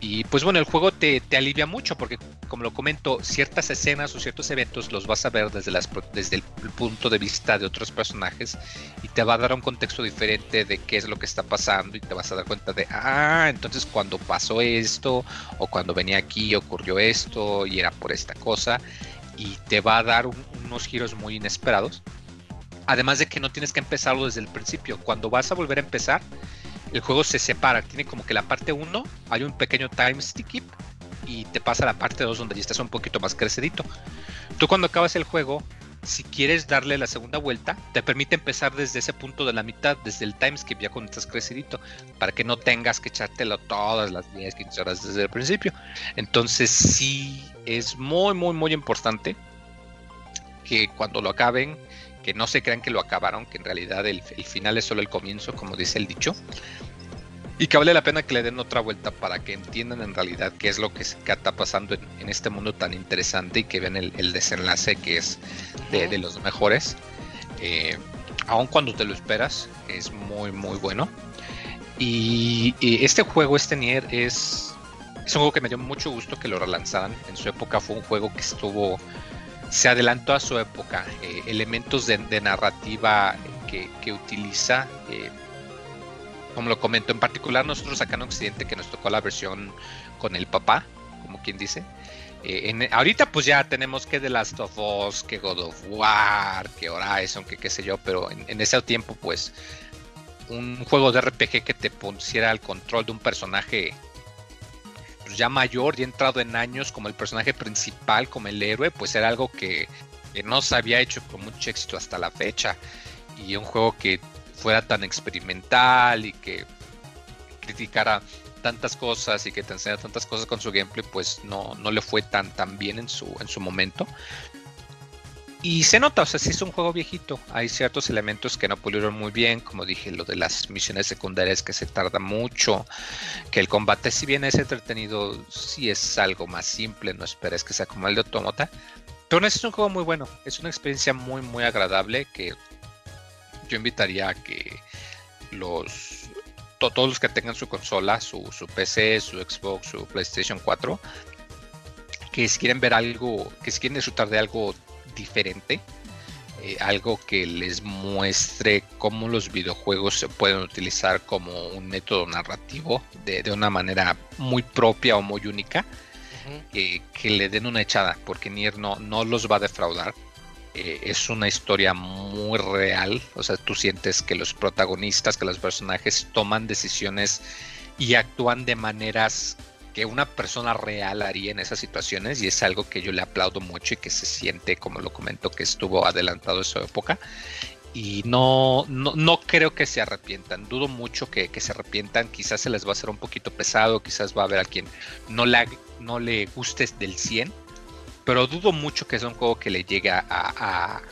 S6: Y pues bueno, el juego te, alivia mucho porque, como lo comento, ciertas escenas o ciertos eventos los vas a ver desde, las, desde el punto de vista de otros personajes y te va a dar un contexto diferente de qué es lo que está pasando y te vas a dar cuenta de, ah, entonces cuando pasó esto o cuando venía aquí ocurrió esto y era por esta cosa y te va a dar unos giros muy inesperados. Además de que no tienes que empezarlo desde el principio. Cuando vas a volver a empezar, el juego se separa. Tiene como que la parte 1, hay un pequeño time skip y te pasa la parte 2 donde ya estás un poquito más crecidito. Tú cuando acabas el juego, si quieres darle la segunda vuelta, te permite empezar desde ese punto de la mitad, desde el time skip, ya cuando estás crecidito, para que no tengas que echártelo todas las 10, 15 horas desde el principio. Entonces sí es muy, muy, muy importante que cuando lo acaben, que no se crean que lo acabaron, que en realidad el, final es solo el comienzo, como dice el dicho. Y que vale la pena que le den otra vuelta para que entiendan en realidad qué es lo que, está pasando en, este mundo tan interesante y que vean el, desenlace que es de, los mejores. Eh, aun cuando te lo esperas, es muy, muy bueno. Y, este juego, este Nier, es, es un juego que me dio mucho gusto que lo relanzaran. En su época fue un juego que estuvo se adelantó a su época. Eh, elementos de, narrativa que, utiliza, eh, como lo comento, en particular nosotros acá en Occidente que nos tocó la versión con el papá, como quien dice. Eh, ahorita pues ya tenemos que The Last of Us, que God of War, que Horizon, que qué sé yo, pero en, en ese tiempo pues un juego de RPG que te pusiera al control de un personaje pues, ya mayor y entrado en años como el personaje principal, como el héroe, pues era algo que, no se había hecho con mucho éxito hasta la fecha. Y un juego que fuera tan experimental y que criticara tantas cosas y que te enseñara tantas cosas con su gameplay, pues no, no le fue tan, tan bien en su, en su momento. Y se nota, o sea, sí es un juego viejito. Hay ciertos elementos que no pulieron muy bien, como dije, lo de las misiones secundarias que se tarda mucho, que el combate, si bien es entretenido, sí es algo más simple, no esperes que sea como el de Automata. Pero es un juego muy bueno, es una experiencia muy, muy agradable que yo invitaría a que los todos los que tengan su consola, su, su PC, su Xbox, su PlayStation 4, que si quieren ver algo, que si quieren disfrutar de algo diferente, eh, algo que les muestre cómo los videojuegos se pueden utilizar como un método narrativo de, una manera muy propia o muy única, eh, que le den una echada, porque Nier no, no los va a defraudar. Eh, es una historia muy real, o sea, tú sientes que los protagonistas, que los personajes toman decisiones y actúan de maneras que una persona real haría en esas situaciones y es algo que yo le aplaudo mucho y que se siente, como lo comento, que estuvo adelantado en su época y no, no, creo que se arrepientan, dudo mucho que, se arrepientan, quizás se les va a hacer un poquito pesado, quizás va a haber a quien no le, no le guste del 100, pero dudo mucho que sea un juego que le llegue a, a,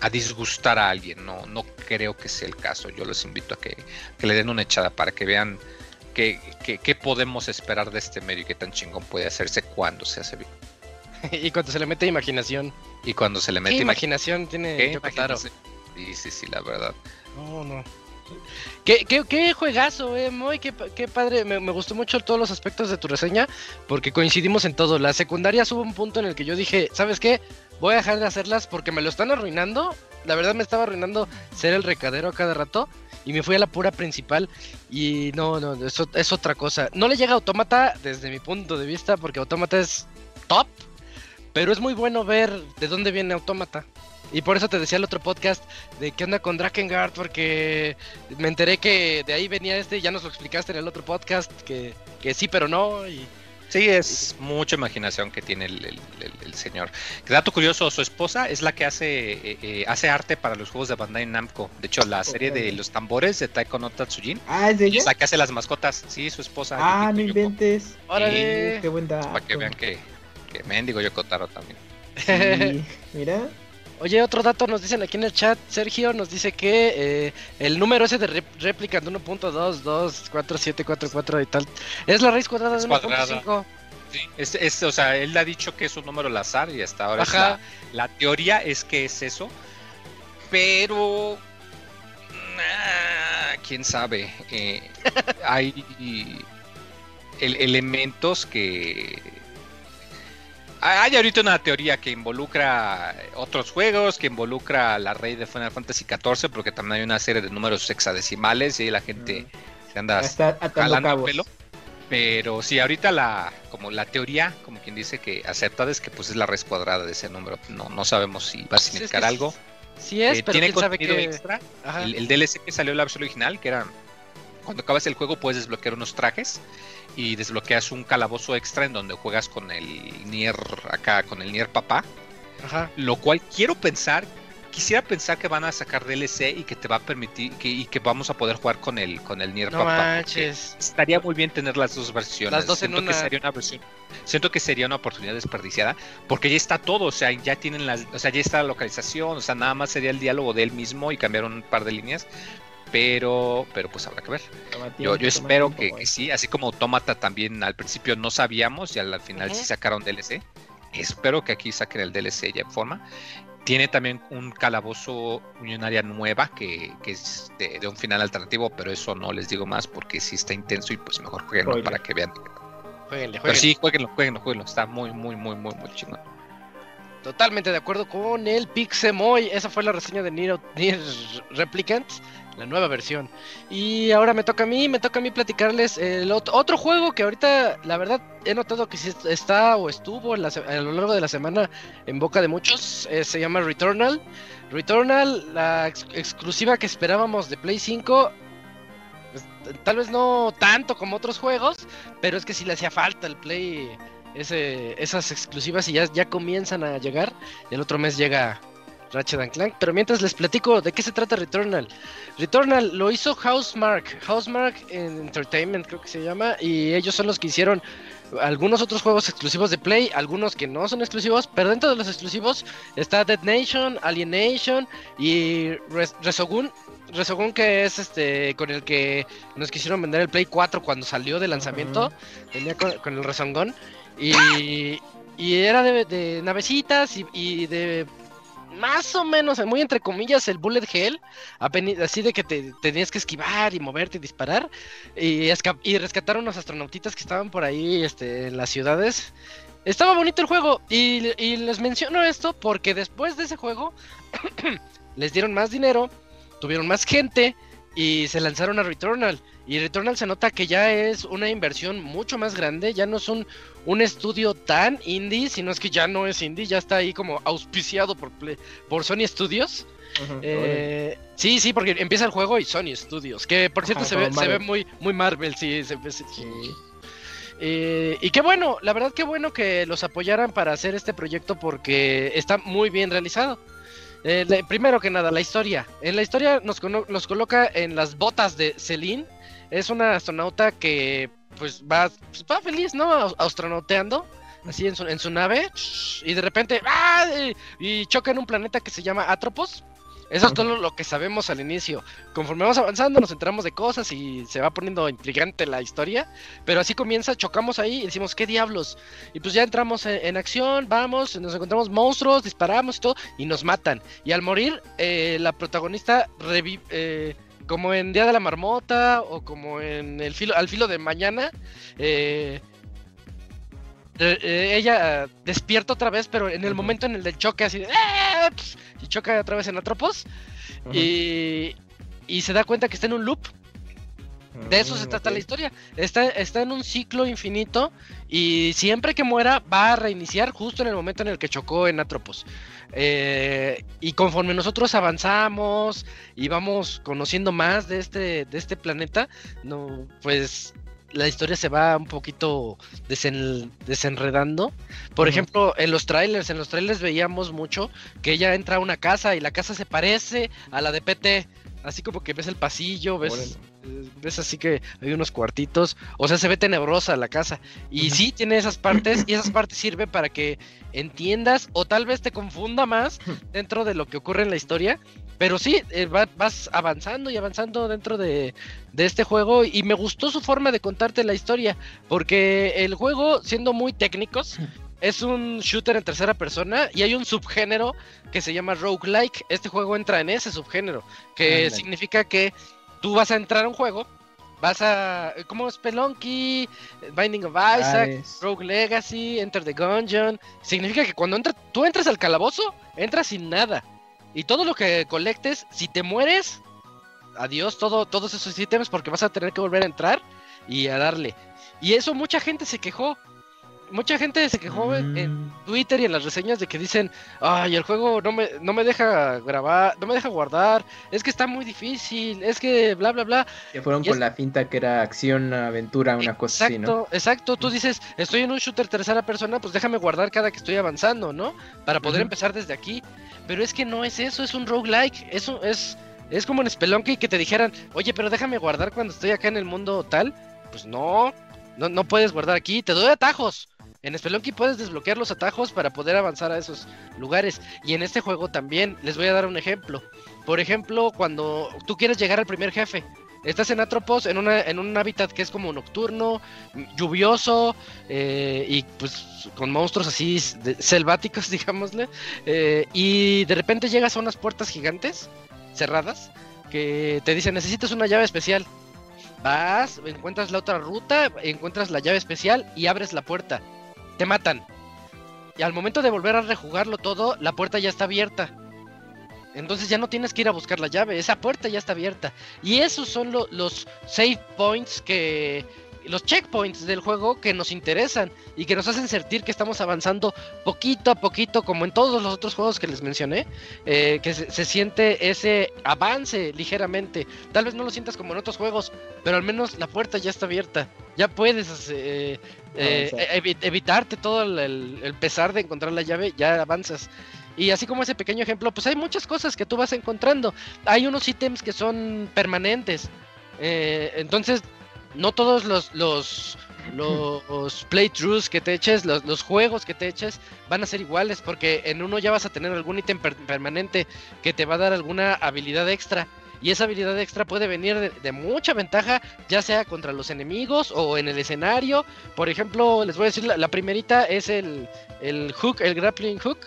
S6: a disgustar a alguien, no, no creo que sea el caso, yo los invito a que, que le den una echada para que vean ¿Qué, podemos esperar de este medio y qué tan chingón puede hacerse cuando se hace bien?
S1: y cuando se le mete imaginación.
S6: Y cuando se le mete
S1: imaginación tiene
S6: que Sí, sí, sí, la verdad.
S1: No, no. ¿Qué, qué, juegazo, eh, muy qué, padre. Me, gustó mucho todos los aspectos de tu reseña porque coincidimos en todo. La secundaria hubo un punto en el que yo dije, ¿sabes qué? Voy a dejar de hacerlas porque me lo están arruinando. La verdad me estaba arruinando ser el recadero a cada rato y me fui a la pura principal y no, no, eso es otra cosa. No le llega Autómata desde mi punto de vista porque Autómata es top, pero es muy bueno ver de dónde viene Autómata. Y por eso te decía el otro podcast de qué onda con Drakengard, porque me enteré que de ahí venía este, ya nos lo explicaste en el otro podcast, que, que sí, pero no, y
S6: Sí, es mucha imaginación que tiene el, señor. Dato curioso, su esposa es la que hace eh, eh, hace arte para los juegos de Bandai Namco. De hecho, la serie de los tambores de Taiko no Tatsujin.
S3: Ah, es de ella.
S6: Es la que hace las mascotas. Sí, su esposa.
S3: Ah, no inventes.
S1: Órale.
S3: qué buen dato.
S6: Para que vean que, que mendigo Yokotaro también.
S3: Sí, mira.
S1: Oye, otro dato nos dicen aquí en el chat, Sergio nos dice que eh, el número ese de réplica de 1.2247744 y tal es la raíz cuadrada de 1.5.
S6: es, o sea, él ha dicho que es un número al azar y hasta ahora la, la, teoría es que es eso. Pero quién sabe. Eh, hay elementos que. Hay ahorita una teoría que involucra otros juegos, que involucra a la rey de Final Fantasy XIV, porque también hay una serie de números hexadecimales y ahí la gente mm. se anda jalando el pelo. Pero sí, ahorita la, como la teoría, como quien dice que aceptada es que pues es la raíz cuadrada de ese número. No, no sabemos si va a pues significar algo.
S1: Sí es, eh, pero
S6: tiene contenido extra. El, DLC que salió en la versión original, que era cuando acabas el juego puedes desbloquear unos trajes y desbloqueas un calabozo extra en donde juegas con el Nier acá, con el Nier papá. Ajá. Lo cual quiero pensar quisiera pensar que van a sacar DLC y que te va a permitir que, y que vamos a poder jugar con el con el Nier Papá. Estaría muy bien tener las dos versiones.
S1: Las dos
S6: siento
S1: en
S6: que sería una versión. Siento que sería una oportunidad desperdiciada porque ya está todo, o sea, ya tienen las, o sea, ya está la localización, o sea, nada más sería el diálogo de él mismo y cambiar un par de líneas. Pero, pero pues habrá que ver. yo, yo espero que, sí, así como Automata también al principio no sabíamos y al, final sí sacaron DLC. Espero que aquí saquen el DLC ya en forma. Tiene también un calabozo, un área nueva que, es de, un final alternativo, pero eso no les digo más porque sí está intenso y pues mejor jueguenlo para que vean. Jueguenle, Pero sí, jueguenlo, jueguenlo, jueguenlo. Está muy, muy, muy, muy, muy chingón.
S1: Totalmente de acuerdo con el Pixemoy. Esa fue la reseña de Nier, Nier Replicant la nueva versión. Y ahora me toca a mí, me toca a mí platicarles el otro juego que ahorita, la verdad, he notado que sí está o estuvo a lo largo de la semana en boca de muchos. Eh, se llama Returnal. Returnal, la exclusiva que esperábamos de Play 5. Pues, tal vez no tanto como otros juegos, pero es que sí le hacía falta el Play. Ese, esas exclusivas y ya, ya comienzan a llegar. El otro mes llega Ratchet Clank. Pero mientras les platico de qué se trata Returnal. Returnal lo hizo Housemark, Housemark Entertainment creo que se llama, y ellos son los que hicieron algunos otros juegos exclusivos de Play, algunos que no son exclusivos, pero dentro de los exclusivos está Dead Nation, Alienation y Resogun. Resogun que es este con el que nos quisieron vender el Play 4 cuando salió de lanzamiento, venía con, el Resogun y, y era de, navecitas y de más o menos, muy entre comillas, el bullet hell, así de que te tenías que esquivar y moverte y disparar, y, y rescatar unos astronautitas que estaban por ahí este, en las ciudades. Estaba bonito el juego, y, y les menciono esto porque después de ese juego les dieron más dinero, tuvieron más gente y se lanzaron a Returnal. Y Returnal se nota que ya es una inversión mucho más grande, ya no es un, un estudio tan indie, sino es que ya no es indie, ya está ahí como auspiciado por, por Sony Studios. Eh, sí, sí, porque empieza el juego y Sony Studios, que por cierto se, ve, se ve muy, muy Marvel, sí, se ve, eh, y qué bueno, la verdad qué bueno que los apoyaran para hacer este proyecto porque está muy bien realizado. Eh, primero que nada, la historia. En la historia nos, nos coloca en las botas de Celine es una astronauta que pues va, pues, va feliz, ¿no? Astronauteando, así en su, en su nave, y de repente, ¡ah! y choca en un planeta que se llama Atropos. Eso es todo lo que sabemos al inicio. Conforme vamos avanzando, nos enteramos de cosas y se va poniendo intrigante la historia. Pero así comienza, chocamos ahí y decimos, ¿qué diablos? Y pues ya entramos en, acción, vamos, nos encontramos monstruos, disparamos y todo, y nos matan. Y al morir, eh, la protagonista revive. Eh, como en Día de la Marmota o como en el filo, al filo de mañana, eh, eh, ella despierta otra vez, pero en el momento en el del choque, así ¡ah! y choca otra vez en Atropos, y, y se da cuenta que está en un loop. De eso se mm, trata la historia. Está, está en un ciclo infinito y siempre que muera va a reiniciar justo en el momento en el que chocó en Atropos. Eh, y conforme nosotros avanzamos y vamos conociendo más de este, de este planeta, no, pues la historia se va un poquito desenredando. Por ejemplo, en los trailers, en los trailers veíamos mucho que ella entra a una casa y la casa se parece a la de PT. Así como que ves el pasillo, ves, ves así que hay unos cuartitos, o sea, se ve tenebrosa la casa. Y sí tiene esas partes, y esas partes sirven para que entiendas, o tal vez te confunda más dentro de lo que ocurre en la historia. pero sí, eh, vas avanzando y avanzando dentro de, este juego y me gustó su forma de contarte la historia, porque el juego, siendo muy técnicos, es un shooter en tercera persona y hay un subgénero que se llama roguelike. Este juego entra en ese subgénero, que significa que tú vas a entrar a un juego, vas a. como Spelunky, Binding of Isaac, Rogue Legacy, Enter the Gungeon. Significa que cuando entra, tú entras al calabozo, entras sin nada. Y todo lo que colectes, si te mueres, adiós todo, todos esos ítems porque vas a tener que volver a entrar y a darle. Y eso mucha gente se quejó mucha gente se quejó en mm. Twitter y en las reseñas de que dicen, ay, el juego no me, no me deja grabar, no me deja guardar, es que está muy difícil, es que bla, bla, bla.
S3: Que fueron con la finta que era acción, aventura, una cosa así, ¿no?
S1: Exacto, tú dices, estoy en un shooter tercera persona, pues déjame guardar cada que estoy avanzando, ¿no? Para poder empezar desde aquí. Pero es que no es eso, es un roguelike, eso es... Es como en Spelunky que te dijeran, oye, pero déjame guardar cuando estoy acá en el mundo tal. Pues no, no, no puedes guardar aquí, te doy atajos. En Spelunky puedes desbloquear los atajos para poder avanzar a esos lugares. Y en este juego también, les voy a dar un ejemplo. Por ejemplo, cuando tú quieres llegar al primer jefe, estás en Atropos, en, una, en un hábitat que es como nocturno, lluvioso, eh, y pues con monstruos así selváticos, digámosle. Eh, y de repente llegas a unas puertas gigantes, cerradas, que te dicen necesitas una llave especial. Vas, encuentras la otra ruta, encuentras la llave especial y abres la puerta te matan. Y al momento de volver a rejugarlo todo, la puerta ya está abierta. Entonces ya no tienes que ir a buscar la llave, esa puerta ya está abierta. Y esos son los save points que, los checkpoints del juego que nos interesan y que nos hacen sentir que estamos avanzando poquito a poquito, como en todos los otros juegos que les mencioné, eh, que se, siente ese avance ligeramente. Tal vez no lo sientas como en otros juegos, pero al menos la puerta ya está abierta. Ya puedes eh, eh, evitarte todo el, pesar de encontrar la llave, ya avanzas. Y así como ese pequeño ejemplo, pues hay muchas cosas que tú vas encontrando. Hay unos ítems que son permanentes. entonces no todos los, los, los playthroughs que te eches, los, juegos que te eches, van a ser iguales, porque en uno ya vas a tener algún ítem permanente que te va a dar alguna habilidad extra. Y esa habilidad extra puede venir de, mucha ventaja, ya sea contra los enemigos o en el escenario. Por ejemplo, les voy a decir, la, primerita es el, el hook, el grappling hook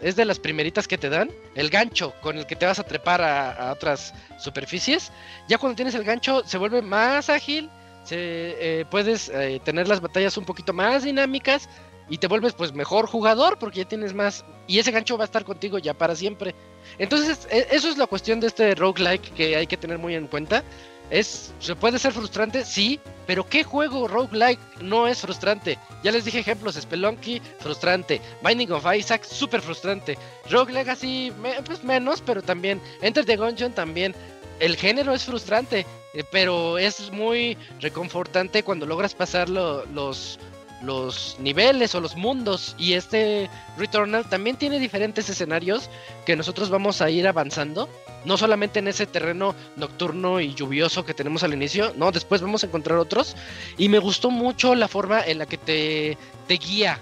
S1: es de las primeritas que te dan, el gancho con el que te vas a trepar a, otras superficies. Ya cuando tienes el gancho se vuelve más ágil, se, eh, puedes eh, tener las batallas un poquito más dinámicas y te vuelves pues mejor jugador porque ya tienes más y ese gancho va a estar contigo ya para siempre. Entonces e, eso es la cuestión de este roguelike que hay que tener muy en cuenta. Es, se puede ser frustrante, sí, pero ¿qué juego roguelike no es frustrante? Ya les dije ejemplos, Spelunky, frustrante, Binding of Isaac, súper frustrante, Rogue Legacy, pues menos, pero también, Enter the Gungeon también, el género es frustrante, eh, pero es muy reconfortante cuando logras pasar los, los niveles o los mundos y este Returnal también tiene diferentes escenarios que nosotros vamos a ir avanzando no solamente en ese terreno nocturno y lluvioso que tenemos al inicio, no, después vamos a encontrar otros. Y me gustó mucho la forma en la que te, te guía,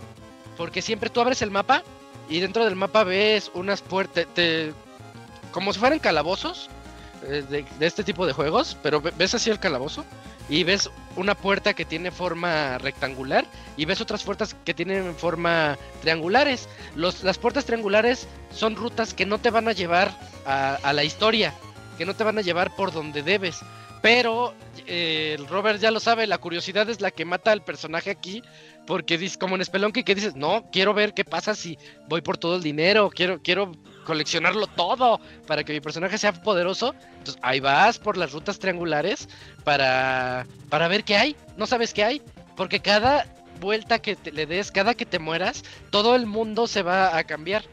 S1: porque siempre tú abres el mapa y dentro del mapa ves unas puertas, como si fueran calabozos de, de, este tipo de juegos, pero ves así el calabozo y ves una puerta que tiene forma rectangular y ves otras puertas que tienen forma triangulares. Los, las puertas triangulares son rutas que no te van a llevar a, la historia, que no te van a llevar por donde debes. Pero eh, Robert ya lo sabe, la curiosidad es la que mata al personaje aquí, porque dice, como en Spelunky que dices, no, quiero ver qué pasa si voy por todo el dinero, quiero, quiero coleccionarlo todo para que mi personaje sea poderoso. Entonces ahí vas por las rutas triangulares para, para ver qué hay. No sabes qué hay, porque cada vuelta que le des, cada que te mueras, todo el mundo se va a cambiar.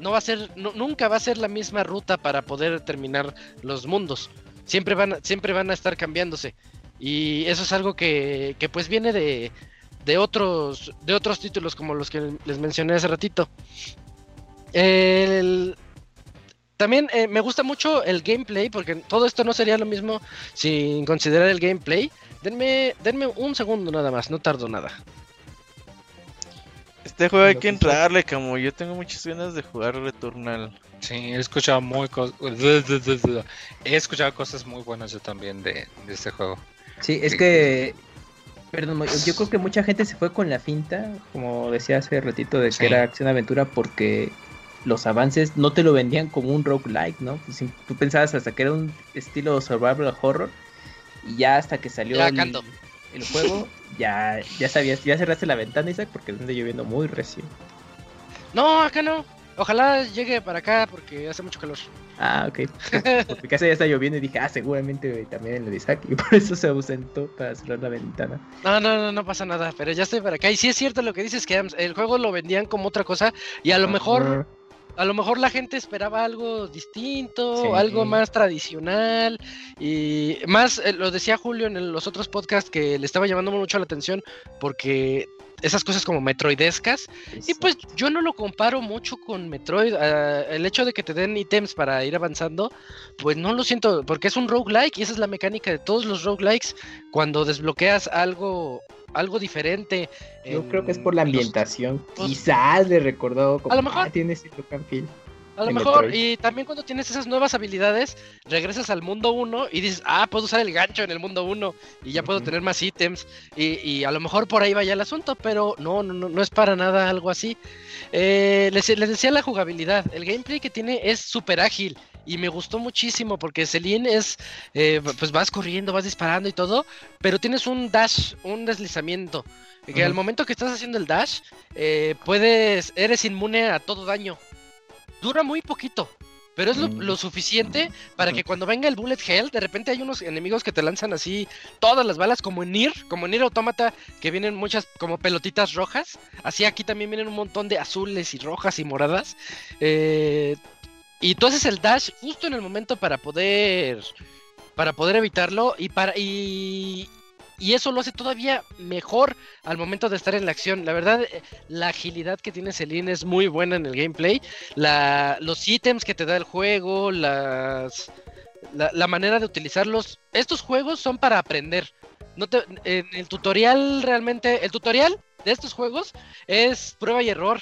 S1: No va a ser, nunca va a ser la misma ruta para poder terminar los mundos. Siempre van, siempre van a estar cambiándose. Y eso es algo que, que pues viene de, de otros, de otros títulos como los que les mencioné hace ratito. El, también eh, me gusta mucho el gameplay, porque todo esto no sería lo mismo sin considerar el gameplay. Denme, denme un segundo nada más, no tardo nada.
S5: Este juego hay que entrarle, como yo tengo muchas ganas de jugar Returnal.
S6: Sí, he escuchado muy he escuchado cosas muy buenas yo también de, este juego.
S3: Sí, es que perdón, yo creo que mucha gente se fue con la finta, como decía hace ratito de que era acción aventura porque los avances no te lo vendían como un roguelike, ¿no? Pues, tú pensabas hasta que era un estilo survival horror y ya hasta que salió el, juego, ya, ya sabías, ya cerraste la ventana, Isaac, porque anda lloviendo muy recién.
S1: No, acá no. Ojalá llegue para acá porque hace mucho calor.
S3: Ah, ok. Porque casa ya está lloviendo y dije, ah, seguramente también en el Isaac. Y por eso se ausentó para cerrar la ventana.
S1: No, no, no, no pasa nada. Pero ya estoy para acá. Y sí es cierto lo que dices, que el juego lo vendían como otra cosa. Y a lo mejor a lo mejor la gente esperaba algo distinto, algo más tradicional y más, eh, lo decía Julio en los otros podcasts que le estaba llamando mucho la atención porque esas cosas como metroidescas y pues yo no lo comparo mucho con Metroid, ah, el hecho de que te den ítems para ir avanzando, pues no lo siento porque es un roguelike y esa es la mecánica de todos los roguelikes cuando desbloqueas algo algo diferente.
S3: Yo creo que es por la ambientación. Quizás le recordó como
S1: a lo mejor,
S3: ah, tiene ese look
S1: A lo mejor, y también cuando tienes esas nuevas habilidades, regresas al mundo 1 y dices, ah, puedo usar el gancho en el mundo 1 y ya puedo tener más ítems. Y, a lo mejor por ahí vaya el asunto, pero no, no, no, es para nada algo así. Eh, les, les, decía la jugabilidad, el gameplay que tiene es súper ágil y me gustó muchísimo porque Celine es, eh, pues vas corriendo, vas disparando y todo, pero tienes un dash, un deslizamiento, que al momento que estás haciendo el dash, eh, puedes, eres inmune a todo daño. Dura muy poquito, pero es lo, mm. suficiente para que cuando venga el Bullet Hell, de repente hay unos enemigos que te lanzan así todas las balas, como en Nier, como en Nier Automata, que vienen muchas como pelotitas rojas. Así aquí también vienen un montón de azules y rojas y moradas. Eh, y tú haces el dash justo en el momento para poder para poder evitarlo y para y, y eso lo hace todavía mejor al momento de estar en la acción. La verdad, eh, la agilidad que tiene Celine es muy buena en el gameplay. La, los ítems que te da el juego, las, la, manera de utilizarlos. Estos juegos son para aprender. No te, en el tutorial realmente, el tutorial de estos juegos es prueba y error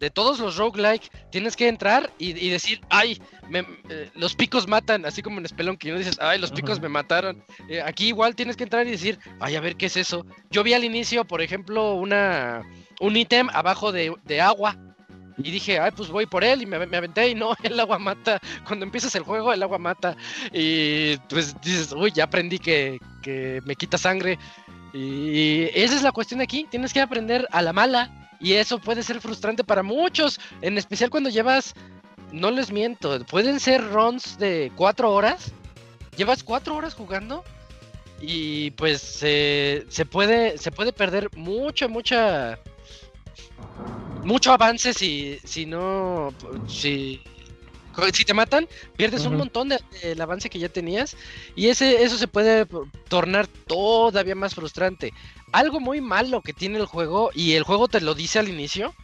S1: de todos los roguelike, tienes que entrar y, decir, ay, eh, los picos matan, así como en Spelunky, no dices, ay, los picos me mataron. Eh, aquí igual tienes que entrar y decir, ay, a ver qué es eso. Yo vi al inicio, por ejemplo, una un ítem abajo de, agua. Y dije, ay, pues voy por él y me, aventé y no, el agua mata. Cuando empiezas el juego, el agua mata. Y pues dices, uy, ya aprendí que, que me quita sangre. Y esa es la cuestión aquí, tienes que aprender a la mala y eso puede ser frustrante para muchos, en especial cuando llevas, no les miento, pueden ser runs de cuatro horas. Llevas cuatro horas jugando y pues se puede se puede perder mucha mucha mucho avance si si no si si te matan, pierdes un montón del avance que ya tenías y ese, eso se puede tornar todavía más frustrante. Algo muy malo que tiene el juego, y el juego te lo dice al inicio,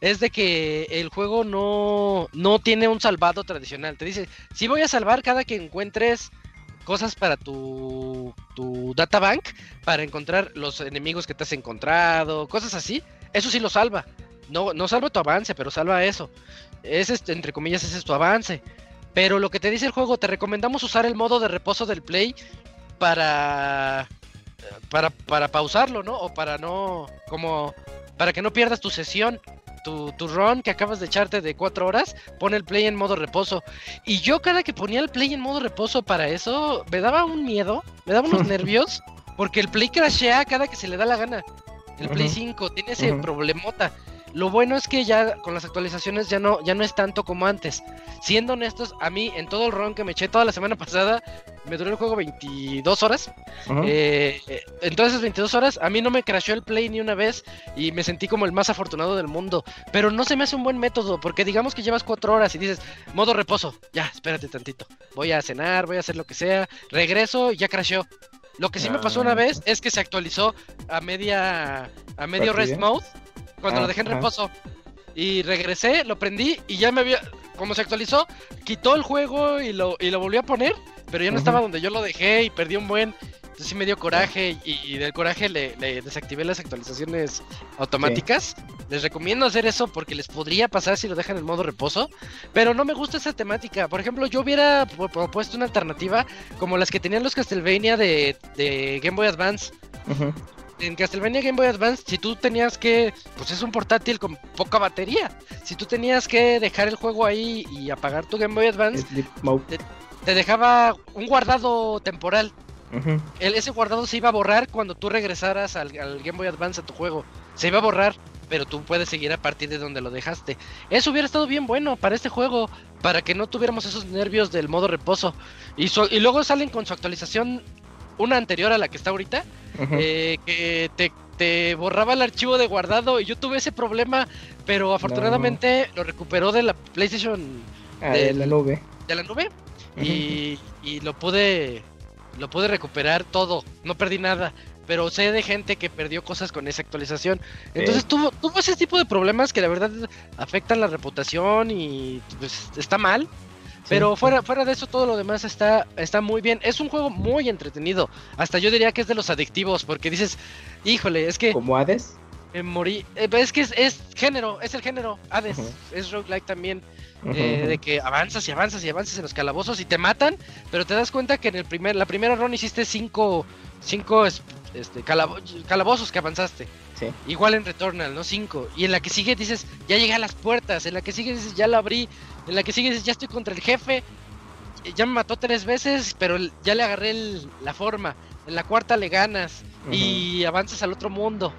S1: es de que el juego no, no tiene un salvado tradicional. Te dice, si voy a salvar cada que encuentres cosas para tu, tu databank, para encontrar los enemigos que te has encontrado, cosas así. Eso sí lo salva. No, no salva tu avance, pero salva eso. Es este, entre comillas, ese es tu avance. Pero lo que te dice el juego, te recomendamos usar el modo de reposo del play para para, para pausarlo, ¿no? O para no, como, para que no pierdas tu sesión. Tu, tu, run que acabas de echarte de cuatro horas, pone el play en modo reposo. Y yo cada que ponía el play en modo reposo para eso, me daba un miedo, me daba unos nervios, porque el play crashea cada que se le da la gana. El Play 5 tiene ese problemota. Lo bueno es que ya con las actualizaciones ya no, ya no es tanto como antes. Siendo honestos, a mí en todo el run que me eché toda la semana pasada, me duró el juego 22 horas. Eh, entonces 22 horas, a mí no me crashó el play ni una vez y me sentí como el más afortunado del mundo. Pero no se me hace un buen método, porque digamos que llevas 4 horas y dices, modo reposo, ya, espérate tantito. Voy a cenar, voy a hacer lo que sea, regreso y ya crashó. Lo que sí me pasó una ah. vez es que se actualizó a media a medio rest mode cuando lo dejé en reposo. Y regresé, lo prendí y ya me había. Como se actualizó, quitó el juego y lo, y lo volvió a poner, pero ya no estaba donde yo lo dejé y perdí un buen. Entonces sí me dio coraje y, del coraje le, desactivé las actualizaciones automáticas Les recomiendo hacer eso porque les podría pasar si lo dejan en modo reposo. Pero no me gusta esa temática. Por ejemplo, yo hubiera propuesto una alternativa como las que tenían los Castlevania de, de Game Boy Advance. En Castlevania Game Boy Advance, si tú tenías que, pues es un portátil con poca batería. Si tú tenías que dejar el juego ahí y apagar tu Game Boy Advance, te, dejaba un guardado temporal. ese guardado se iba a borrar cuando tú regresaras al, Game Boy Advance a tu juego. Se iba a borrar, pero tú puedes seguir a partir de donde lo dejaste. Eso hubiera estado bien bueno para este juego, para que no tuviéramos esos nervios del modo reposo. Y, y luego salen con su actualización, una anterior a la que está ahorita, eh, que te, borraba el archivo de guardado y yo tuve ese problema, pero afortunadamente lo recuperó de la PlayStation
S3: ah, de, la nube.
S1: De la nube y, lo pude lo pude recuperar todo, no perdí nada. Pero sé de gente que perdió cosas con esa actualización. Entonces tuvo, tuvo ese tipo de problemas que la verdad afectan la reputación y pues, está mal. Pero fuera, fuera de eso, todo lo demás está, está muy bien. Es un juego muy entretenido. Hasta yo diría que es de los adictivos, porque dices, híjole, es que.
S3: ¿Como Hades?
S1: Me morí. Eh, es que es, género, es el género. Hades. Es roguelike también. Eh, de que avanzas y avanzas y avanzas en los calabozos y te matan, pero te das cuenta que en el primer, la primera run hiciste cinco, cinco este, calabozos que avanzaste. Igual en Returnal, ¿no? Cinco. Y en la que sigue dices, ya llegué a las puertas. En la que sigue dices, ya la abrí. En la que sigue dices, ya estoy contra el jefe. Ya me mató tres veces, pero ya le agarré la forma. En la cuarta le ganas. Y avanzas al otro mundo.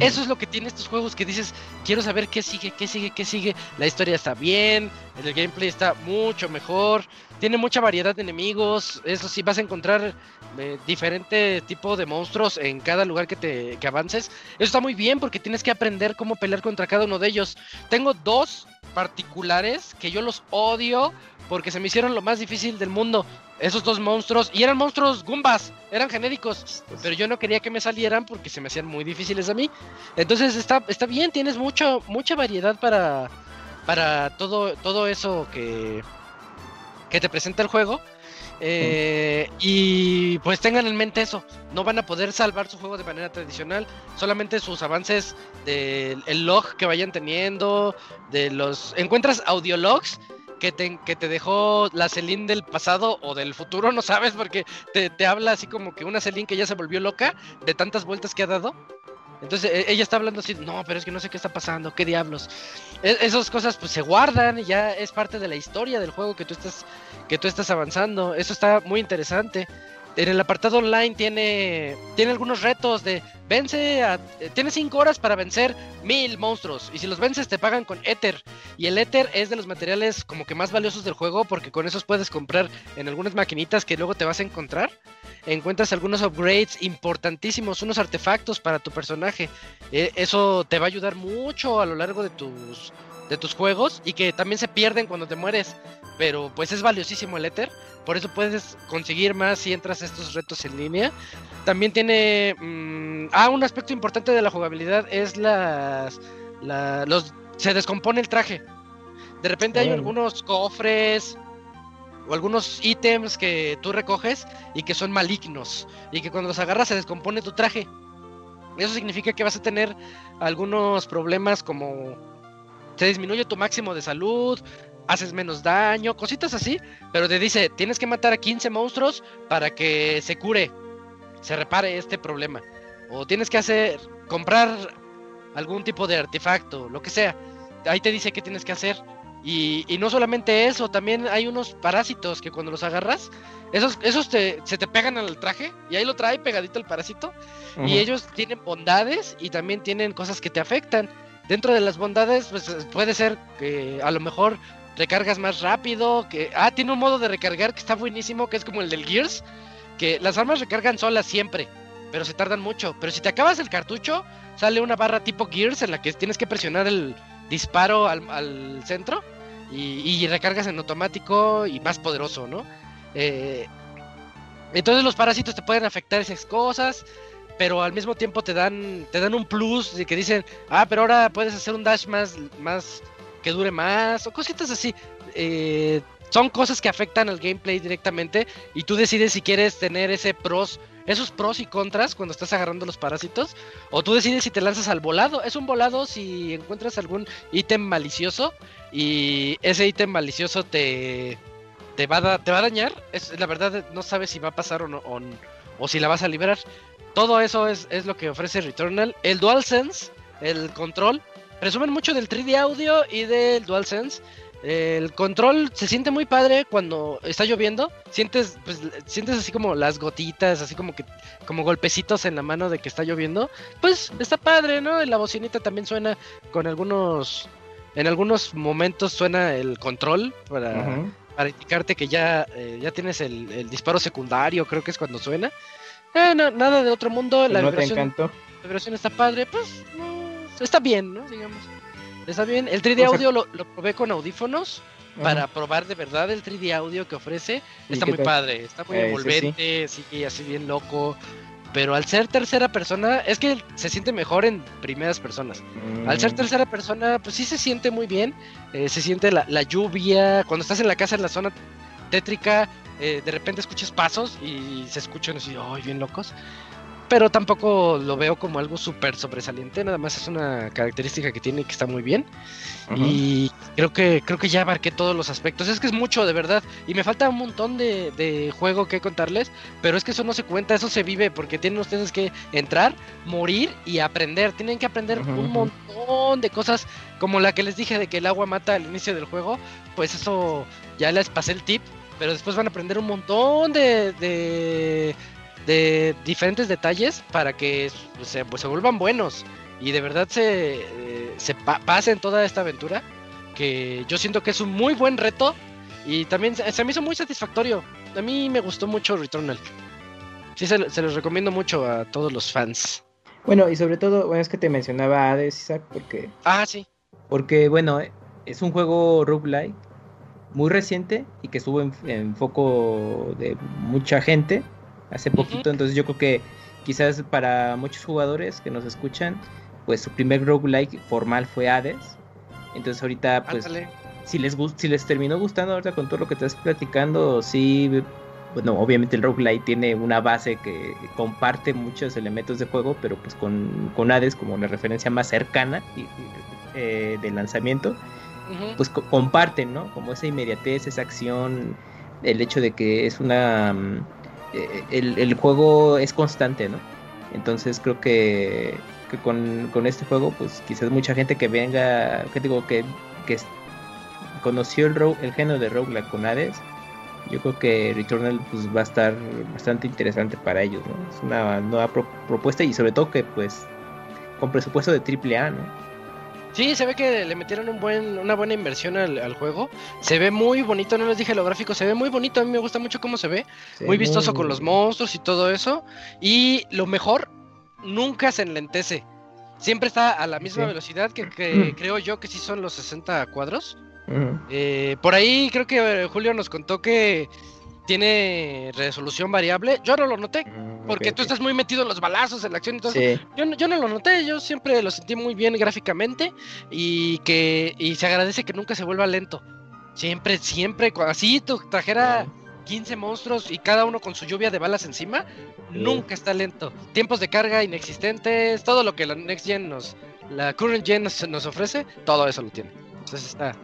S1: Eso es lo que tiene estos juegos que dices, quiero saber qué sigue, qué sigue, qué sigue. La historia está bien, el gameplay está mucho mejor, tiene mucha variedad de enemigos, eso sí, vas a encontrar eh, diferente tipo de monstruos en cada lugar que te que avances. Eso está muy bien porque tienes que aprender cómo pelear contra cada uno de ellos. Tengo dos particulares que yo los odio porque se me hicieron lo más difícil del mundo. Esos dos monstruos, y eran monstruos Goombas, eran genéricos, pero yo no quería que me salieran porque se me hacían muy difíciles a mí. Entonces está, está bien, tienes mucho, mucha variedad para, para todo, todo eso que, que te presenta el juego. Eh, y pues tengan en mente eso, no van a poder salvar su juego de manera tradicional, solamente sus avances del log que vayan teniendo, de los... Encuentras audiologs que te, que te dejó la Celine del pasado o del futuro, no sabes, porque te, te habla así como que una Celine que ya se volvió loca de tantas vueltas que ha dado. Entonces e, ella está hablando así, no, pero es que no sé qué está pasando, qué diablos. E, esas cosas pues se guardan, y ya es parte de la historia del juego que tú estás que tú estás avanzando. Eso está muy interesante. En el apartado online tiene tiene algunos retos de vence a, tienes 5 horas para vencer mil monstruos y si los vences te pagan con éter y el éter es de los materiales como que más valiosos del juego porque con esos puedes comprar en algunas maquinitas que luego te vas a encontrar encuentras algunos upgrades importantísimos, unos artefactos para tu personaje. E, eso te va a ayudar mucho a lo largo de tus, de tus juegos y que también se pierden cuando te mueres. Pero pues es valiosísimo el Ether. Por eso puedes conseguir más si entras a estos retos en línea. También tiene... Mm, ah, un aspecto importante de la jugabilidad es las... los, se descompone el traje. De repente hay algunos cofres o algunos ítems que tú recoges y que son malignos y que cuando los agarras se descompone tu traje. Eso significa que vas a tener algunos problemas como se disminuye tu máximo de salud, haces menos daño, cositas así, pero te dice, tienes que matar a 15 monstruos para que se cure, se repare este problema. O tienes que hacer, comprar algún tipo de artefacto, lo que sea. Ahí te dice qué tienes que hacer y, no solamente eso, también hay unos parásitos que cuando los agarras, esos, esos te, se te pegan al traje y ahí lo trae pegadito el parásito. Y ellos tienen bondades y también tienen cosas que te afectan. Dentro de las bondades, pues puede ser que a lo mejor recargas más rápido, que... Ah, tiene un modo de recargar que está buenísimo, que es como el del Gears, que las armas recargan solas siempre, pero se tardan mucho. Pero si te acabas el cartucho, sale una barra tipo Gears en la que tienes que presionar el disparo al, al centro y, recargas en automático y más poderoso, ¿no? Eh, entonces los parásitos te pueden afectar esas cosas, pero al mismo tiempo te dan, te dan un plus de que dicen, ah, pero ahora puedes hacer un dash más, más que dure más, o cositas así. Eh, son cosas que afectan al gameplay directamente y tú decides si quieres tener ese pros, esos pros y contras cuando estás agarrando los parásitos, o tú decides si te lanzas al volado. Es un volado si encuentras algún ítem malicioso y ese ítem malicioso te, te, va, a te va a dañar. Es, la verdad no sabes si va a pasar o, no, o, si la vas a liberar. Todo eso es, es lo que ofrece Returnal. El DualSense, el control, resumen mucho del 3D audio y del DualSense. El control se siente muy padre cuando está lloviendo. Sientes, pues, sientes así como las gotitas, así como que, como golpecitos en la mano de que está lloviendo. Pues está padre, ¿no? la bocinita también suena con algunos, en algunos momentos suena el control para, para indicarte que ya, eh, ya tienes el, disparo secundario, creo que es cuando suena. Eh, nada de otro mundo. La, vibración, la vibración está padre, pues está bien, ¿no? Digamos. Está bien. El 3D audio lo, probé con audífonos para probar de verdad el 3D audio que ofrece. Está muy padre, está muy envolvente, sí. así bien loco. Pero al ser tercera persona, es que se siente mejor en primeras personas. Al ser mm. tercera persona, pues sí se siente muy bien. Eh, se siente la, lluvia. Cuando estás en la casa en la zona tétrica, eh, de repente escuchas pasos y se escuchan así, ¡ay, bien locos! Pero tampoco lo veo como algo súper sobresaliente, nada más es una característica que tiene que está muy bien. Y creo que creo que ya abarqué todos los aspectos. Es que es mucho, de verdad. Y me falta un montón de, juego que contarles, pero es que eso no se cuenta, eso se vive, porque tienen ustedes que entrar, morir y aprender. Tienen que aprender un montón de cosas, como la que les dije de que el agua mata al inicio del juego. Pues eso ya les pasé el tip, pero después van a aprender un montón de de diferentes detalles para que se, pues, se vuelvan buenos y de verdad se, eh, se pasen toda esta aventura que yo siento que es un muy buen reto y también se, me hizo muy satisfactorio. A mí me gustó mucho Returnal. Sí, se, los recomiendo mucho a todos los fans.
S3: Bueno, y sobre todo, bueno, es que te mencionaba Hades, Isaac, porque...
S1: Ah, sí.
S3: Porque, bueno, es un juego roguelike muy reciente y que estuvo en foco de mucha gente hace poquito, entonces yo creo que quizás para muchos jugadores que nos escuchan, pues su primer roguelike formal fue Hades. Entonces ahorita pues si les si les terminó gustando ahorita con todo lo que estás platicando, sí bueno, obviamente el roguelike tiene una base que comparte muchos elementos de juego, pero pues con, con Hades como una referencia más cercana y, eh, del lanzamiento, pues comparten, ¿no? Como esa inmediatez, esa acción, el hecho de que es una eh, el, juego es constante, ¿no? Entonces creo que, con, este juego, pues quizás mucha gente que venga, que digo, que, que conoció el, el género de roguelike con Hades, yo creo que Returnal pues va a estar bastante interesante para ellos, ¿no? Es una nueva propuesta y sobre todo que pues con presupuesto de triple A, ¿no?
S1: Sí, se ve que le metieron un buen, una buena inversión al, juego. Se ve muy bonito, no les dije lo gráfico, se ve muy bonito. A mí me gusta mucho cómo se ve. muy vistoso con los monstruos y todo eso. Y lo mejor, nunca se enlentece. Siempre está a la misma velocidad que, mm. creo yo que sí son los 60 cuadros. Eh, por ahí creo que Julio nos contó que tiene resolución variable. Yo no lo noté, mm, porque tú estás muy metido en los balazos, en la acción y todo Yo, yo, no lo noté, yo siempre lo sentí muy bien gráficamente y que y se agradece que nunca se vuelva lento. Siempre, siempre, así tú trajera 15 monstruos y cada uno con su lluvia de balas encima, nunca está lento. Tiempos de carga inexistentes, todo lo que la Next Gen nos, la Current Gen nos, nos ofrece, todo eso lo tiene. Entonces está...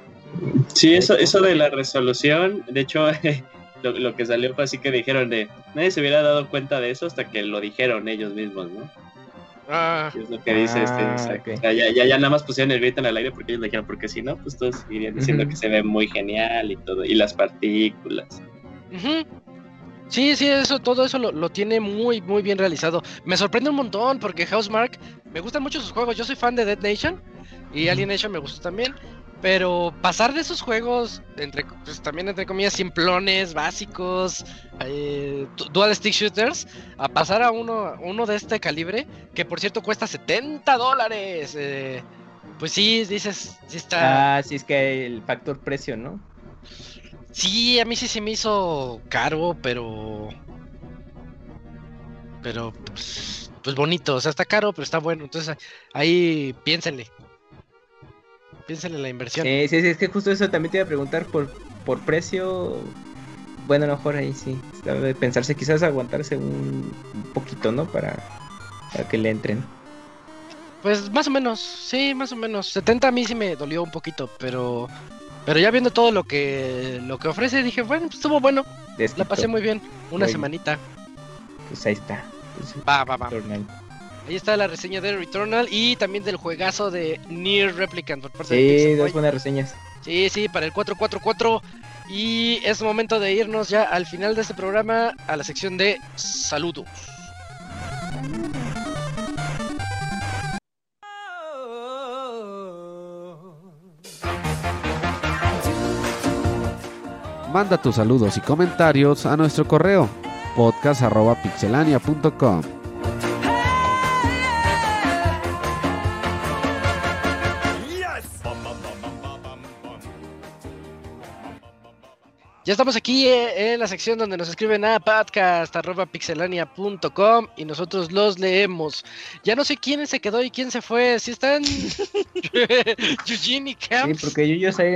S4: Sí, eso, eso de la resolución, de hecho... lo, que salió fue así que dijeron de nadie se hubiera dado cuenta de eso hasta que lo dijeron ellos mismos, ¿no? Ah, es lo que dice este. Ah, ya, ya, ya, nada más pusieron el grito en el aire porque ellos dijeron, porque si no, pues todos irían diciendo que se ve muy genial y todo, y las partículas.
S1: Sí, sí, eso, todo eso lo, lo, tiene muy, muy bien realizado. Me sorprende un montón porque Housemark, me gustan mucho sus juegos. Yo soy fan de Dead Nation y Alien Nation me gusta también. Pero pasar de esos juegos, entre, pues, también entre comillas, simplones, básicos, eh, dual stick shooters, a pasar a uno, uno de este calibre, que por cierto cuesta 70 dólares. Eh, pues sí, dices, sí está.
S3: Ah, sí, es que el factor precio, ¿no?
S1: Sí, a mí sí se me hizo caro, pero. Pero, pues, pues bonito, o sea, está caro, pero está bueno. Entonces ahí piénsenle. Piénsenle la inversión.
S3: Sí, sí, sí, es que justo eso también te iba a preguntar por por precio, bueno, a lo mejor ahí sí. Debe pensarse, quizás aguantarse un, poquito, ¿no? Para, para que le entren.
S1: Pues más o menos, sí, más o menos. 70 a mí sí me dolió un poquito, pero pero ya viendo todo lo que lo que ofrece dije, bueno, pues estuvo bueno. La pasé muy bien, una semanita.
S3: Pues ahí está. Pues,
S1: va, va, va. Ahí está la reseña de Returnal y también del juegazo de Near Replicant por
S3: parte sí, dos buenas reseñas.
S1: Sí, sí, para el 444. Y es momento de irnos ya al final de este programa a la sección de saludos.
S2: Manda tus saludos y comentarios a nuestro correo podcast.pixelania.com.
S1: Ya estamos aquí eh, en la sección donde nos escriben a podcast.pixelania.com y nosotros los leemos. Ya no sé quién se quedó y quién se fue. Si están Eugene y Camps.
S3: Sí, porque Yuyo ahí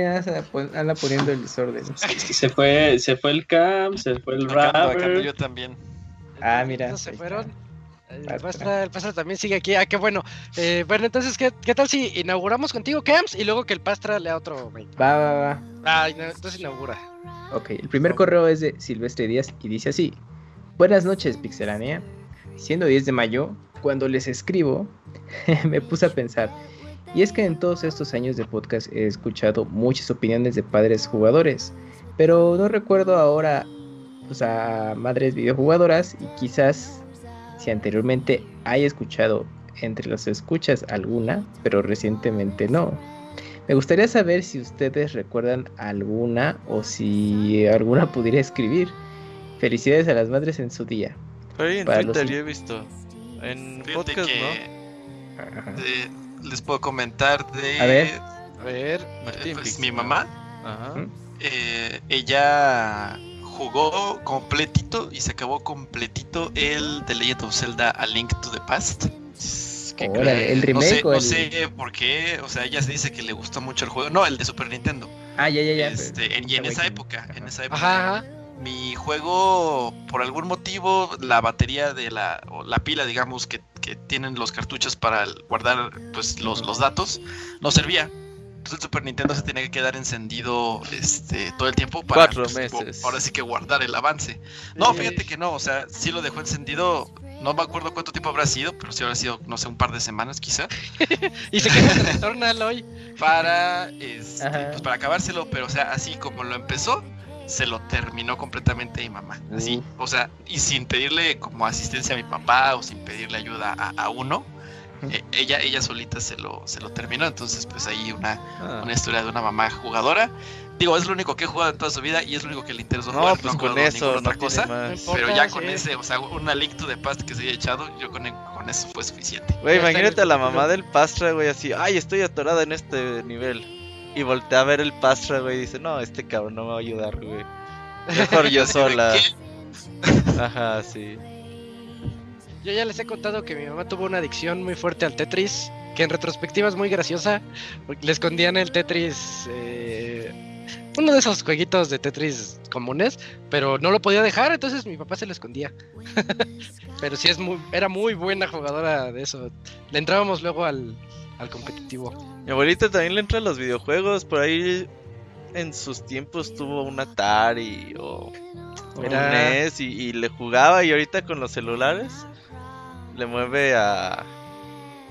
S3: anda poniendo el desorden.
S4: Se fue, se fue el Camp, se fue el Rapper.
S7: Yo también.
S3: Ah, mira.
S1: se fueron. El Pastra, también sigue aquí. Ah, qué bueno. Eh, bueno, entonces, ¿qué, ¿qué, tal si inauguramos contigo, Camps? Y luego que el Pastra lea otro.
S3: Va, va, va.
S1: Ah, entonces inaugura.
S3: Ok, el primer correo es de Silvestre Díaz y dice así. Buenas noches, Pixelania. Siendo 10 de mayo, cuando les escribo, me puse a pensar. Y es que en todos estos años de podcast he escuchado muchas opiniones de padres jugadores, pero no recuerdo ahora pues, a madres videojugadoras y quizás si anteriormente haya escuchado entre las escuchas alguna, pero recientemente no. Me gustaría saber si ustedes recuerdan alguna o si alguna pudiera escribir. Felicidades a las madres en su día.
S5: en Twitter yo he visto. En podcast, ¿no?
S7: les puedo comentar de.
S3: A ver.
S1: A ver.
S7: Eh, pues, mi mamá. Eh, ella jugó completito y se acabó completito el The Legend of Zelda A Link to the Past
S3: el remake
S7: no sé, por qué, o sea, ella se dice que le gustó mucho el juego. No, el de Super Nintendo.
S3: Ah, ya, ya, ya.
S7: Este, y en esa época, en esa época. Mi juego, por algún motivo, la batería de la, o la pila, digamos, que, que tienen los cartuchos para guardar pues los, los datos, no servía. Entonces el Super Nintendo se tenía que quedar encendido este, todo el tiempo
S5: para Cuatro pues, meses.
S7: ahora sí que guardar el avance. No, fíjate que no, o sea, sí lo dejó encendido no me acuerdo cuánto tiempo habrá sido, pero sí habrá sido, no sé, un par de semanas quizá.
S1: y se quedó en Returnal hoy.
S7: Para, este, pues para acabárselo, pero o sea, así como lo empezó, se lo terminó completamente mi mamá. Así, o sea, y sin pedirle como asistencia a mi papá o sin pedirle ayuda a, uno. Eh, ella, ella solita se lo, se lo terminó, entonces pues ahí una, ah. una historia de una mamá jugadora Digo, es lo único que he jugado en toda su vida y es lo único que le interesó
S5: no, Pues con eso, otra cosa.
S7: pero ya con ese, o sea, una Link to the Past que se haya echado, yo con, con eso fue suficiente.
S5: Güey, imagínate a la mamá del Pastra, güey, así, ay, estoy atorada en este nivel. Y voltea a ver el Pastra, güey, y dice, no, este cabrón no me va a ayudar, güey. Mejor yo sola. Ajá, sí.
S1: Yo ya les he contado que mi mamá tuvo una adicción muy fuerte al Tetris, que en retrospectiva es muy graciosa, porque le escondían el Tetris eh, uno de esos jueguitos de Tetris comunes, pero no lo podía dejar, entonces mi papá se lo escondía. pero sí es muy, era muy buena jugadora de eso. Le entrábamos luego al, competitivo.
S5: Mi abuelita también le entra a los videojuegos, por ahí en sus tiempos tuvo un Atari o, un NES y le jugaba y ahorita con los celulares le mueve a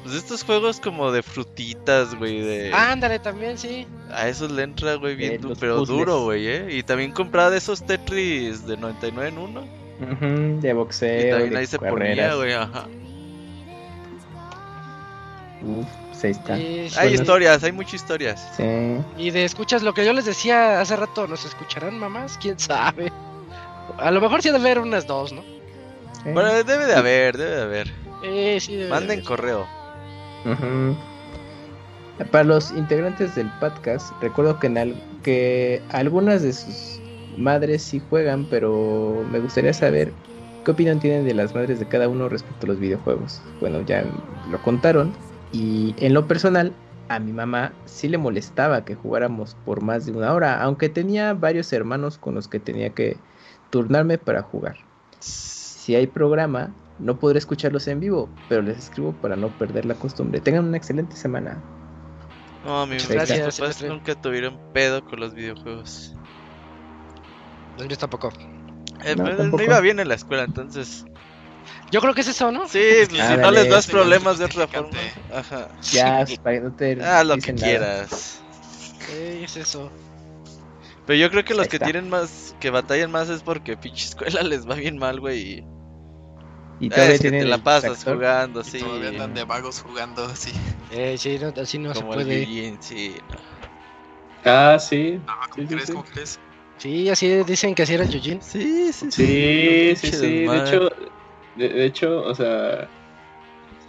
S5: pues estos juegos como de frutitas, güey, de...
S1: Ándale, también, sí.
S5: A esos le entra, güey, bien, pero duro, güey, ¿eh? Y también compraba de esos Tetris de 99 en 1.
S3: de boxeo, y también ahí se ponía, güey, ajá. Uf, pues ahí está.
S5: hay historias, hay muchas historias.
S3: Sí.
S1: Y de escuchas lo que yo les decía hace rato, ¿nos escucharán mamás? ¿Quién sabe? A lo mejor sí debe haber unas dos, ¿no?
S5: Bueno, debe de haber, debe de haber.
S1: Eh, sí, debe
S5: Manden correo.
S3: Para los integrantes del podcast, recuerdo que, en que algunas de sus madres sí juegan, pero me gustaría saber qué opinión tienen de las madres de cada uno respecto a los videojuegos. Bueno, ya lo contaron y en lo personal a mi mamá sí le molestaba que jugáramos por más de una hora, aunque tenía varios hermanos con los que tenía que turnarme para jugar. Si hay programa, no podré escucharlos en vivo, pero les escribo para no perder la costumbre. Tengan una excelente semana.
S5: No, mi gracias, papás nunca tuvieron pedo con los videojuegos.
S1: Los míos tampoco.
S5: Eh, no, no, iba bien en la escuela, entonces.
S1: Yo creo que es eso, ¿no?
S5: Sí, si no les das problemas de otra forma. Ajá.
S3: Ya, para no te
S5: Ah, lo que quieras.
S1: Sí, es eso.
S5: Pero yo creo que los que tienen más, que batallan más es porque pinche escuela les va bien mal, güey. Y todavía es que te la pasas jugando, y sí.
S7: Todavía andan de vagos jugando, así.
S1: Eh, sí, no, así no se puede.
S5: El sí,
S4: Ah, sí.
S7: Ah, ¿cómo crees? ¿Cómo crees?
S1: Sí, así dicen que así era el Yujin.
S5: Sí, sí,
S4: sí. Sí, sí, sí. De hecho, de, hecho, o sea,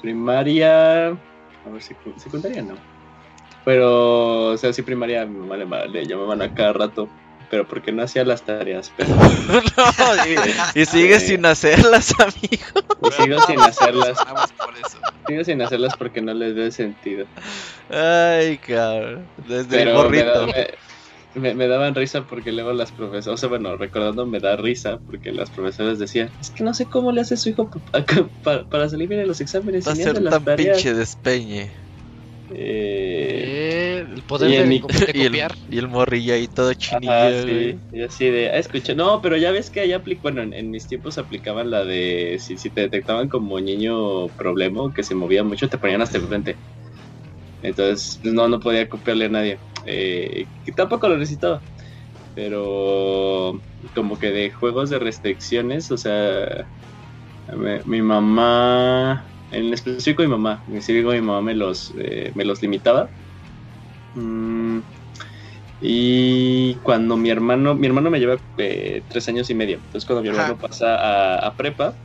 S4: primaria. A ver, si secundaria no. Pero, o sea, sí, primaria mi mamá le, le llamaban a cada rato pero porque no hacía las tareas. Pero...
S5: y, y sigue sin hacerlas, amigo.
S4: Y sigo sin hacerlas. Sigo sin hacerlas porque no les ve sentido.
S5: Ay, cabrón. Desde el morrito.
S4: Me, me, daban risa porque luego las profesoras, o sea, bueno, recordando me da risa porque las profesoras decían, es que no sé cómo le hace su hijo para, salir bien en los exámenes.
S5: Va a ser tan pinche despeñe.
S1: Eh, el poder de,
S5: mi... copiar. Y el, morrillo ahí todo chinillo.
S4: sí. Y así de, ah, escucha, no, pero ya ves que allá aplicó, bueno, en, mis tiempos aplicaban la de, si, si te detectaban como niño problema, que se movía mucho, te ponían hasta el frente. Entonces, pues, no, no podía copiarle a nadie. Eh, que tampoco lo necesitaba. Pero como que de juegos de restricciones, o sea, mi mamá en específico mi mamá, en específico mi mamá me los, eh, me los limitaba. Mm, y cuando mi hermano, mi hermano me lleva eh, tres años y medio, entonces cuando mi hermano pasa a, prepa,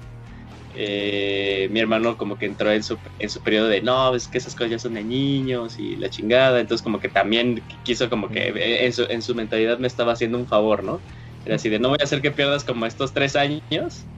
S4: eh, mi hermano como que entró en su, en su periodo de, no, es que esas cosas ya son de niños y la chingada, entonces como que también quiso como que en su, en su mentalidad me estaba haciendo un favor, ¿no? Era así de, no voy a hacer que pierdas como estos tres años,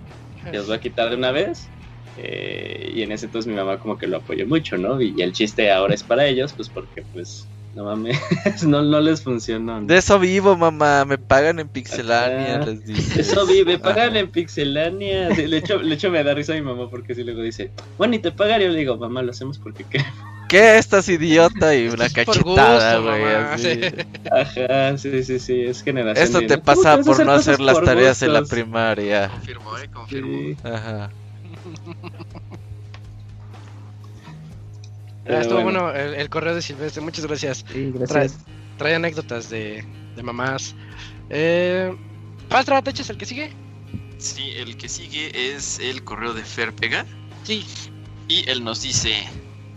S4: te los voy a quitar de una vez eh, y en ese entonces mi mamá como que lo apoyó mucho, ¿no? Y, el chiste ahora es para ellos, pues porque pues no mames, no, no les funcionó.
S5: De eso vivo, mamá, me pagan en Pixelania, les
S4: dice. Eso vive, pagan en Pixelania. De hecho, le hecho me da risa a mi mamá porque si luego dice, bueno, y te pagan, yo le digo, mamá, lo hacemos porque qué.
S5: ¿Qué estás idiota? Y una cachetada, güey.
S4: Ajá, sí, sí, sí, es generación.
S5: Esto te pasa por no hacer las tareas en la primaria.
S7: Confirmo, eh, confirmo.
S5: Ajá.
S1: Ah, estuvo bueno, el, correo de Silvestre, muchas gracias. Trae, anécdotas de, mamás. Eh, Pastra, ¿te echas el que sigue?
S7: Sí, el que sigue es el correo de Fer Pega.
S1: Sí.
S7: Y él nos dice: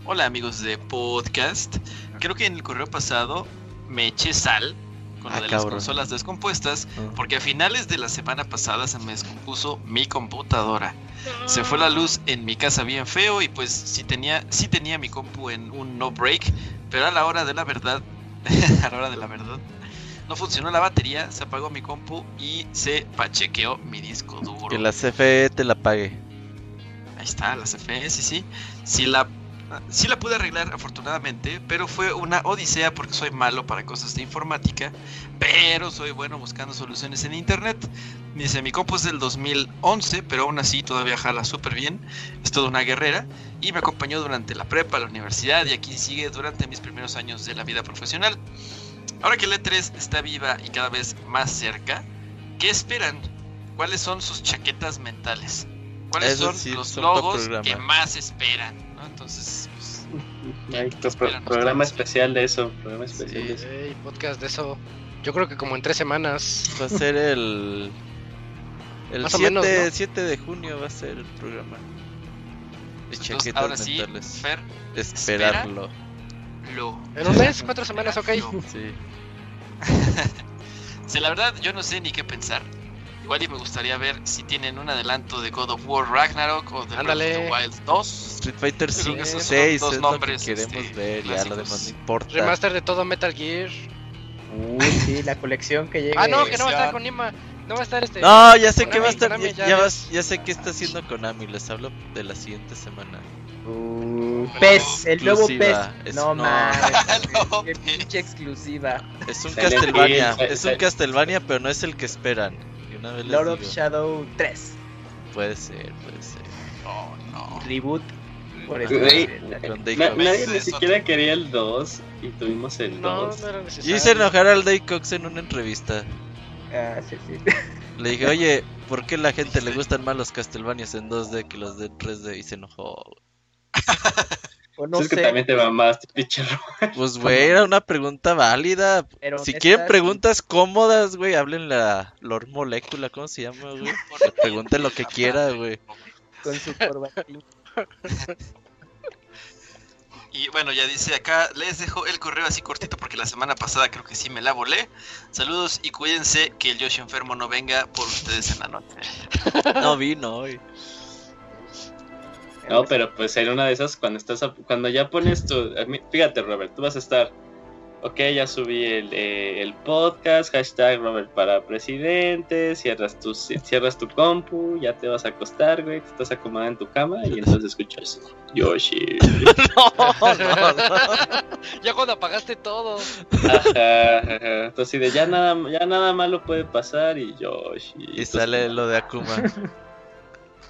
S7: Hola amigos de podcast. Creo que en el correo pasado me eché sal con lo ah, de las consolas descompuestas, ah. porque a finales de la semana pasada se me descompuso mi computadora. Se fue la luz en mi casa bien feo y pues sí tenía, sí tenía mi compu en un no break, pero a la hora de la verdad, a la hora de la verdad, no funcionó la batería, se apagó mi compu y se pachequeó mi disco duro.
S5: Que la CFE te la pague.
S7: Ahí está, la CFE, sí, sí. Si la Sí la pude arreglar afortunadamente, pero fue una odisea porque soy malo para cosas de informática, pero soy bueno buscando soluciones en internet. Dice, mi compu es del 2011, pero aún así todavía jala súper bien. Es toda una guerrera y me acompañó durante la prepa, la universidad y aquí sigue durante mis primeros años de la vida profesional. Ahora que el E3 está viva y cada vez más cerca, ¿qué esperan? ¿Cuáles son sus chaquetas mentales? ¿Cuáles son los logos que más esperan? Entonces,
S4: pues, programa especial de eso. Programa especial de eso.
S1: podcast de eso. Yo creo que como en tres semanas.
S5: Va a ser el. El 7, 7 de junio va a ser el programa.
S7: Entonces, ahora sí, Fer,
S5: esperarlo.
S7: Lo.
S1: En un mes, cuatro semanas, ok.
S5: Sí.
S7: sí, la verdad, yo no sé ni qué pensar. Igual y me gustaría ver si tienen un adelanto de God of War Ragnarok o de Breath Wild 2.
S5: Street Fighter 5, 6 dos nombres que queremos este, ver, ya lo demás no importa.
S1: Remaster de todo Metal Gear.
S3: Uy, sí, la colección que llega.
S1: Ah, no, que no va a estar con Nima. No va a estar este.
S5: No, ya sé que va a estar. Ya, ya, sé qué está haciendo Konami. Les hablo de la siguiente semana.
S3: Uh, PES, el nuevo PES. no, mames. Qué pinche exclusiva.
S5: Es un Castlevania. Es un Castlevania, pero no es el que esperan.
S3: Lord of Shadow 3.
S5: Puede ser, puede ser.
S7: Oh, no.
S3: Reboot.
S4: Por eso. nadie ni siquiera quería el 2 y tuvimos el 2. No, no
S5: Yo hice enojar al Dave Cox en una entrevista.
S3: Ah, sí, sí.
S5: Le dije, oye, ¿por qué a la gente le gustan más los Castlevanias en 2D que los de 3D? Y se enojó.
S4: Pues no es que también te va más,
S5: Pues, güey, era una pregunta válida. si quieren preguntas cómodas, güey, hablen la Lord Molecula, ¿cómo se llama, güey? Pregunten lo que quiera, güey.
S3: Con su corbatín.
S7: Y bueno, ya dice acá, les dejo el correo así cortito porque la semana pasada creo que sí me la volé. Saludos y cuídense que el Yoshi enfermo no venga por ustedes en la noche.
S5: No vino hoy.
S4: No, pero pues en una de esas, cuando estás cuando ya pones tu. Fíjate, Robert, tú vas a estar ok, ya subí el, eh, el, podcast, hashtag Robert para presidente, cierras tu, cierras tu compu, ya te vas a acostar, güey, te estás acomodando en tu cama y entonces escuchas Yoshi. no,
S1: no, no. ya cuando apagaste todo.
S4: Ajá, ajá. Entonces de ya nada, ya nada malo puede pasar y Yoshi.
S5: Y sale lo de Akuma.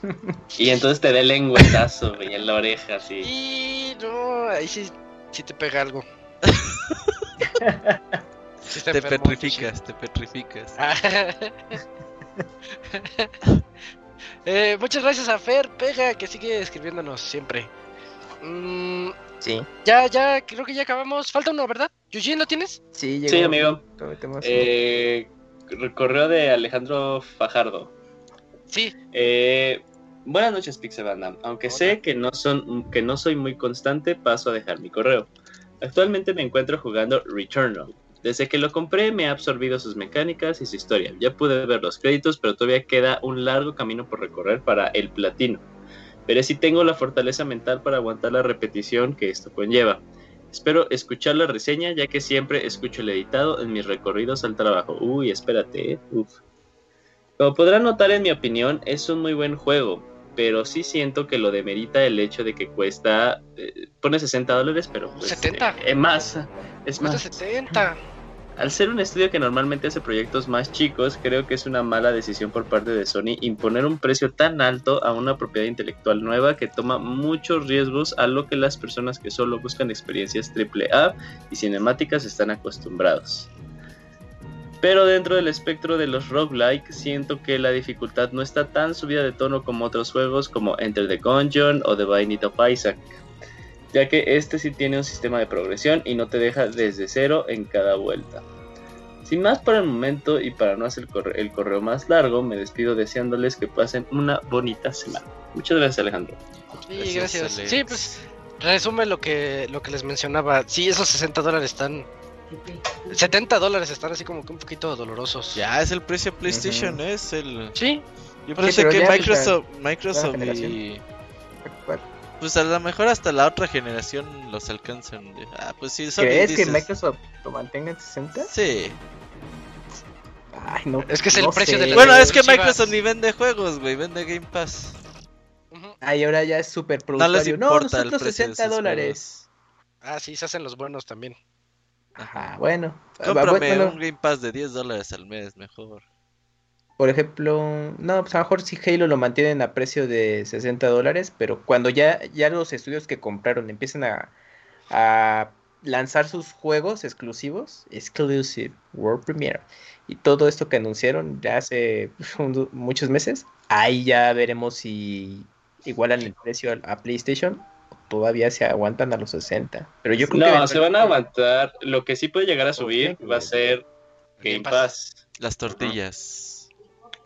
S4: y entonces te da el lengüetazo, güey, en la oreja, así.
S1: Y no, ahí sí, sí te pega algo
S5: te petrificas, te petrificas.
S1: Eh, muchas gracias a Fer Pega que sigue escribiéndonos siempre. Mm,
S3: sí.
S1: Ya, ya, creo que ya acabamos. Falta uno, ¿verdad? ¿Eugene lo tienes?
S3: Sí,
S4: llegó. sí amigo. Eh, correo de Alejandro Fajardo.
S1: Sí.
S4: Eh, buenas noches, Pixebanda. Aunque sé que no, son, que no soy muy constante, paso a dejar mi correo. Actualmente me encuentro jugando Returnal. Desde que lo compré me ha absorbido sus mecánicas y su historia. Ya pude ver los créditos, pero todavía queda un largo camino por recorrer para el platino. Pero si tengo la fortaleza mental para aguantar la repetición que esto conlleva. Espero escuchar la reseña, ya que siempre escucho el editado en mis recorridos al trabajo. Uy, espérate, eh. Uf. Como podrán notar en mi opinión, es un muy buen juego pero sí siento que lo demerita el hecho de que cuesta, eh, pone 60 dólares, pero pues,
S1: 70.
S4: Eh, más,
S1: es más. 70.
S4: Al ser un estudio que normalmente hace proyectos más chicos, creo que es una mala decisión por parte de Sony imponer un precio tan alto a una propiedad intelectual nueva que toma muchos riesgos a lo que las personas que solo buscan experiencias AAA y cinemáticas están acostumbrados. Pero dentro del espectro de los roguelike, siento que la dificultad no está tan subida de tono como otros juegos como Enter the Gungeon o The Binding of Isaac, ya que este sí tiene un sistema de progresión y no te deja desde cero en cada vuelta. Sin más por el momento y para no hacer el correo más largo, me despido deseándoles que pasen una bonita semana. Muchas gracias Alejandro.
S1: Sí, gracias. Sí, pues resume lo que, lo que les mencionaba. Sí, esos 60 dólares están 70 dólares están así como que un poquito dolorosos.
S5: Ya es el precio de PlayStation, es el.
S1: Sí.
S5: Yo pensé que Microsoft, Microsoft y. Pues a lo mejor hasta la otra generación los alcanzan. Ah, pues sí,
S3: ¿Crees que Microsoft lo mantenga en 60?
S5: Sí.
S1: Ay, no. Es que es el precio de
S5: Bueno, es que Microsoft ni vende juegos, güey, vende Game Pass.
S3: Ay, ahora ya es súper productorio. No les importa no, nosotros 60 dólares.
S1: Ah, sí, se hacen los buenos también.
S3: Ajá, bueno.
S5: Cómprame un Game Pass de 10 dólares al mes, mejor.
S3: Por ejemplo, no, pues a lo mejor si Halo lo mantienen a precio de 60 dólares, pero cuando ya, ya los estudios que compraron empiezan a, a lanzar sus juegos exclusivos, Exclusive World Premiere, y todo esto que anunciaron ya hace muchos meses, ahí ya veremos si igualan el precio a PlayStation todavía se aguantan a los 60. Pero yo creo
S4: no, se van a aguantar. Lo que sí puede llegar a subir va a ser Game Pass.
S5: Las tortillas.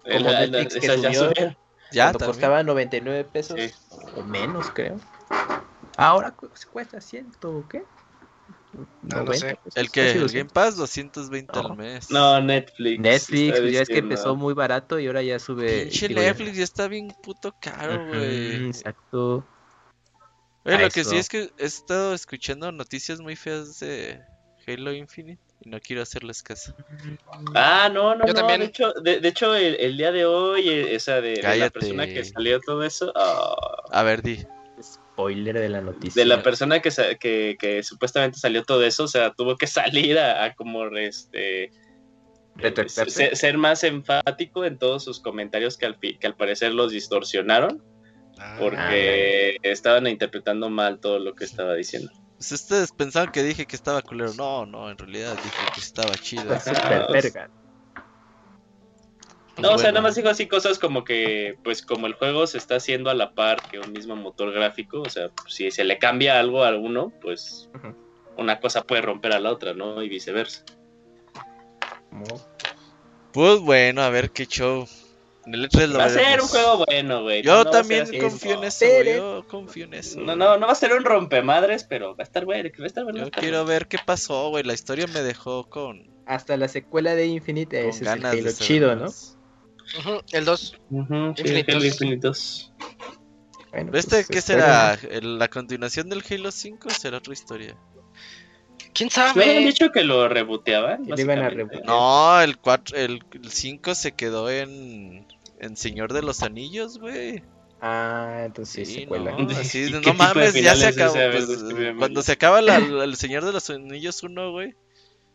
S3: Como Netflix que subió, ya costaba 99 pesos o menos, creo. Ahora cuesta 100 o qué?
S5: No, sé. El que el Game Pass 220 al mes.
S4: No, Netflix.
S3: Netflix, pues ya es que empezó muy barato y ahora ya sube.
S5: Pinche Netflix ya está bien puto caro, güey.
S3: Exacto
S5: lo que sí es que he estado escuchando noticias muy feas de Halo Infinite. y no quiero hacerles caso.
S4: Ah, no, no, no. De hecho, de, hecho el, día de hoy, eh, esa de, la persona que salió todo eso. Ah.
S5: A ver, di.
S3: Spoiler de la noticia.
S4: De la persona que, que, que supuestamente salió todo eso, o sea, tuvo que salir a, como este. Ser, más enfático en todos sus comentarios que al, que al parecer los distorsionaron ah. porque estaban interpretando mal todo lo que estaba diciendo.
S5: Pues ustedes pensaban que dije que estaba culero. No, no, en realidad dije que estaba chido.
S4: No, o sea, nada más digo así cosas como que, pues como el juego se está haciendo a la par que un mismo motor gráfico, o sea, si se le cambia algo a uno, pues una cosa puede romper a la otra, ¿no? Y viceversa.
S5: Pues bueno, a ver qué show.
S4: Va a ser un juego bueno, güey.
S5: Yo también confío en eso, Yo confío en eso.
S4: No, no, no va a ser un rompemadres, pero va a estar bueno. Va a estar
S5: bueno. Yo quiero ver qué pasó, güey. La historia me dejó con.
S3: Hasta la secuela de Infinite, ese es el chido, ¿no?
S1: el 2.
S4: el Infinite 2.
S5: Bueno, ¿Este pues, qué será? ¿La continuación del Halo 5 será otra historia?
S1: ¿Quién sabe?
S4: ¿Me han dicho que lo reboteaban?
S5: No, el 4, el 5 se quedó en, en Señor de los Anillos, güey.
S3: Ah, entonces sí, secuela.
S5: No, no mames, ya se acabó. Pues, cuando se acaba la, el Señor de los Anillos 1, güey.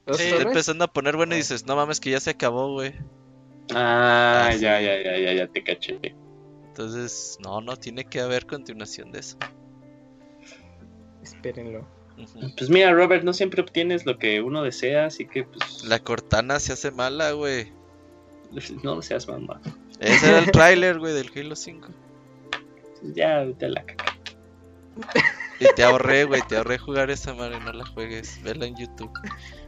S5: Está empezando a poner bueno y dices, no mames, que ya se acabó, güey.
S4: Ah, ya, ya, ya, ya, ya te caché.
S5: Entonces, no, no, tiene que haber continuación de eso.
S3: Espérenlo.
S4: Pues mira, Robert, no siempre obtienes lo que uno desea, así que pues.
S5: La cortana se hace mala, güey.
S4: No seas mamá.
S5: Ese era el tráiler, güey, del Halo 5.
S4: Ya, te la caca.
S5: Y te ahorré, güey, te ahorré jugar esa madre, no la juegues, vela en YouTube.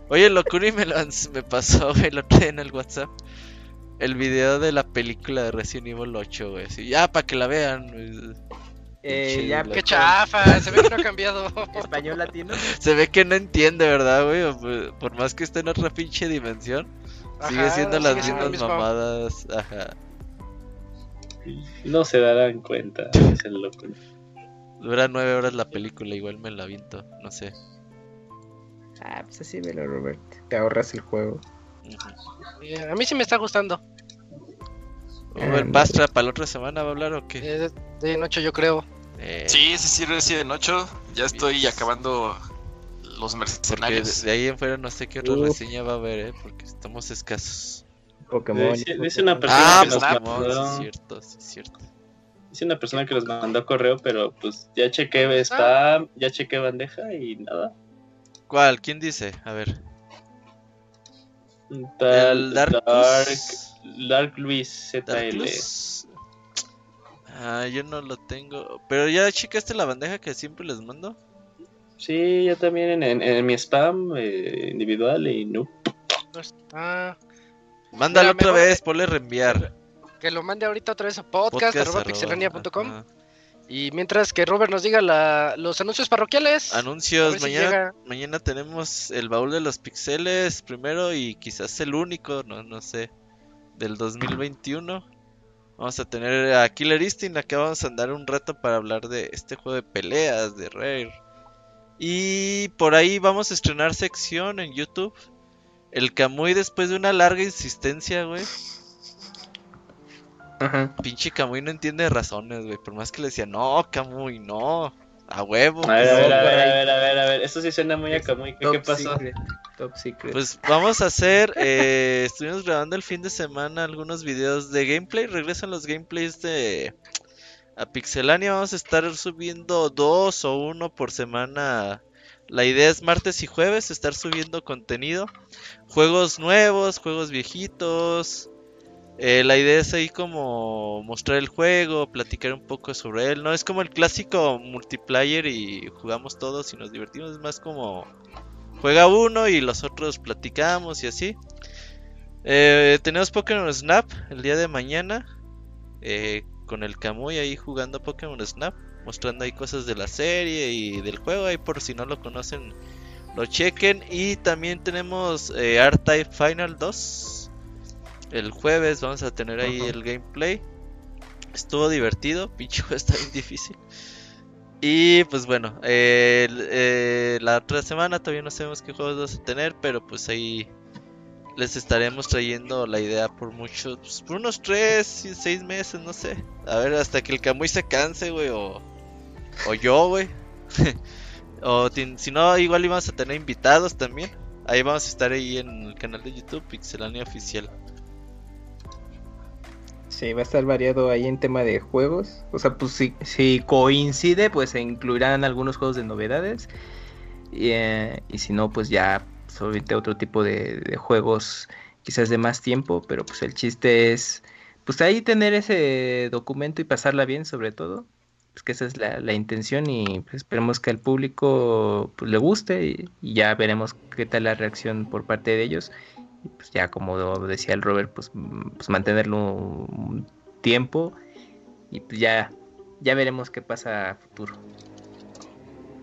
S5: Oye, Locuri me, me pasó, güey, lo trae en el WhatsApp el video de la película de Resident Evil 8, güey. ya, para que la vean.
S1: Eh, ya, qué chafa, se ve que no ha cambiado.
S3: Español latino.
S5: Se ve que no entiende, ¿verdad, güey? Por más que esté en otra pinche dimensión, sigue siendo las mismas mamadas. Ajá.
S4: No se darán cuenta, es el loco.
S5: Dura nueve horas la película, igual me la viento, no sé.
S3: Ah, pues así velo, Robert. Te ahorras el juego.
S1: A mí sí me está gustando.
S5: ¿El Bastra para la otra semana va a hablar o qué?
S1: Eh, de noche yo creo.
S7: Eh... Sí, sí, sí, Resident 8. Ya estoy acabando los mercenarios.
S5: de ahí en fuera no sé qué otra reseña va a haber, ¿eh? Porque estamos escasos.
S3: Pokémon.
S4: Dice, una persona
S5: ah,
S4: que
S5: nos mandó... sí, cierto, sí, cierto.
S4: Dice una persona que los mandó correo, pero pues ya chequé spam, ah. ya chequé bandeja y nada.
S5: ¿Cuál? ¿Quién dice? A ver.
S4: el Dark, Dark, Luis ZL.
S5: Ah, yo no lo tengo. Pero ya checaste la bandeja que siempre les mando.
S4: Sí, yo también en, mi spam eh, individual y no.
S1: Ah.
S5: Mándalo otra vez, ponle reenviar.
S1: Que lo mande ahorita otra vez a podcast.pixelania.com. Y mientras que Robert nos diga los anuncios parroquiales.
S5: Anuncios, mañana, mañana tenemos el baúl de los pixeles primero y quizás el único, no, no sé, del 2021. Vamos a tener a Killer Instinct, que vamos a andar un rato para hablar de este juego de peleas, de Rare. Y por ahí vamos a estrenar sección en YouTube. El Kamui después de una larga insistencia, güey. Ajá. Pinche Kamui no entiende razones, güey. Por más que le decía, no, Kamui, no. A huevo.
S4: A ver, a ver, a ver, a ver, a ver, a ver. Esto sí suena muy a Kamui. ¿Qué, pasó?
S3: Top secret.
S5: Pues vamos a hacer. Eh, estuvimos grabando el fin de semana algunos videos de gameplay. Regresan los gameplays de. A Pixelania vamos a estar subiendo dos o uno por semana. La idea es martes y jueves estar subiendo contenido. Juegos nuevos, juegos viejitos. Eh, la idea es ahí como mostrar el juego, platicar un poco sobre él. No es como el clásico multiplayer y jugamos todos y nos divertimos. Es más como juega uno y los otros platicamos y así. Eh, tenemos Pokémon Snap el día de mañana. Eh, con el Kamui ahí jugando Pokémon Snap. Mostrando ahí cosas de la serie y del juego. Ahí por si no lo conocen, lo chequen. Y también tenemos R-Type Final 2 el jueves vamos a tener ahí el gameplay. Estuvo divertido, pinche está bien difícil. Y pues bueno, eh, la otra semana todavía no sabemos qué juegos vamos a tener, pero pues ahí les estaremos trayendo la idea por muchos, pues, por unos 3, 6 meses, no sé. A ver, hasta que el Camuy se canse, güey, o, o yo, güey. o si no, igual íbamos a tener invitados también. Ahí vamos a estar ahí en el canal de YouTube, Pixelania Oficial.
S3: Sí, va a estar variado ahí en tema de juegos. O sea, pues si, si coincide, pues se incluirán algunos juegos de novedades. Y, eh, y si no, pues ya solamente otro tipo de, juegos quizás de más tiempo. Pero pues el chiste es, pues ahí tener ese documento y pasarla bien sobre todo. Pues que esa es la, intención y pues, esperemos que al público pues, le guste y, y ya veremos qué tal la reacción por parte de ellos pues ya como decía el Robert, pues, pues mantenerlo un tiempo y pues ya, ya veremos qué pasa a futuro.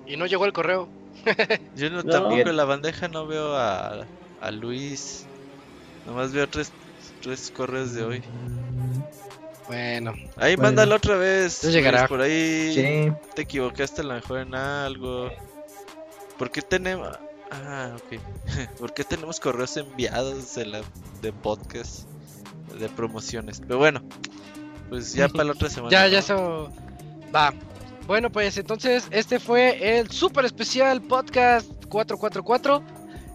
S1: Y no llegó el correo.
S5: Yo no, tampoco en la bandeja no veo a, a Luis. Nomás veo tres, tres correos de hoy.
S1: Bueno.
S5: Ahí mándalo otra vez.
S1: llegará.
S5: por ahí te equivocaste a lo mejor en algo. ¿Por qué tenemos...? Ah, ok. ¿Por qué tenemos correos enviados de, la, de podcast de promociones? Pero bueno, pues ya para la otra semana.
S1: Ya, ya eso va. Bueno, pues entonces este fue el super especial podcast 444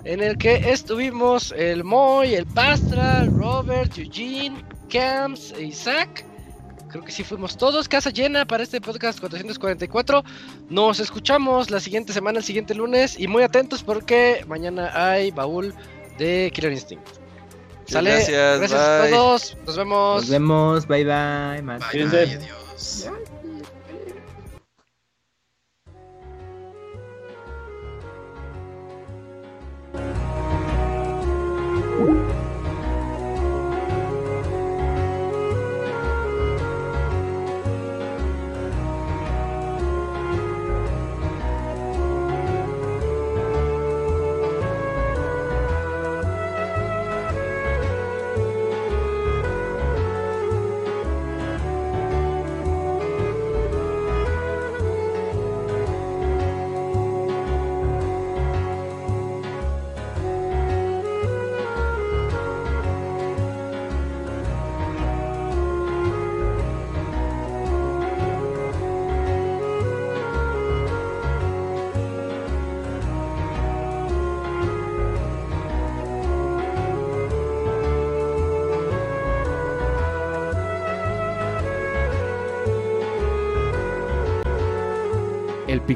S1: en el que estuvimos el Moy, el Pastra, Robert, Eugene, Camps e Isaac creo que sí fuimos todos. Casa llena para este podcast 444. Nos escuchamos la siguiente semana, el siguiente lunes. Y muy atentos porque mañana hay baúl de Killer Instinct.
S5: Sale. Gracias,
S1: gracias a todos. Nos vemos.
S3: Nos vemos. Bye bye.
S7: bye, bye adiós.